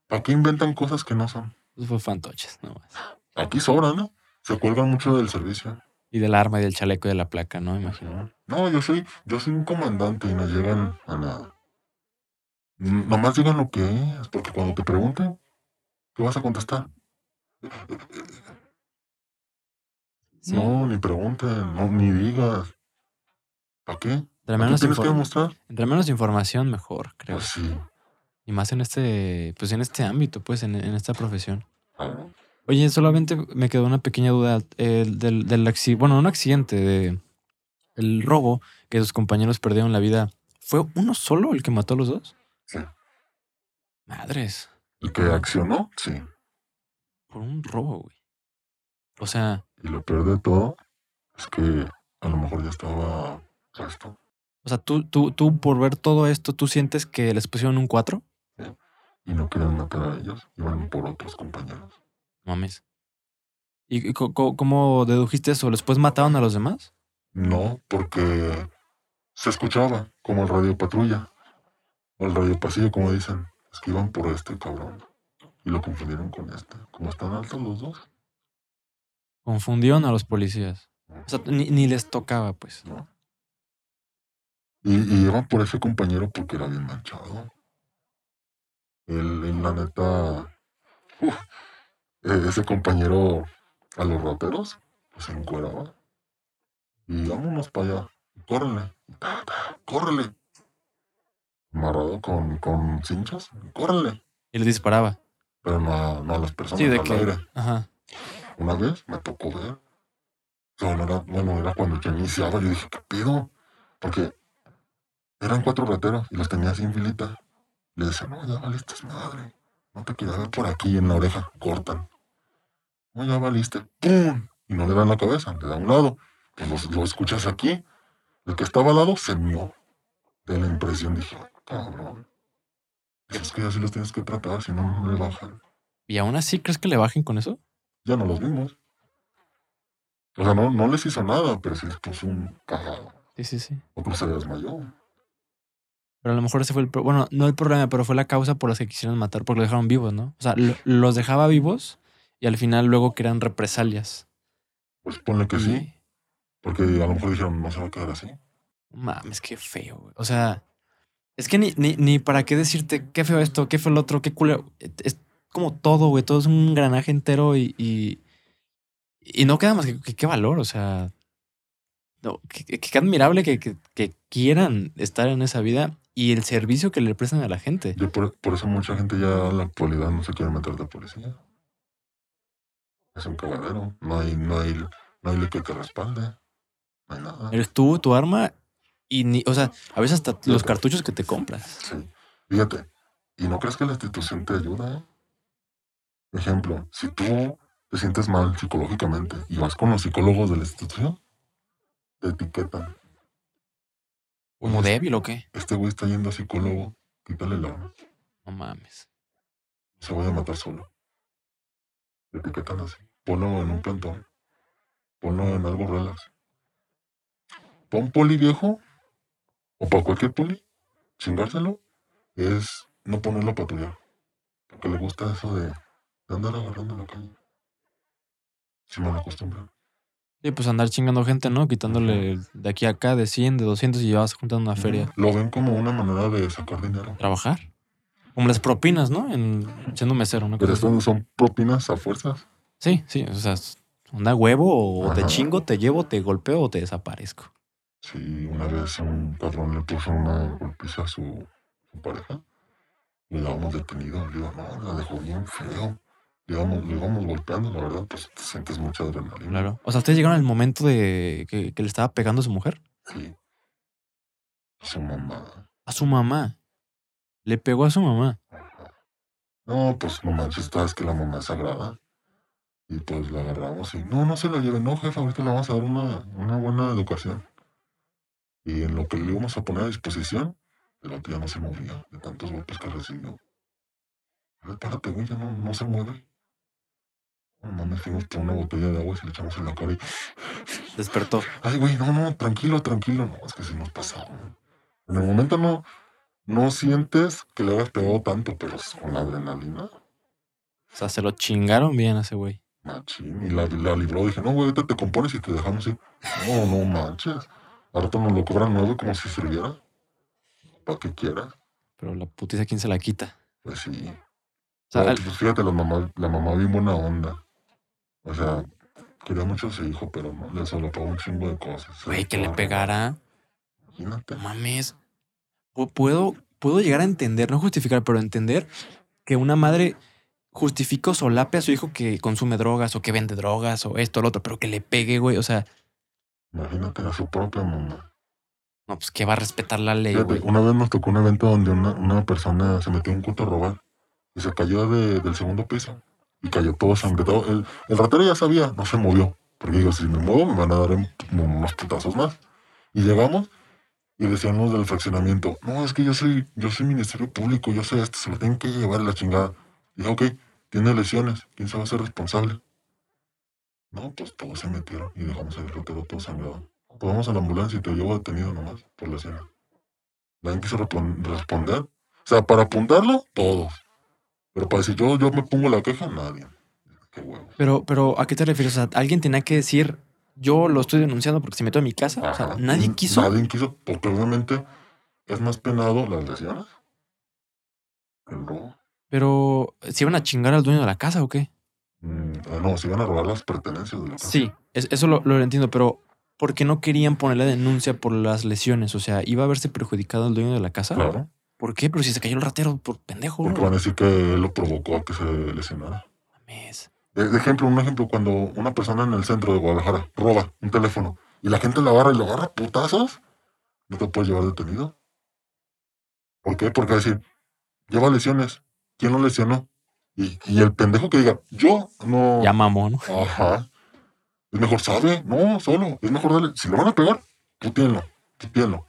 ¿Para qué inventan cosas que no son? Fue fantoches, no más. Aquí sobran, ¿no? Se cuelgan mucho del servicio. Y del arma y del chaleco y de la placa, ¿no? Imagino. No, yo soy, yo soy un comandante y no llegan a nada. Nomás digan lo que es, porque cuando te pregunten, ¿qué vas a contestar? Sí. No, ni pregunten, no, ni digas. ¿Para qué? Entre ¿Para qué menos, tienes que demostrar? entre menos información, mejor, creo. Pues sí. Y más en este, pues en este ámbito, pues, en, en esta profesión. Oye, solamente me quedó una pequeña duda el del, bueno, no un accidente, de el robo que sus compañeros perdieron la vida. ¿Fue uno solo el que mató a los dos? Sí. Madres, ¿Y que accionó? Sí. Por un robo, güey. O sea, Y lo peor de todo es que a lo mejor ya estaba puesto. o sea, tú, tú, tú por ver todo esto, ¿tú sientes que les pusieron un 4? Y no querían matar a ellos, iban por otros compañeros. Mames. ¿Y cómo dedujiste eso? ¿Después mataron a los demás? No, porque se escuchaba como el radio patrulla. O el radio pasillo, como dicen. Es que iban por este cabrón. Y lo confundieron con este. Como están altos los dos. Confundieron a los policías. O sea, ni, ni les tocaba, pues. ¿no? Y, y iban por ese compañero porque era bien manchado. Él, él, la neta. eh, ese compañero a los rateros, pues se encueraba. Y vámonos para allá. Córrele. Córrele. Amarrado con, con cinchas. Córrele. Y les disparaba. Pero no a, no a las personas Sí, de al que. aire. Ajá. Una vez me tocó ver. Bueno, era, bueno, era cuando yo iniciaba. Yo dije, ¿qué pido? Porque eran cuatro rateros y los tenía así en filita. Le decía, no, ya valiste madre. No te ver por aquí en la oreja. Cortan. No, ya valiste. ¡Pum! Y no le dan la cabeza, le da a un lado. Pues lo escuchas aquí. El que estaba al lado se mió. De la impresión dije, cabrón. Es que así los tienes que tratar, si no, no le bajan. ¿Y aún así crees que le bajen con eso? ya no los vimos. O sea, no, no les hizo nada, pero sí les puso un cagado. Sí, sí, sí. Otro se desmayó. Pero a lo mejor ese fue el... pro- Bueno, no el problema, pero fue la causa por la que quisieron matar, porque lo dejaron vivos, ¿no? O sea, lo- los dejaba vivos y al final luego querían represalias. Pues ponle que sí, Y- porque a lo mejor dijeron, no se va a quedar así. Mames, qué feo, güey. O sea, Es que ni, ni, ni para qué decirte qué feo esto, qué feo el otro, qué culero. Es como todo, güey. Todo es un granaje entero y, y, y no queda más que, que qué valor, o sea. No, qué, qué admirable que, que, que quieran estar en esa vida y el servicio que le prestan a la gente. Yo por, por eso mucha gente ya en la actualidad no se quiere meter de policía. Es un cagadero. No hay, no hay, no hay que te respalde. No hay nada. Eres tú, tu arma y ni, o sea, a veces hasta los cartuchos que te compras. Sí. Fíjate. ¿Y no crees que la institución te ayuda? eh? Ejemplo, si tú te sientes mal psicológicamente y vas con los psicólogos de la institución, te etiquetan. ¿Como débil o qué? Este güey está yendo a psicólogo, quítale la arma. No mames. Se vaya a matar solo. Te etiquetan así. Ponlo en un plantón. Ponlo en algo relax. Pon poli viejo, o para cualquier poli, chingárselo, es no ponerlo a patrullar. Porque le gusta eso de, de andar agarrando la calle. Si me lo acostumbran. Sí, pues andar chingando gente, ¿no? Quitándole de aquí a acá de 100, de 200 y vas juntando una feria. Lo ven como una manera de sacar dinero. Trabajar. Como las propinas, ¿no? En, siendo mesero, ¿no? Pero esto no son propinas a fuerzas. Sí, sí. O sea, onda huevo o te Ajá. chingo, te llevo, te golpeo o te desaparezco. Sí, una vez un cabrón le puso una golpiza a su, su pareja. Le dábamos detenido. Le digo, no, la dejó bien feo. Le íbamos, le íbamos golpeando, la verdad, pues te sientes mucha adrenalina. Claro. O sea, ustedes llegaron al momento de que, que le estaba pegando a su mujer. Sí. Su mamá. A su mamá. Le pegó a su mamá. No, pues no manches, es que la mamá es sagrada. Y pues la agarramos y no, no se la lleven, no, jefe, ahorita le vamos a dar una, una buena educación. Y en lo que le íbamos a poner a disposición, el otro ya no se movía de tantos golpes que recibió. Párate, güey, ya no, no se mueve. No mames, fuimos por una botella de agua y se le echamos en la cara y, Despertó. ay, güey, no, no, tranquilo, tranquilo. No, es que sí nos pasaba. En el momento no, no sientes que le hayas pegado tanto, pero con la adrenalina, O sea, se lo chingaron bien a ese güey. Machín, y la, la libró. Dije, no, güey, ahorita te compones y te dejamos ir. No, no manches. Ahorita nos lo cobran nuevo como si sirviera. Para que quieras. Pero la putiza, ¿quién se la quita? Pues sí. O sea, al- pues fíjate, la mamá, la mamá bien buena onda. O sea, quería mucho a su hijo, pero no, le solapaba un chingo de cosas. Güey, que le pegara. Imagínate. Mames. Pu- Puedo, puedo llegar a entender, no justificar, pero entender que una madre justifica o solape a su hijo que consume drogas o que vende drogas o esto o lo otro, pero que le pegue, güey. O sea, Imagínate a su propia mamá. no, pues que va a respetar la ley, Fíjate, una vez nos tocó un evento donde una, una persona se metió en un culto a robar y se cayó de- del segundo piso y cayó todo sangretado. El, el ratero ya sabía, no se movió. Porque digo, si me muevo me van a dar un- unos putazos más. Y llegamos y decían los del fraccionamiento, no, es que yo soy, yo soy ministerio público, yo sé esto, se lo tienen que llevar a la chingada. Dije, ok, tiene lesiones, ¿quién se va a hacer responsable? No, pues todos se metieron y dejamos el ratero todo sangrado. Pues vamos a la ambulancia y te llevo detenido nomás por lesiones. Nadie quiso responder. O sea, para apuntarlo, todos. Pero para decir yo, yo me pongo la queja, nadie. Qué huevos. Pero, pero, ¿a qué te refieres? O sea, alguien tenía que decir, yo lo estoy denunciando porque se metió a mi casa. O sea, nadie quiso. Nadie quiso, porque obviamente es más penado las lesiones el robo. Pero, ¿se iban a chingar al dueño de la casa o qué? Mm, ah, no, se iban a robar las pertenencias de la casa. Sí, es- eso lo, lo entiendo, pero ¿por qué no querían ponerle denuncia por las lesiones? O sea, ¿iba a verse perjudicado el dueño de la casa? Claro. ¿Por qué? Pero si se cayó el ratero por pendejo, Porque van a decir que él lo provocó a que se lesionara. Mames. De, de ejemplo, un ejemplo, cuando una persona en el centro de Guadalajara roba un teléfono y la gente lo agarra y lo agarra a putazos, no te puedes llevar detenido. ¿Por qué? Porque va a decir, lleva lesiones. ¿Quién lo lesionó? Y, y el pendejo que diga, yo no. Ya mamó, ¿no? Ajá. Es mejor, ¿sabe? No, solo. Es mejor darle. Si le van a pegar, putíenlo. Putíenlo.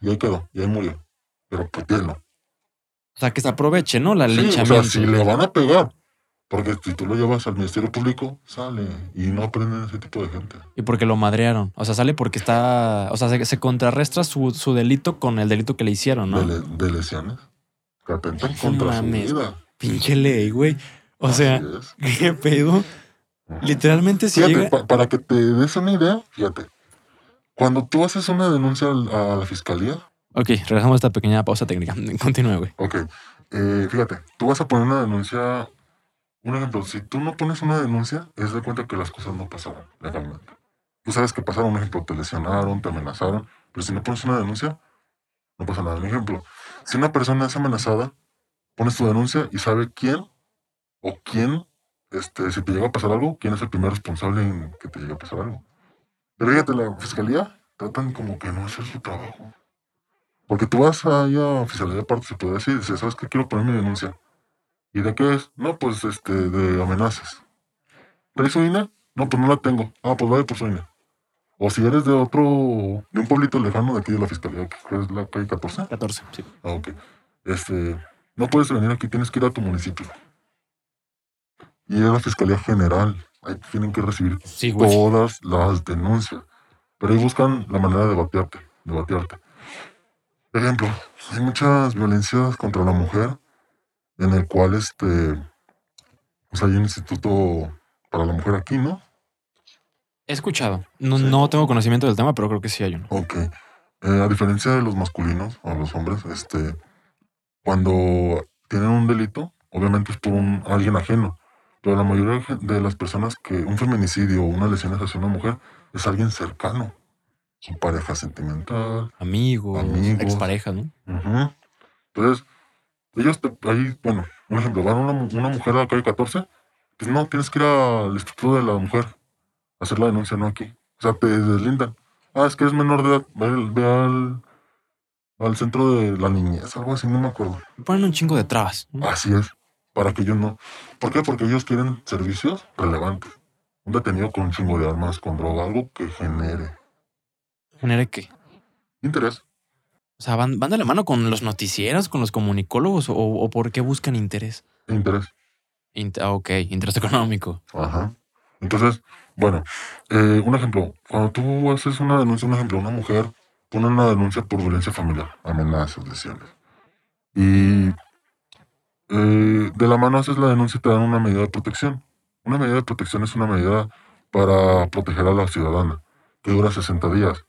Y ahí quedó. Y ahí murió. Pero putíenlo. O sea, que se aproveche, ¿no? La Sí, o sea, si le van a pegar. Porque si tú lo llevas al Ministerio Público, sale. Y no aprenden ese tipo de gente. Y porque lo madrearon. O sea, sale porque está. O sea, se, se contrarresta su, su delito con el delito que le hicieron, ¿no? De, le- de lesiones. Contra su vida. Pinche ley, güey. O Así sea, es. ¿qué pedo? Ajá. Literalmente si Fíjate, llega. pa- para que te des una idea, fíjate. Cuando tú haces una denuncia a la fiscalía, Ok, regresamos a esta pequeña pausa técnica. Continúe, güey. Ok. Eh, fíjate, tú vas a poner una denuncia. Un ejemplo, si tú no pones una denuncia, es de cuenta que las cosas no pasaron legalmente. Tú sabes que pasaron, un ejemplo, te lesionaron, te amenazaron, pero si no pones una denuncia, no pasa nada. Un ejemplo, si una persona es amenazada, pones tu denuncia y sabe quién o quién, este, si te llega a pasar algo, quién es el primer responsable en que te llegue a pasar algo. Pero fíjate, la fiscalía tratan como que no hacer su trabajo. Porque tú vas ahí a fiscalía de parte, se puede decir, y dices, ¿sabes qué? Quiero poner mi denuncia. ¿Y de qué es? No, pues este, de amenazas. ¿Traes su INE? No, pues no la tengo. Ah, pues vaya por su INE. O si eres de otro, de un pueblito lejano de aquí de la fiscalía, que es la calle 14. 14, sí. Ah, ok. Este, no puedes venir aquí, tienes que ir a tu municipio. Y es la fiscalía general. Ahí tienen que recibir Sí, todas las denuncias. Pero ahí buscan la manera de batearte, de batearte. Por ejemplo, hay muchas violencias contra la mujer en el cual este pues hay un instituto para la mujer aquí, ¿no? He escuchado. No, Sí. no tengo conocimiento del tema, pero creo que sí hay uno. Ok. Eh, a diferencia de los masculinos o los hombres, este cuando tienen un delito, obviamente es por un, alguien ajeno. Pero la mayoría de las personas que un feminicidio o una lesión hacia una mujer es alguien cercano. Su pareja sentimental, Amigos, Amigos. exparejas, ¿no? Entonces, ellos, te- ahí, bueno, un ejemplo, van una, una mujer a la calle 14, pues no, tienes que ir al instituto de la mujer a hacer la denuncia, no aquí. O sea, te deslindan. Ah, es que es menor de edad, ve, ve al, al centro de la niñez, algo así, no me acuerdo. Ponen un chingo de trabas. ¿no? Así es, para que ellos no. ¿Por qué? Porque ellos quieren servicios relevantes. Un detenido con un chingo de armas, con droga, algo que genere ¿Genere qué? interés. O sea, ¿van, van de la mano con los noticieros, con los comunicólogos o, o por qué buscan interés? Interés. Int- ah, ok, interés económico. Ajá. Entonces, bueno, eh, un ejemplo, cuando tú haces una denuncia, un ejemplo, una mujer pone una denuncia por violencia familiar, amenazas, lesiones. Y eh, de la mano haces la denuncia y te dan una medida de protección. Una medida de protección es una medida para proteger a la ciudadana, que dura 60 días.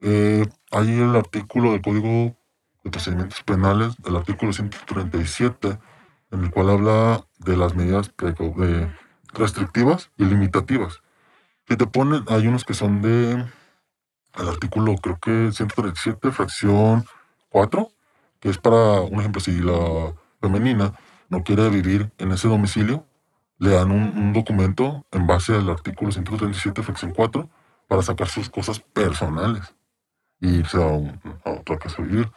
Eh, hay el artículo del Código de Procedimientos Penales, el artículo 137, en el cual habla de las medidas de- restrictivas y limitativas. Que te ponen, hay unos que son de, el artículo creo que 137, fracción 4, que es para, un ejemplo, si la femenina no quiere vivir en ese domicilio, le dan un, un documento en base al artículo 137, fracción 4, para sacar sus cosas personales y irse a, un- a otra casa a vivir.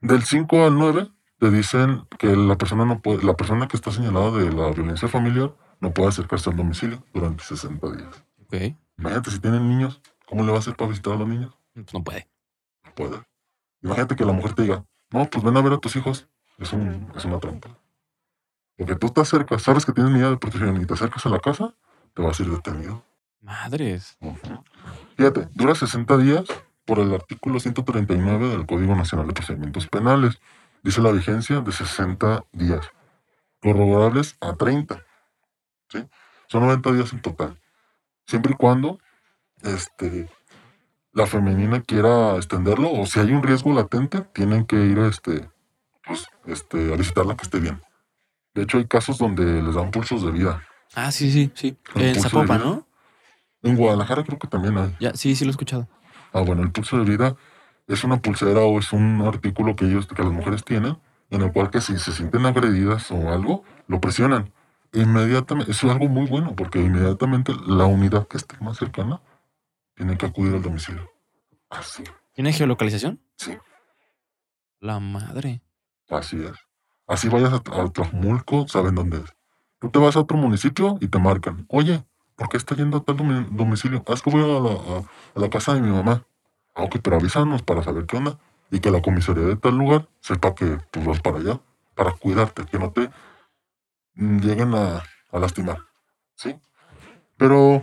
Del 5 al 9 te dicen que la persona no puede, la persona que está señalada de la violencia familiar no puede acercarse al domicilio durante 60 días. Ok. Imagínate si tienen niños, ¿cómo le va a hacer para visitar a los niños? Pues no puede. No puede. Imagínate que la mujer te diga, no, pues ven a ver a tus hijos. Es, un, es una trampa. Porque tú te acercas, sabes que tienes medida de protección y te acercas a la casa, te vas a ir detenido. Madres. Ujú. Fíjate, dura 60 días por el artículo 139 del Código Nacional de Procedimientos Penales. Dice la vigencia de 60 días, prorrogables a 30. ¿sí? Son 90 días en total. Siempre y cuando este, la femenina quiera extenderlo o si hay un riesgo latente, tienen que ir este, pues, este, a visitarla que esté bien. De hecho, hay casos donde les dan pulsos de vida. Ah, sí, sí, sí. En Zapopan. ¿no? En Guadalajara creo que también hay. Ya, sí, sí lo he escuchado. Ah, bueno, el pulso de vida es una pulsera o es un artículo que ellos, que las mujeres tienen, en el cual que si se sienten agredidas o algo, lo presionan. Inmediatamente, eso es algo muy bueno, porque inmediatamente la unidad que esté más cercana tiene que acudir al domicilio. Así, ¿Tiene geolocalización? sí, La madre. así es. Así vayas a, a Tlajumulco, saben dónde es. Tú te vas a otro municipio y te marcan. Oye, ¿por qué está yendo a tal domi- domicilio? Ah, es que voy a la, a- a la casa de mi mamá. Ah, ok, pero avísanos para saber qué onda. Y que la comisaría de tal lugar sepa que tú vas para allá, para cuidarte, que no te lleguen a, a lastimar. ¿Sí? Pero,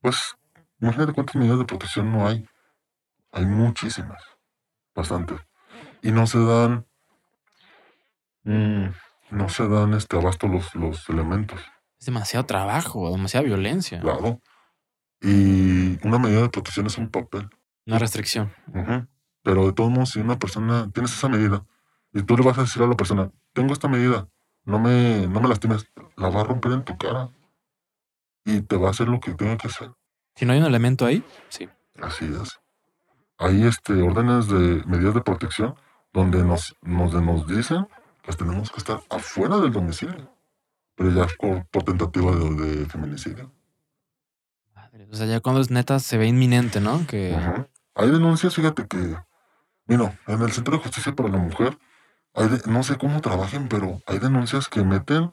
pues, imagínate cuántas medidas de protección no hay. Hay muchísimas, bastantes. Y no se dan, mm, no se dan este abasto los, los elementos. Es demasiado trabajo, demasiada violencia. Claro. Y una medida de protección es un papel. Una restricción. Ujú. Pero de todos modos, si una persona tienes esa medida y tú le vas a decir a la persona, tengo esta medida, no me, no me lastimes, la va a romper en tu cara y te va a hacer lo que tenga que hacer. Si no hay un elemento ahí, sí. Así es. Hay este, órdenes de medidas de protección donde nos, nos, nos dicen que tenemos que estar afuera del domicilio, pero ya por, por tentativa de, de feminicidio. O sea, ya cuando es neta se ve inminente, ¿no? Que. Hay denuncias, fíjate que, bueno, en el Centro de Justicia para la Mujer, hay de- no sé cómo trabajen, pero hay denuncias que meten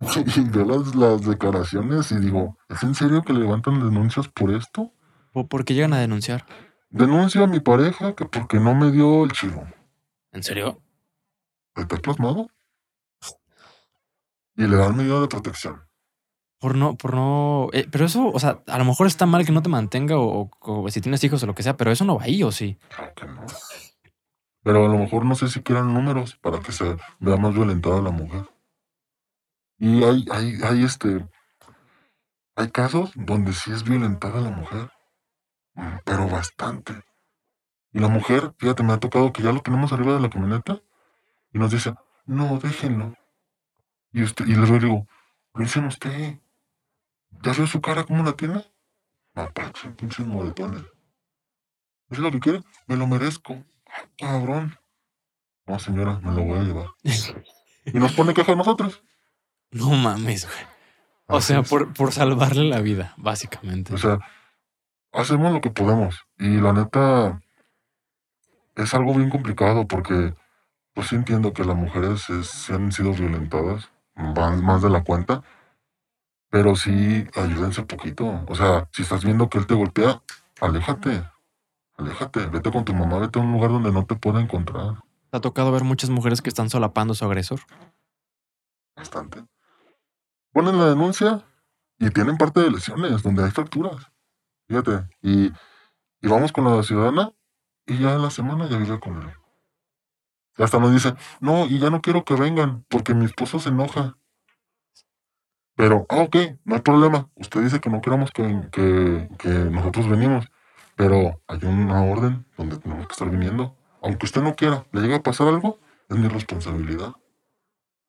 veo las, las declaraciones y digo, ¿es en serio que levantan denuncias por esto? ¿por por qué llegan a denunciar? Denuncio a mi pareja que porque no me dio el chivo. ¿En serio? ¿Está plasmado? Y le dan medida de protección. Por no, por no. eh, pero eso, o sea, a lo mejor está mal que no te mantenga o, o- o si tienes hijos o lo que sea, pero eso no va ahí, ¿o sí? Claro que no. Pero a lo mejor no sé si quieran números para que se vea más violentada la mujer. Y hay, hay, hay este. Hay casos donde sí es violentada la mujer. mm, Pero bastante. Y la mujer, fíjate, me ha tocado que ya lo tenemos arriba de la camioneta y nos dice, no, déjenlo. Y, usted, y le digo, lo dicen usted. ¿Ya vio su cara cómo la tiene? Mapache, pinches moretones. ¿Es lo que quiere? Me lo merezco. Ah, Cabrón. No, señora, me lo voy a llevar. Y nos pone queja a nosotros. No mames, güey. O Así sea, es. por, por salvarle la vida, básicamente. O sea, hacemos lo que podemos. Y la neta, es algo bien complicado porque, pues sí entiendo que las mujeres es- sí han sido violentadas, van más de la cuenta, pero sí ayúdense poquito. O sea, si estás viendo que él te golpea, aléjate, aléjate, vete con tu mamá, vete a un lugar donde no te pueda encontrar. ¿Te ha tocado ver muchas mujeres que están solapando a su agresor? Bastante. Ponen la denuncia y tienen parte de lesiones donde hay fracturas. Fíjate, y, y vamos con la ciudadana y ya en la semana ya vive con él. Hasta nos dice, no, y ya no quiero que vengan porque mi esposo se enoja. Pero, ah, ok, no hay problema. Usted dice que no queramos que, que, que nosotros venimos, pero hay una orden donde tenemos que estar viniendo. Aunque usted no quiera, le llega a pasar algo, es mi responsabilidad.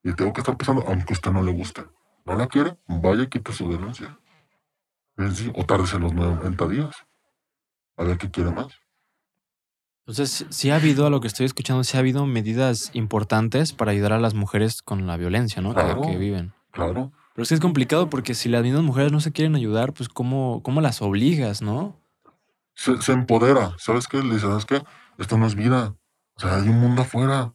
Y tengo que estar pasando, aunque a usted no le guste. No la quiere, vaya y quite su denuncia. Decir, o tárdese los 90 días. A ver qué quiere más. Entonces, sí ha habido, a lo que estoy escuchando, sí ha habido medidas importantes para ayudar a las mujeres con la violencia, ¿no? Que- Claro. que viven. Claro. Pero es que es complicado porque si las mismas mujeres no se quieren ayudar, pues ¿cómo, cómo las obligas, no? Se, se empodera. ¿Sabes qué? Le dice, ¿sabes qué? Esto no es vida. O sea, hay un mundo afuera.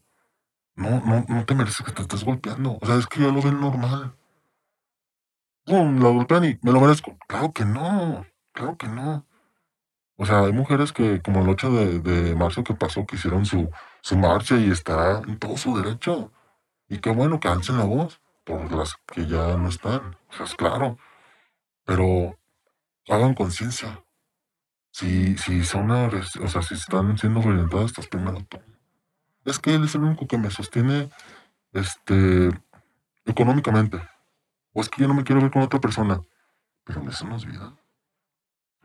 No, no, no te mereces que te estés golpeando. O sea, es que yo lo veo normal. ¡Pum! La golpean y me lo merezco. Claro que no. Claro que no. O sea, hay mujeres que, como el 8 de, de marzo que pasó, que hicieron su, su marcha y está en todo su derecho. Y qué bueno que alcen la voz por las que ya no están. O sea, es claro. Pero hagan conciencia. Si, si son o sea, si están siendo violentadas, estás primero tú. Es que él es el único que me sostiene este económicamente. O es que yo no me quiero ver con otra persona. Pero eso no es vida.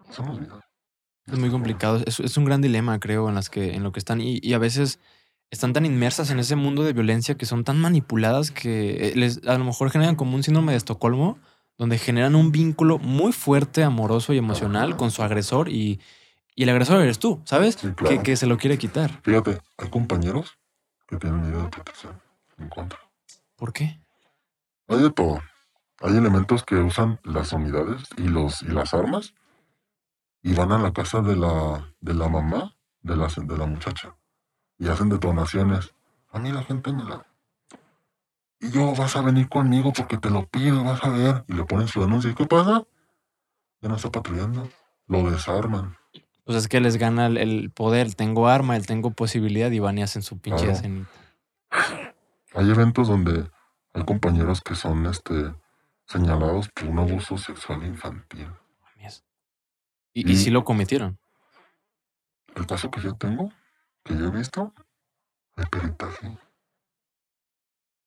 Eso no es vida. Es muy complicado. Es, es un gran dilema, creo, en las que, en lo que están. Y, y a veces están tan inmersas en ese mundo de violencia que son tan manipuladas que eh, les, a lo mejor generan como un síndrome de Estocolmo, donde generan un vínculo muy fuerte, amoroso y emocional con su agresor y, y el agresor eres tú, ¿sabes? Sí, claro. que, que se lo quiere quitar. Fíjate, hay compañeros que tienen medida de protección en contra. ¿Por qué? Hay de todo. Hay elementos que usan las unidades y los y las armas y van a la casa de la de la mamá de la de la muchacha y hacen detonaciones. A mí la gente me la y yo vas a venir conmigo porque te lo pido, vas a ver y le ponen su denuncia. ¿Y qué pasa? Ya no está patrullando. Lo desarman. Pues es que les gana el, el poder. Tengo arma, el tengo posibilidad y van y hacen su pinche Claro. Hay eventos donde hay compañeros que son este señalados por un abuso sexual infantil. Y, y Y- sí lo cometieron. El caso que yo tengo, que yo he visto, hay peritaje.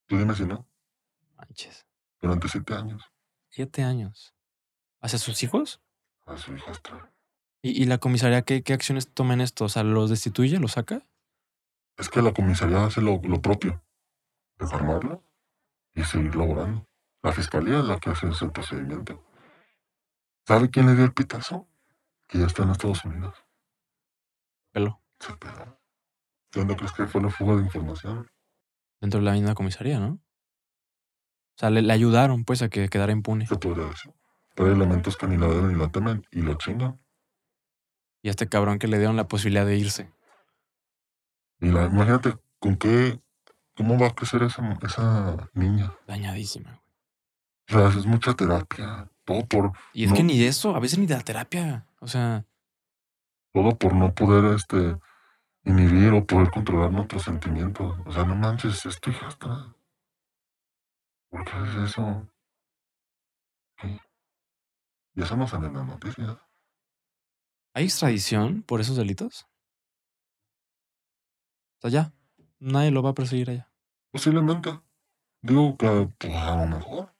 Tú dime si no, Manches. durante siete años, Siete años. ¿Hacia sus hijos? a su hijastra. ¿Y, y la comisaría qué, qué acciones toma en esto? O sea, ¿los destituye, los saca? Es que la comisaría hace lo, lo propio. Desarmarlo y seguir laborando. La fiscalía es la que hace ese procedimiento. ¿Sabe quién le dio el pitazo? Que ya está en Estados Unidos. Pelo. Se peló. ¿De dónde crees que fue la fuga de información? Dentro de la misma comisaría, ¿no? O sea, le, le ayudaron, pues, a que quedara impune. Se podría decir. Pero hay elementos que ni la deben ni la temen y lo chingan. Y a este cabrón que le dieron la posibilidad de irse. Y la, imagínate con qué, cómo va a crecer esa, esa niña. Dañadísima, güey. O sea, es mucha terapia. Todo por, Y es No. que ni de eso, a veces ni de la terapia. O sea, todo por no poder este inhibir o poder controlar nuestros sentimientos. O sea, no manches, es tu hijastra. ¿Por qué haces eso? ¿Qué? Y eso no sale en las noticias. ¿hay extradición por esos delitos? O sea, ya. Nadie lo va a perseguir allá. Posiblemente. Digo que pues, a lo mejor.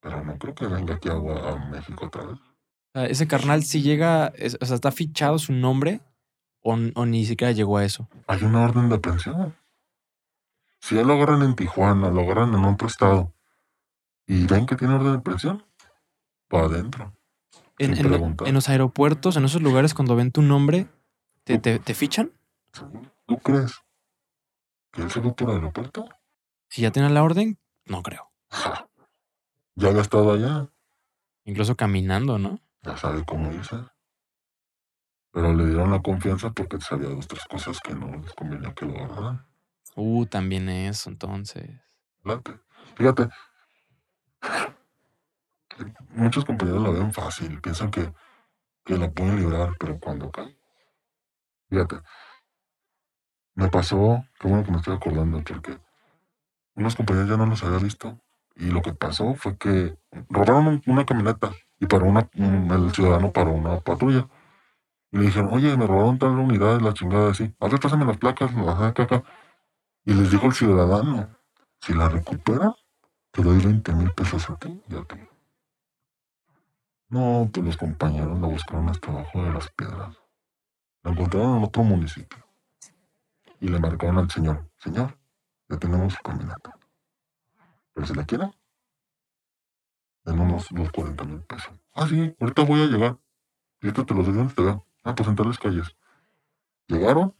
Pero no creo que venga aquí a, a México otra vez. O sea, ese carnal si llega, es- o sea, está fichado su nombre o, o ni siquiera llegó a eso. Hay una orden de aprehensión. Si él lo agarran en Tijuana, lo agarran en otro estado y ven que tiene orden de aprehensión, para adentro. En, en- en los aeropuertos, en esos lugares, cuando ven tu nombre, ¿te, te, te fichan? ¿Tú crees que él se fue por aeropuerto? Si ya tienen la orden, no creo. Ja. Ya había estado allá, Incluso caminando, ¿no? ya sabe cómo irse. Pero le dieron la confianza porque sabía dos, tres cosas que no les convenía que lo agarraran. Uh, también eso, entonces. Fíjate, muchos compañeros la ven fácil, piensan que, que la pueden librar, pero cuando cae. Fíjate, me pasó, qué bueno que me estoy acordando, porque unos compañeros ya no los había visto. Y lo que pasó fue que robaron un- una camioneta y paró una, un- el ciudadano paró una patrulla. Y le dijeron, oye, me robaron tal unidad, la chingada así. A ver, pásame las placas, ajá, acá, acá. Y les dijo el ciudadano, si la recupera, te doy 20 mil pesos a ti y a ti. No, pues los compañeros la buscaron hasta abajo de las piedras. La encontraron en otro municipio. Y le marcaron al señor, señor, ya tenemos su camioneta. Pero si la quiere, en unos, unos 40 mil pesos. Ah, sí, ahorita voy a llegar. Y esto te lo doy donde te veo. Ah, pues en tales calles. Llegaron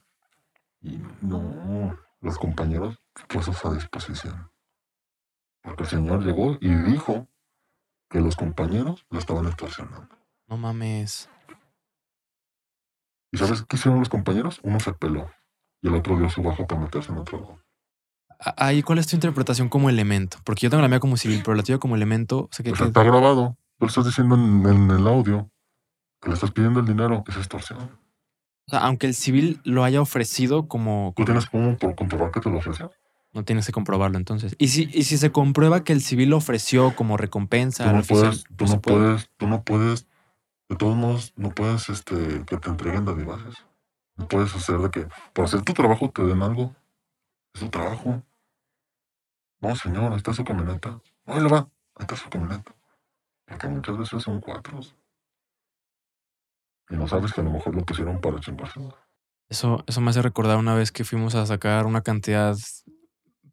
y no, los compañeros puestos a disposición. Porque el señor llegó y dijo que los compañeros lo estaban extorsionando. No mames. ¿Y sabes qué hicieron los compañeros? Uno se peló y el otro dio su bajo para meterse en otro lado. Ahí, ¿cuál es tu interpretación como elemento? Porque yo tengo la mía como civil, pero la tuya como elemento, o sea, que, Pues está grabado. Tú le estás diciendo en, en el audio que le estás pidiendo el dinero. Es extorsión. o sea, aunque el civil lo haya ofrecido como... ¿Tú tienes cómo por comprobar que te lo ofreció? No tienes que comprobarlo entonces. Y si, y si se comprueba que el civil lo ofreció como recompensa Tú no oficial, puedes, tú no se no puede. puedes, tú no puedes, de todos modos, no puedes este, que te entreguen dadivases. No puedes hacer de que por hacer tu trabajo te den algo. Es tu trabajo. No, señor, ahí está su camioneta. Ahí le va, ahí está su camioneta. Porque muchas veces son cuatros. Y no sabes que a lo mejor lo pusieron para chingarse. Eso, eso me hace recordar una vez que fuimos a sacar una cantidad,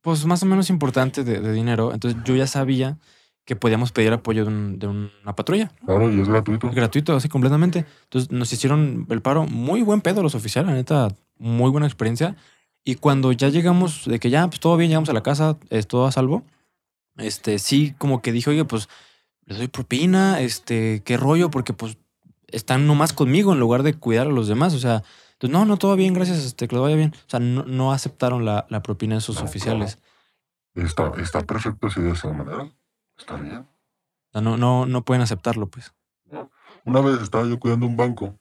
pues más o menos importante de, de dinero. Entonces yo ya sabía que podíamos pedir apoyo de, un- de una patrulla. Claro, y es gratuito. Gratuito, así completamente. Entonces nos hicieron el paro. Muy buen pedo los oficiales, la neta. Muy buena experiencia. Y cuando ya llegamos, de que ya, pues todo bien, llegamos a la casa, es todo a salvo. Este, sí, como que dije, oye, pues les doy propina, este, qué rollo, porque pues están nomás conmigo en lugar de cuidar a los demás. O sea, entonces, no, no, todo bien, gracias, este, que lo vaya bien. O sea, no, no aceptaron la, la propina de esos No, oficiales. Está, está perfecto así de esa manera. Está bien. O sea, no, no, no pueden aceptarlo, pues. Una vez estaba yo cuidando un banco.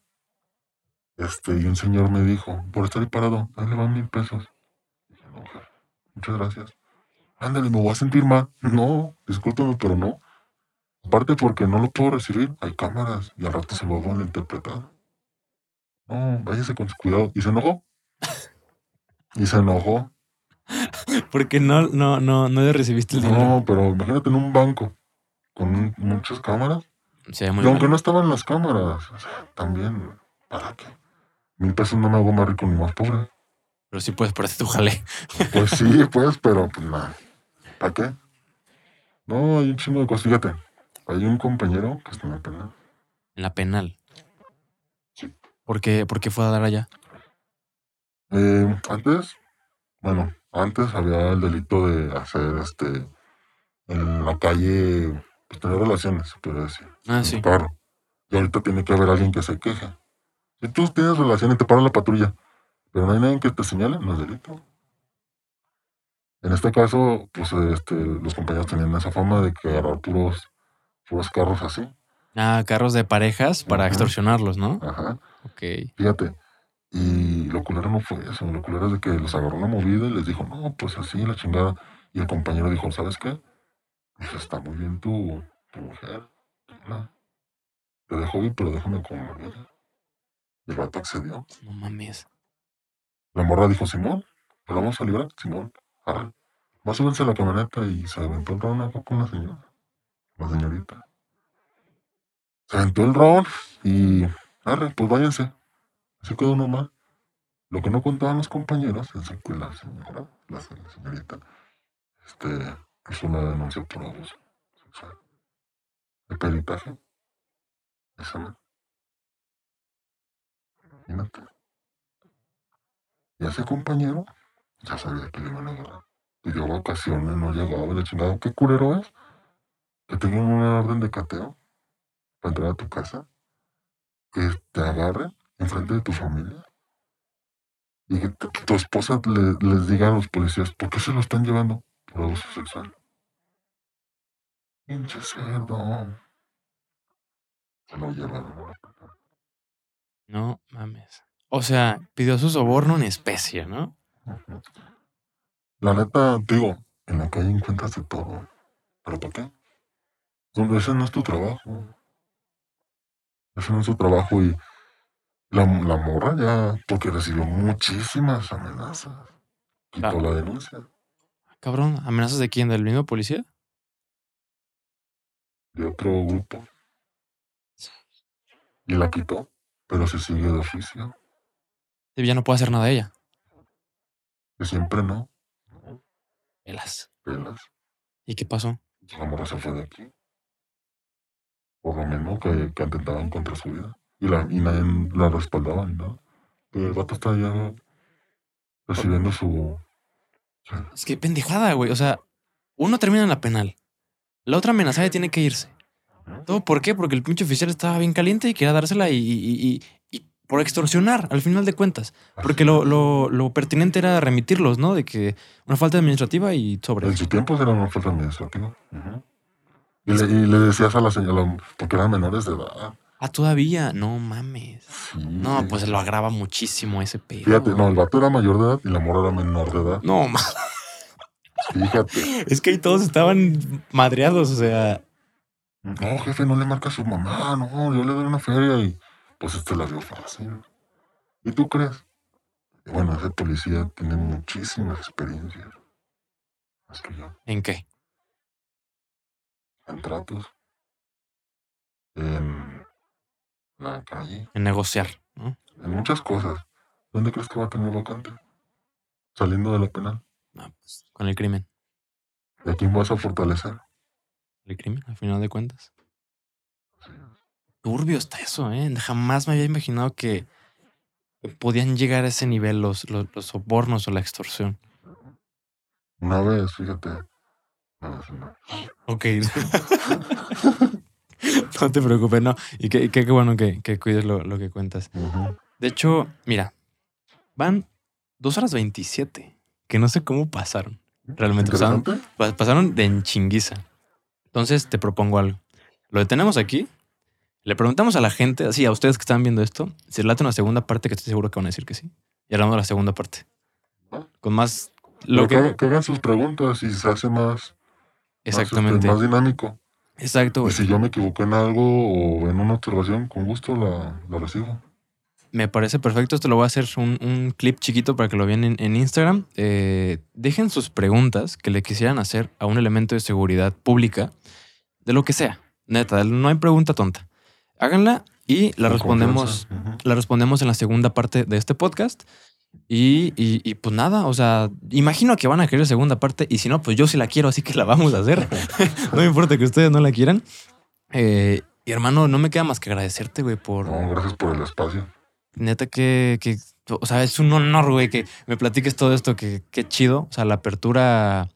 Este, y un señor me dijo, por estar ahí parado, ahí le van mil pesos. Dije, no, jefe, muchas gracias. Ándale, me voy a sentir mal. No, discúlpeme, pero no. Aparte porque no lo puedo recibir, hay cámaras y al rato se lo van a interpretar. No, váyase con su cuidado. Y se enojó. Y se enojó. Porque no, no, no, no le recibiste el dinero. No, pero imagínate en un banco con muchas cámaras. Ve muy Y aunque no estaban las cámaras, o sea, también ¿Para qué? Mil pesos no me hago más rico ni más pobre. Pero sí puedes ponerte tu jale. Pues sí, pues, pero pues nada. ¿Para qué? No, hay un chingo de cosas. Fíjate, hay un compañero que está en la pena. En la penal. Sí. ¿Por qué, por qué fue a dar allá? Eh, antes, bueno, antes había el delito de hacer este en la calle, pues tener relaciones, se puede decir. Ah, sí. carro. Y ahorita tiene que haber alguien que se queje. Si tú tienes relación y te para la patrulla, pero no hay nadie que te señale, no es delito. En este caso, pues este, los compañeros tenían esa fama de que agarrar puros, puros carros así. Ah, carros de parejas para Ajá. extorsionarlos, ¿no? Ajá. Ok. Fíjate. Y lo culero no fue eso. Lo culero es de que los agarró una movida y les dijo, no, pues así, la chingada. Y el compañero dijo, ¿sabes qué? Pues está muy bien tu, tu mujer. No. Te dejo ir, pero déjame con ella. El vato accedió. No mames. La morra dijo, Simón, ¿lo vamos a librar? Simón, arre. Va a subirse a la camioneta y se aventó el ron acá con la señora. La señorita. Se aventó el ron y, arre, pues váyanse. Así quedó normal. Lo que no contaban los compañeros es que la señora, la se- señorita, este, hizo una denuncia por abuso sexual. De peritaje. Examen. Imagínate. Y ese compañero ya sabía que le iban a agarrar. Pidió vacaciones, no llegaba, le chingado. ¿Qué culero es? Que tengan una orden de cateo para entrar a tu casa, que te agarren enfrente de tu familia y que tu, tu esposa le- les diga a los policías, ¿por qué se lo están llevando? Por abuso sexual. Pinche cerdo. Se lo llevaron. No mames. O sea, pidió su soborno en especie, ¿no? La neta, digo, en la calle encuentras de todo. ¿Pero para qué? No, Ese no es tu trabajo. Ese no es tu trabajo y la, la morra ya, porque recibió muchísimas amenazas, quitó Ah. la denuncia Cabrón, ¿amenazas de quién? ¿Del mismo policía? de otro grupo y la quitó, pero se sigue de oficio, Ya no puede hacer nada ella. que siempre no, Velas. pelas. ¿Y qué pasó? La morra se fue de aquí. Por lo mismo que, que atentaban contra su vida. Y, la, y nadie la respaldaba ni nada. Pero el vato está ya recibiendo su... Es que pendejada, güey. O sea, uno termina en la penal. La otra amenazada tiene que irse. ¿Todo por qué? Porque el pinche oficial estaba bien caliente y quería dársela y, y- y- y por extorsionar, al final de cuentas. Porque lo, lo- lo pertinente era remitirlos, ¿no? De que una falta administrativa y sobre. En su tiempo era una falta administrativa. Ujú. y, le, y le decías a la señora, porque eran menores de edad. Ah, todavía. No mames. Sí. No, pues lo agrava muchísimo ese pedo. Fíjate, no, el vato era mayor de edad y la morra era menor de edad. No, ma- Fíjate. es que ahí todos estaban madreados, o sea. No, jefe, no le marca a su mamá, no, yo le doy una feria y pues este la vio fácil. ¿Y tú crees? Y bueno, ese policía tiene muchísimas experiencias. Más que yo. ¿En qué? En tratos. En la calle. En negociar, ¿no? En muchas cosas. ¿Dónde crees que va a tener vacante? Saliendo de la penal. No, pues, con el crimen. ¿Y a quién vas a fortalecer? El crimen, al final de cuentas. Turbio está eso, ¿eh? Jamás me había imaginado que podían llegar a ese nivel los, los, los sobornos o la extorsión. Una vez, fíjate. No, eso no. Ok. no te preocupes, no. Y qué, qué, qué bueno que, que cuides lo, lo que cuentas. De hecho, mira, van dos horas 27, que no sé cómo pasaron. Realmente pasaron, pasaron de en chinguiza. Entonces te propongo algo. Lo detenemos aquí. Le preguntamos a la gente, así a ustedes que están viendo esto, si les late una segunda parte, que estoy seguro que van a decir que sí. Y hablamos de la segunda parte. Con más. Lo que, que. hagan- sus preguntas y se hace más, más, este, Exactamente. más dinámico. Exacto. Y si yo me equivoqué en algo o en una observación, con gusto la, la recibo. Me parece perfecto. Esto lo voy a hacer un, un clip chiquito para que lo vean en, en Instagram. Eh, dejen sus preguntas que le quisieran hacer a un elemento de seguridad pública, de lo que sea. Neta, no hay pregunta tonta. Háganla y la respondemos, la respondemos en la segunda parte de este podcast. Y, y- y, pues nada, o sea, imagino que van a querer segunda parte y si no, pues yo sí la quiero, así que la vamos a hacer. no me importa que ustedes no la quieran. Eh, y hermano, no me queda más que agradecerte, güey, por No, gracias por el espacio. Neta que, que, o sea, es un honor, güey, que me platiques todo esto, que qué chido. O sea, la apertura,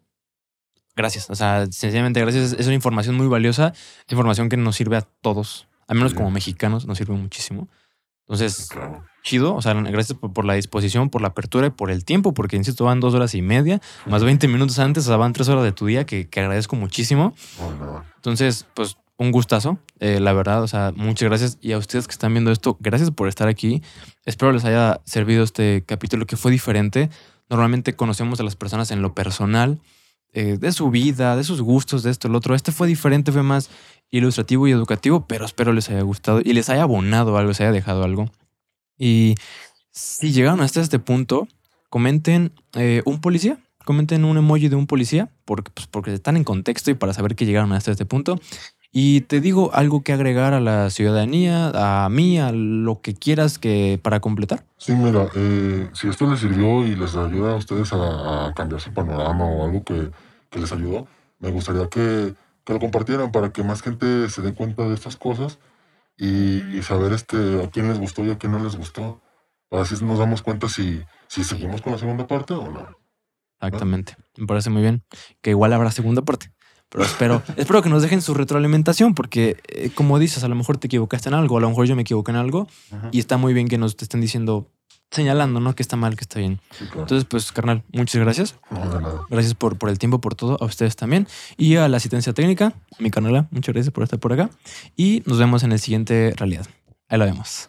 gracias. O sea, sencillamente gracias. Es una información muy valiosa, es información que nos sirve a todos, al menos como mexicanos, nos sirve muchísimo. Entonces, chido. O sea, gracias por, por la disposición, por la apertura y por el tiempo, porque insisto, van dos horas y media, más 20 minutos antes, o sea, van tres horas de tu día, que, que agradezco muchísimo. Entonces, pues un gustazo, eh, la verdad, o sea, muchas gracias. Y a ustedes que están viendo esto, gracias por estar aquí. Espero les haya servido este capítulo que fue diferente. Normalmente conocemos a las personas en lo personal, eh, de su vida, de sus gustos, de esto, lo otro. Este fue diferente, fue más ilustrativo y educativo, pero espero les haya gustado y les haya abonado algo, les haya dejado algo. Y si llegaron hasta este punto, comenten eh, un policía, comenten un emoji de un policía, porque, pues, porque están en contexto y para saber que llegaron hasta este punto. Y te digo algo que agregar a la ciudadanía, a mí, a lo que quieras que para completar. Sí, mira, eh, si esto les sirvió y les ayuda a ustedes a, a cambiar su panorama o algo que, que les ayudó, me gustaría que, que lo compartieran para que más gente se dé cuenta de estas cosas y, y saber este, a quién les gustó y a quién no les gustó. Para así nos damos cuenta si, si seguimos con la segunda parte o no. Exactamente. Me parece muy bien. Que igual habrá segunda parte. Pero espero, espero que nos dejen su retroalimentación, porque eh, como dices, a lo mejor te equivocaste en algo, a lo mejor yo me equivoqué en algo, y está muy bien que nos te estén diciendo, señalando, ¿no? Que está mal, que está bien. Sí, claro. Entonces, pues, carnal, muchas gracias. no, de nada. Gracias por, por el tiempo, por todo, a ustedes también. Y a la asistencia técnica, mi carnala, muchas gracias por estar por acá. Y nos vemos en el siguiente realidad. Ahí lo vemos.